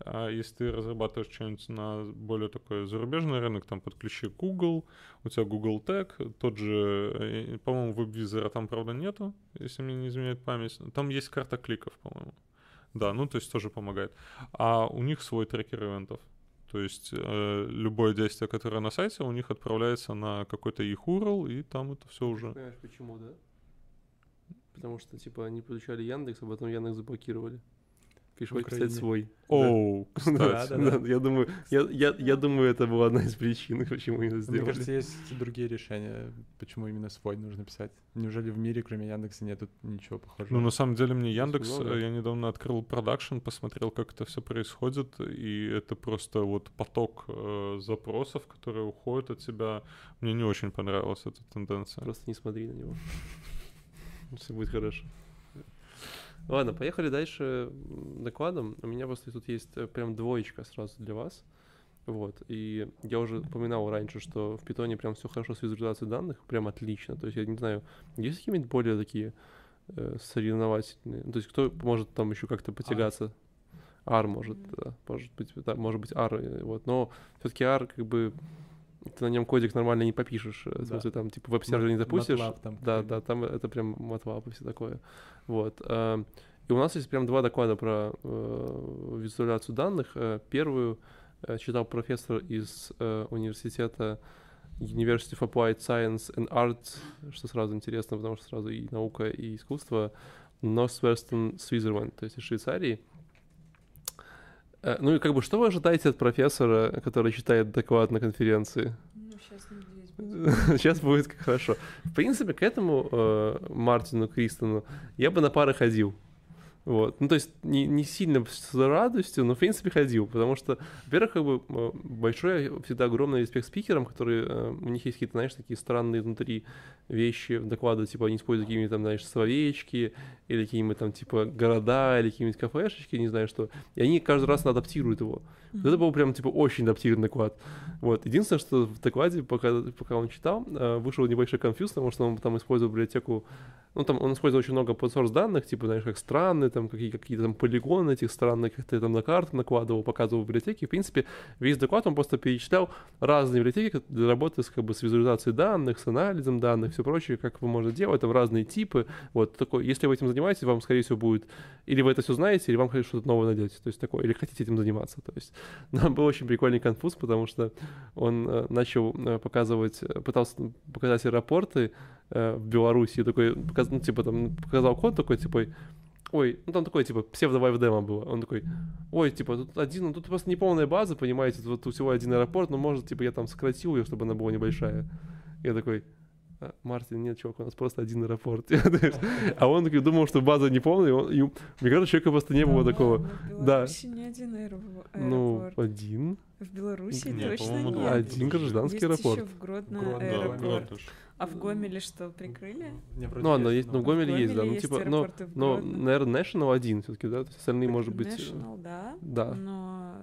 А если ты разрабатываешь что-нибудь на более такой зарубежный рынок, там подключи Google, у тебя Google Tag, тот же, э, по-моему, веб-визора там, правда, нету, если мне не изменяет память. Там есть карта кликов, по-моему. Да, ну то есть тоже помогает. А у них свой трекер ивентов. То есть э, любое действие, которое на сайте, у них отправляется на какой-то их URL, и там это все уже. Понимаешь, почему, да? Потому что, типа, они получали Яндекс, а потом Яндекс заблокировали. Пришлось писать свой. Оу, Да, кстати. да, да, Я думаю, я, я, я думаю, это была одна из причин, почему это Мне сделали. кажется, есть другие решения, почему именно свой нужно писать. Неужели в мире, кроме Яндекса, нету ничего похожего? Ну, на самом деле, мне Яндекс, я недавно открыл продакшн, посмотрел, как это все происходит, и это просто вот поток э, запросов, которые уходят от тебя. Мне не очень понравилась эта тенденция. Просто не смотри на него. Все будет хорошо. Ладно, поехали дальше докладом. У меня просто тут есть э, прям двоечка сразу для вас. Вот. И я уже упоминал раньше, что в питоне прям все хорошо с визуализацией данных, прям отлично. То есть я не знаю, есть какие-нибудь более такие э, соревновательные? То есть кто может там еще как-то потягаться? R может, да, может быть, да, может быть R, э, вот, но все-таки R как бы ты на нем кодик нормально не попишешь, э, в Да. смысле там типа веб-сервер не запустишь, MATLAB там да, да, там это прям MATLAB и все такое, вот. э, И у нас есть прям два доклада про э, визуализацию данных. Э, Первую читал профессор из университета University of Applied Science and Arts, что сразу интересно, потому что сразу и наука, и искусство, Northwestern Switzerland, то есть из Швейцарии. Ну и как бы что вы ожидаете от профессора, который читает доклад на конференции? Ну, сейчас надеюсь. Сейчас будет как хорошо. В принципе, к этому э, Мартину Кристону я бы на пары ходил. Вот. Ну, то есть не, не сильно с радостью, но в принципе ходил, потому что, во-первых, как бы э, большой, всегда огромный респект спикерам, которые, э, у них есть какие-то, знаешь, такие странные внутри вещи доклада, типа они используют какие-нибудь там, знаешь, словечки, или какие-нибудь там, типа, города, или какие-нибудь кафешечки, не знаю что, и они каждый раз адаптируют его. Вот Это был прям, типа, очень адаптированный доклад. Вот. Единственное, что в докладе, пока, пока он читал, э, вышел небольшой конфьюз, потому что он там использовал библиотеку, ну, там он использовал очень много подсорс данных, типа, знаешь, как страны, там, какие, какие-то там полигоны этих стран, как-то там на карту накладывал, показывал в библиотеке. В принципе, весь доклад он просто перечислял разные библиотеки для работы с, как бы, с визуализацией данных, с анализом данных, все прочее, как вы можете делать, там разные типы. Вот такой, если вы этим занимаетесь, вам, скорее всего, будет или вы это все знаете, или вам, конечно, что-то новое найдете. То есть такое, или хотите этим заниматься. То есть нам был очень прикольный конфуз, потому что он э, начал э, показывать, э, пытался показать аэропорты в Беларуси, такой, ну, типа, там, показал код такой, типа, ой, ну, там такой, типа, псевдо демо было. Он такой, ой, типа, тут один, ну, тут просто неполная база, понимаете, тут вот всего один аэропорт, но, может, типа, я там сократил ее, чтобы она была небольшая. Я такой, «А, Мартин, нет, чувак, у нас просто один аэропорт. А он такой думал, что база не полная, и он- и, мне кажется, у человека просто не было Да такого. В Да. Беларуси не один аэропорт. Ну, один. В Беларуси точно нет. Один гражданский Есть аэропорт. еще в Гродно Гродно, Да, аэропорт. А в Гомеле что, прикрыли? Ну, ладно, есть, ну, но- в Гомеле есть, да. Ну, типа, но, но, наверное, National один все-таки, да? То есть остальные, может быть... э, National, да. да. Но...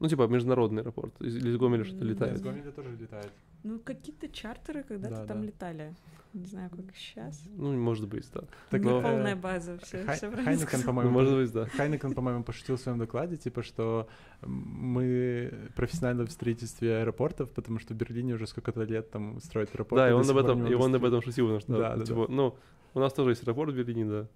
Ну, типа, международный аэропорт. Из, или из Гомеля что-то летает. из Гомеля тоже летает. Ну, какие-то чартеры когда-то Да, там да. летали. Не знаю, как сейчас. Ну, может быть, да. Так, но- э, полная база, все, Хай- все Хайнекен, сказал. Ну, по-моему, может быть, да. Хайнекен, по-моему, пошутил в своем докладе, типа, что мы профессионально в строительстве аэропортов, потому что в Берлине уже сколько-то лет там строят аэропорт. Да, и он об этом, и он об этом шутил, потому что, Да, да, типа, ну, у нас тоже есть аэропорт в Берлине, да.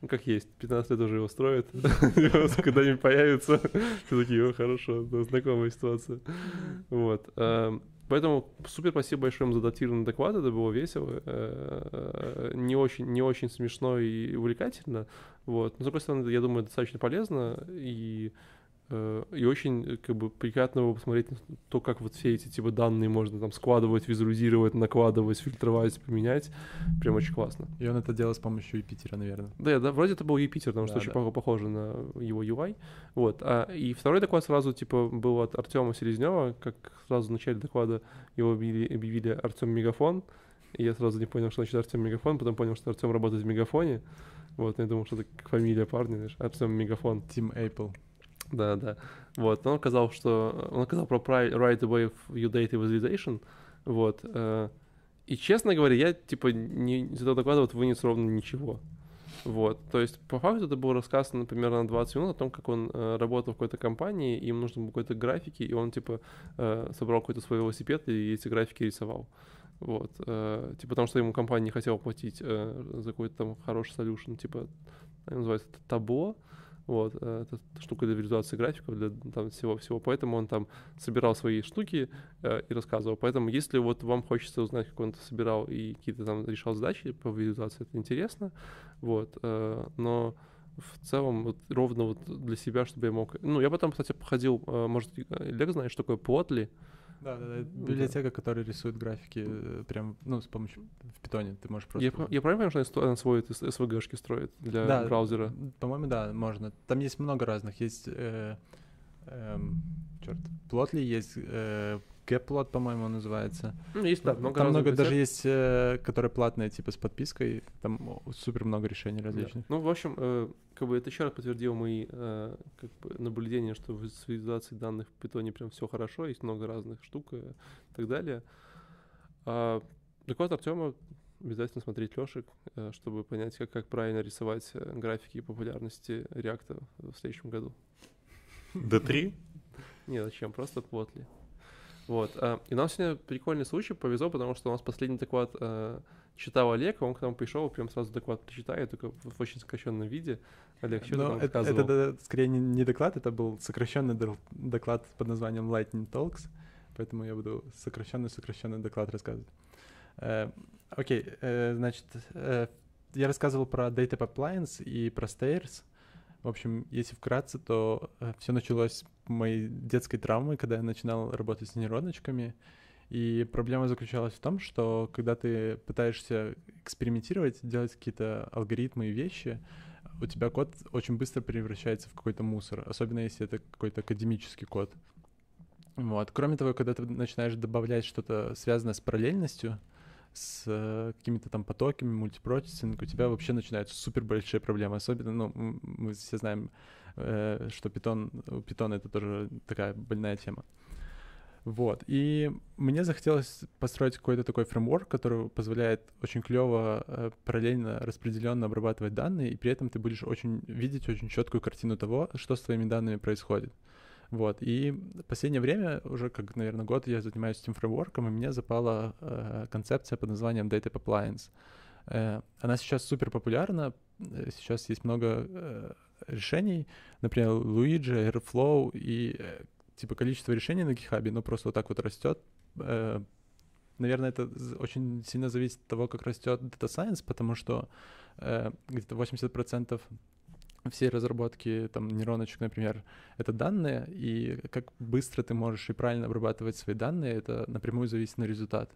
Ну, как есть, 15 лет уже его строят. Когда-нибудь появится. Все такие, хорошо, знакомая ситуация. Вот. эм, Поэтому супер спасибо большое им за адаптированный доклад, это было весело, э, не очень, не очень смешно и увлекательно, вот. Но, с другой стороны, я думаю, достаточно полезно и, э, и очень э, как бы приятно было посмотреть то, как вот все эти типа данные можно там складывать, визуализировать, накладывать, фильтровать, применять. Прям очень классно. И он это делал с помощью Юпитера, наверное. Да, да, вроде это был Юпитер, потому что Да, очень да. пох- похоже на его UI. Вот. А, и второй доклад сразу, типа, был от Артема Селезнева, как сразу в начале доклада его объявили, объявили Артем Мегафон. И я сразу не понял, что значит Артем Мегафон, потом понял, что Артем работает в Мегафоне. Вот, я думал, что это фамилия парня, знаешь, Артем Мегафон. Team Apple. Да, да. Вот, он сказал, что... Он сказал про right away of your data visualization. Вот. э, И, честно говоря, я, типа, не, из этого доклада вот вынес ровно ничего. Вот, то есть, по факту это был рассказ, например, на 20 минут о том, как он э, работал в какой-то компании, им нужно было какой-то графики, и он, типа, э, собрал какой-то свой велосипед и эти графики рисовал. Вот, э, типа, потому что ему компания не хотела платить э, за какой-то там хороший solution, типа, называется табло, вот, э, это штука для визуализации графиков, для там всего-всего, поэтому он там собирал свои штуки э, и рассказывал. Поэтому, если вот вам хочется узнать, как он это собирал и какие-то там решал задачи по визуализации, это интересно, вот, э, но в целом вот ровно вот для себя, чтобы я мог... Ну, я потом, кстати, походил, э, может, Олег знаешь, что такое Plotly? Да, да, да. Библиотека, которая рисует графики э, прям, ну, с помощью в питоне. Ты можешь просто... Я, я правильно понимаю, что она свой SVG-шки строит для да, браузера? По-моему, да, можно. Там есть много разных. Есть, э, э, черт, Plotly, есть э, Gapplot, по-моему, называется. Ну, есть, да, много Там много даже есть, э, которые платные, типа, с подпиской. Там супер много решений различных. Да. Ну, в общем, э, как бы это еще раз подтвердило мои э, как бы, наблюдения, что в визуализации данных в питоне прям все хорошо, есть много разных штук и так далее. А, доклад Артема обязательно смотреть Лешек, чтобы понять, как, как правильно рисовать графики популярности реакта в следующем году. D3? Нет, зачем? Просто плотли. Вот. А, и нам сегодня прикольный случай повезло, потому что у нас последний доклад э, читал Олег, он к нам пришел, прям сразу доклад прочитает, только в очень сокращенном виде. Олег, что Но ты это, это, это скорее не, не доклад, это был сокращенный доклад под названием Lightning Talks, поэтому я буду сокращенный-сокращенный доклад рассказывать. Э, окей, э, значит, э, я рассказывал про Data Pipelines и про Stairs. В общем, если вкратце, то э, все началось моей детской травмой, когда я начинал работать с нейроночками. И проблема заключалась в том, что когда ты пытаешься экспериментировать, делать какие-то алгоритмы и вещи, у тебя код очень быстро превращается в какой-то мусор, особенно если это какой-то академический код. Вот. Кроме того, когда ты начинаешь добавлять что-то связанное с параллельностью, с э, какими-то там потоками, мультипроцессинг, у тебя вообще начинаются супер большие проблемы. Особенно, ну, мы все знаем, э, что питон, у питона это тоже такая больная тема. Вот. И мне захотелось построить какой-то такой фреймворк, который позволяет очень клево э, параллельно распределенно обрабатывать данные, и при этом ты будешь очень видеть очень четкую картину того, что с твоими данными происходит. Вот. И в последнее время, уже как, наверное, год я занимаюсь этим фреймворком, и мне запала э, концепция под названием Data Pipelines. Э, она сейчас супер популярна, э, сейчас есть много э, решений, например, Luigi, Airflow, и э, типа количество решений на GitHub, ну просто вот так вот растет. Э, наверное, это очень сильно зависит от того, как растет Data Science, потому что э, где-то 80% всей разработки там нейроночек, например, это данные, и как быстро ты можешь и правильно обрабатывать свои данные, это напрямую зависит на результат.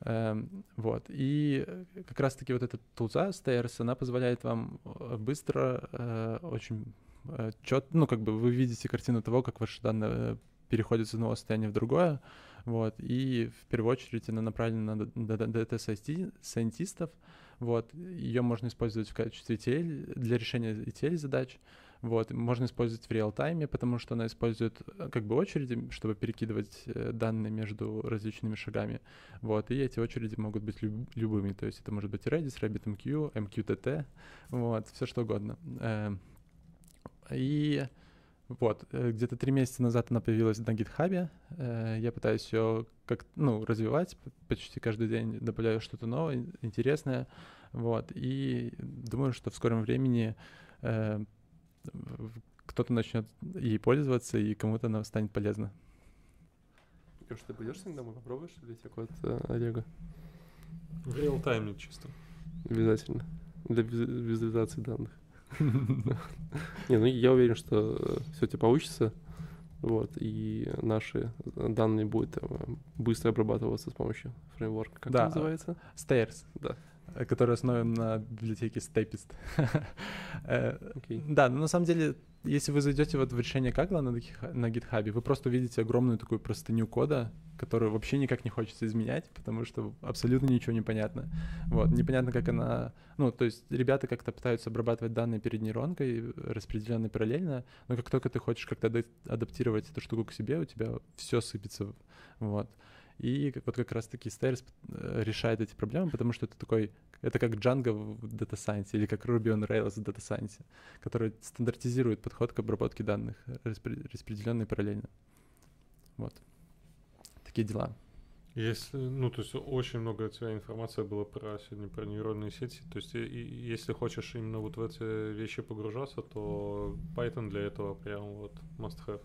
Эм, вот. И как раз-таки вот эта тулза Stairs, она позволяет вам э, быстро, э, очень э, чет, ну, как бы вы видите картину того, как ваши данные переходят из одного состояния в другое, вот, и в первую очередь она направлена на дата-сайентистов, вот, ее можно использовать в качестве ETL, для решения ETL-задач, вот, можно использовать в реал-тайме, потому что она использует э, как бы очереди, чтобы перекидывать э, данные между различными шагами. Вот, и эти очереди могут быть люб- любыми, то есть это может быть Redis, RabbitMQ, MQTT, вот, все что угодно. Эм, и вот, э, где-то три месяца назад она появилась на GitHub. Я пытаюсь ее как ну, развивать почти каждый день, добавляю что-то новое, интересное. Вот, и думаю, что в скором времени кто-то начнет ей пользоваться, и кому-то она станет полезна. Леш, ты пойдешь сегодня домой, попробуешь библиотеку от э, Олега? В реал-тайме чисто. Обязательно. Для визуализации данных. Не, ну я уверен, что все у тебя получится. Вот, и наши данные будут там, быстро обрабатываться с помощью фреймворка. Как да, называется? Stairs. Да. Э, который основан на библиотеке Stapist. okay. Да, но на самом деле, если вы зайдете вот в решение Кагла на, на GitHub, вы просто увидите огромную такую простыню кода, которую вообще никак не хочется изменять, потому что абсолютно ничего не понятно. Вот, непонятно, как она... Ну, то есть ребята как-то пытаются обрабатывать данные перед нейронкой, распределенные параллельно, но как только ты хочешь как-то адаптировать эту штуку к себе, у тебя все сыпется. Вот. И вот как раз-таки Stairs э, решает эти проблемы, потому что это такой, это как Django в Data Science или как Ruby on Rails в Data Science, который стандартизирует подход к обработке данных, распределенный параллельно. Вот. Такие дела. Если, ну, то есть очень много у тебя информации было про сегодня про нейронные сети. То есть, и, и если хочешь именно вот в эти вещи погружаться, то Python для этого прям вот must have.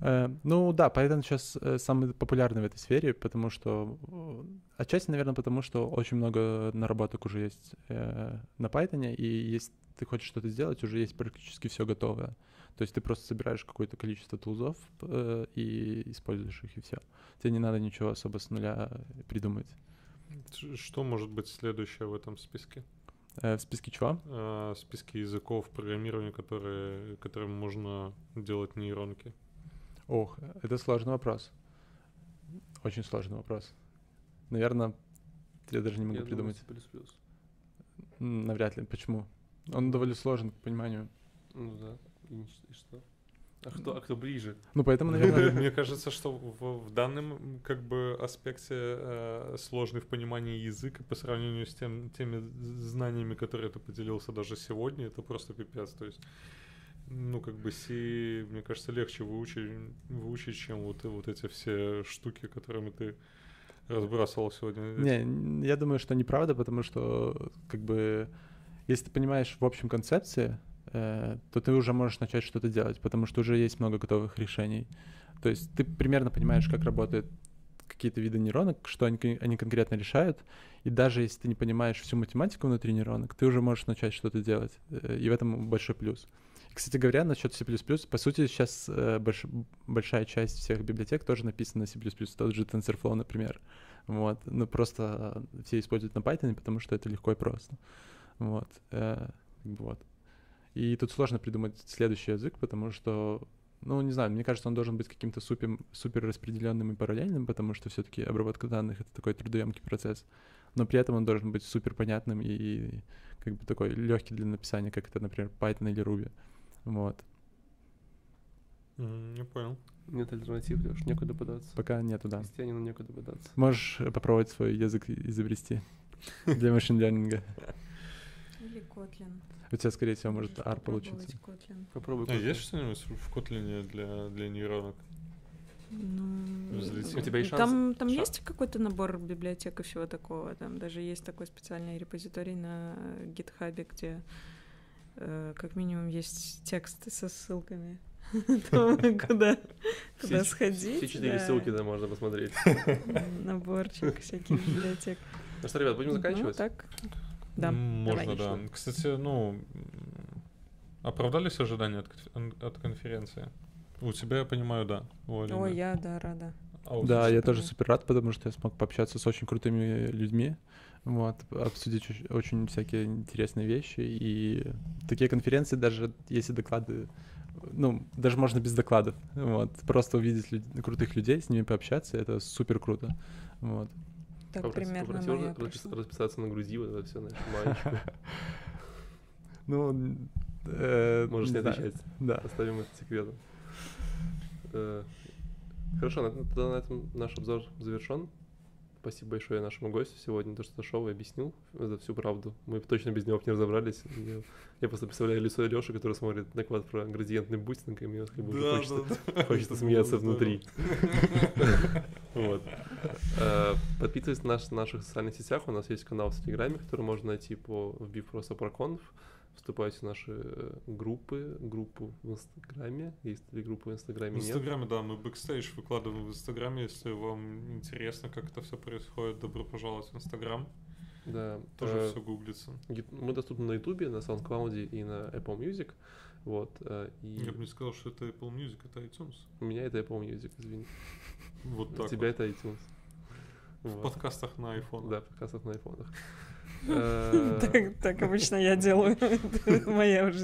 Э, ну да, Python сейчас э, самый популярный в этой сфере, потому что э, отчасти, наверное, потому что очень много наработок уже есть э, на Python, и если ты хочешь что-то сделать, уже есть практически все готовое. То есть ты просто собираешь какое-то количество тулзов э, и используешь их, и все. Тебе не надо ничего особо с нуля придумать. Что может быть следующее в этом списке? Э, в списке чего? Э, в списке языков программирования, которые, которым можно делать нейронки. Ох, это сложный вопрос. Очень сложный вопрос. Наверное, я даже не могу Я придумать. думаю, C++. М, Навряд ли. Почему? Он довольно сложен, к пониманию. Ну да. И, что? А кто, а кто ближе? Ну, поэтому, наверное, Мне кажется, что в, в данном как бы аспекте э, сложный в понимании язык и по сравнению с тем, теми знаниями, которые ты поделился даже сегодня, это просто пипец. То есть, ну, как бы C, мне кажется, легче выучить, выучить чем вот, вот эти все штуки, которыми ты разбрасывал сегодня. Не, я думаю, что неправда, потому что, как бы, если ты понимаешь в общем концепции, то ты уже можешь начать что-то делать, потому что уже есть много готовых решений. То есть ты примерно понимаешь, как работают какие-то виды нейронок, что они, они конкретно решают, и даже если ты не понимаешь всю математику внутри нейронок, ты уже можешь начать что-то делать, э, и в этом большой плюс. Кстати говоря, насчет C++, по сути, сейчас э, больш- большая часть всех библиотек тоже написана на C++, тот же TensorFlow, например. Вот. Ну, просто э, все используют на Python, потому что это легко и просто. Вот. э, вот. И тут сложно придумать следующий язык, потому что, ну, не знаю, мне кажется, он должен быть каким-то супер, супер распределенным и параллельным, потому что все-таки обработка данных это такой трудоемкий процесс. Но при этом он должен быть супер понятным и как бы такой легкий для написания, как это, например, Python или Ruby. Вот. Не понял. Нет альтернатив, Леш, некуда податься. Пока нету, да. Крестьянину некуда податься. Можешь э, попробовать свой язык изобрести для машин-лернинга. Или Kotlin. У тебя, скорее всего, может R получиться. попробовать Kotlin. Попробуй. А есть что-нибудь в Kotlin для, для нейронок? Ну, Взлетел. У тебя есть там, там шанс? есть какой-то набор библиотек и всего такого. Там даже есть такой специальный репозиторий на гитхабе, где э, как минимум есть тексты со ссылками. Куда куда сходить. Все четыре да. ссылки там можно посмотреть. Наборчик всяких библиотек. Ну что, ребят, будем Ну, заканчивать? так. Да. Можно, да. Кстати, ну, оправдались ожидания от, от конференции? У тебя, я понимаю, да. У Алины. Ой, я, да, рада. А у Да, я тоже да. супер рад, потому что я смог пообщаться с очень крутыми людьми, вот, обсудить оч- очень всякие интересные вещи. И такие конференции, даже если доклады, ну, даже можно без докладов, вот, просто увидеть люд- крутых людей, с ними пообщаться, это супер круто, вот. Так Попроси- примерно моя распис- расписаться на груди, вот это все, знаешь, маечку. Ну, э, Можешь не отвечать. Да. Оставим это секретом. Э, Хорошо, тогда на этом наш обзор завершен. Спасибо большое нашему гостю сегодня, то, что зашел и объяснил это всю правду. Мы точно без него не разобрались. Я, я просто представляю лицо Леши, который смотрит доклад про градиентный бустинг, и мне как бы Да, хочется, да, да. хочется смеяться внутри. Вот. Э, Подписывайтесь на наш- наших социальных сетях. У нас есть канал в Телеграме, который можно найти по вбив просто ProConf. Вступайте в наши э, группы, группу в Инстаграме. Есть ли группа в В Инстаграме? Нет. Инстаграме, да, мы бэкстейдж выкладываем в Инстаграме. Если вам интересно, как это все происходит, добро пожаловать в Инстаграм. Да. Тоже э, все гуглится. Мы доступны на Ютубе, на SoundCloud и на Apple Music. Вот. э, И Я бы не сказал, что это Apple Music, это iTunes. у меня это Apple Music, извини. Вот У так тебя вот. это iTunes. В подкастах на iPhone. Да, в подкастах на айфонах. Э, Так, обычно я делаю. Моя уже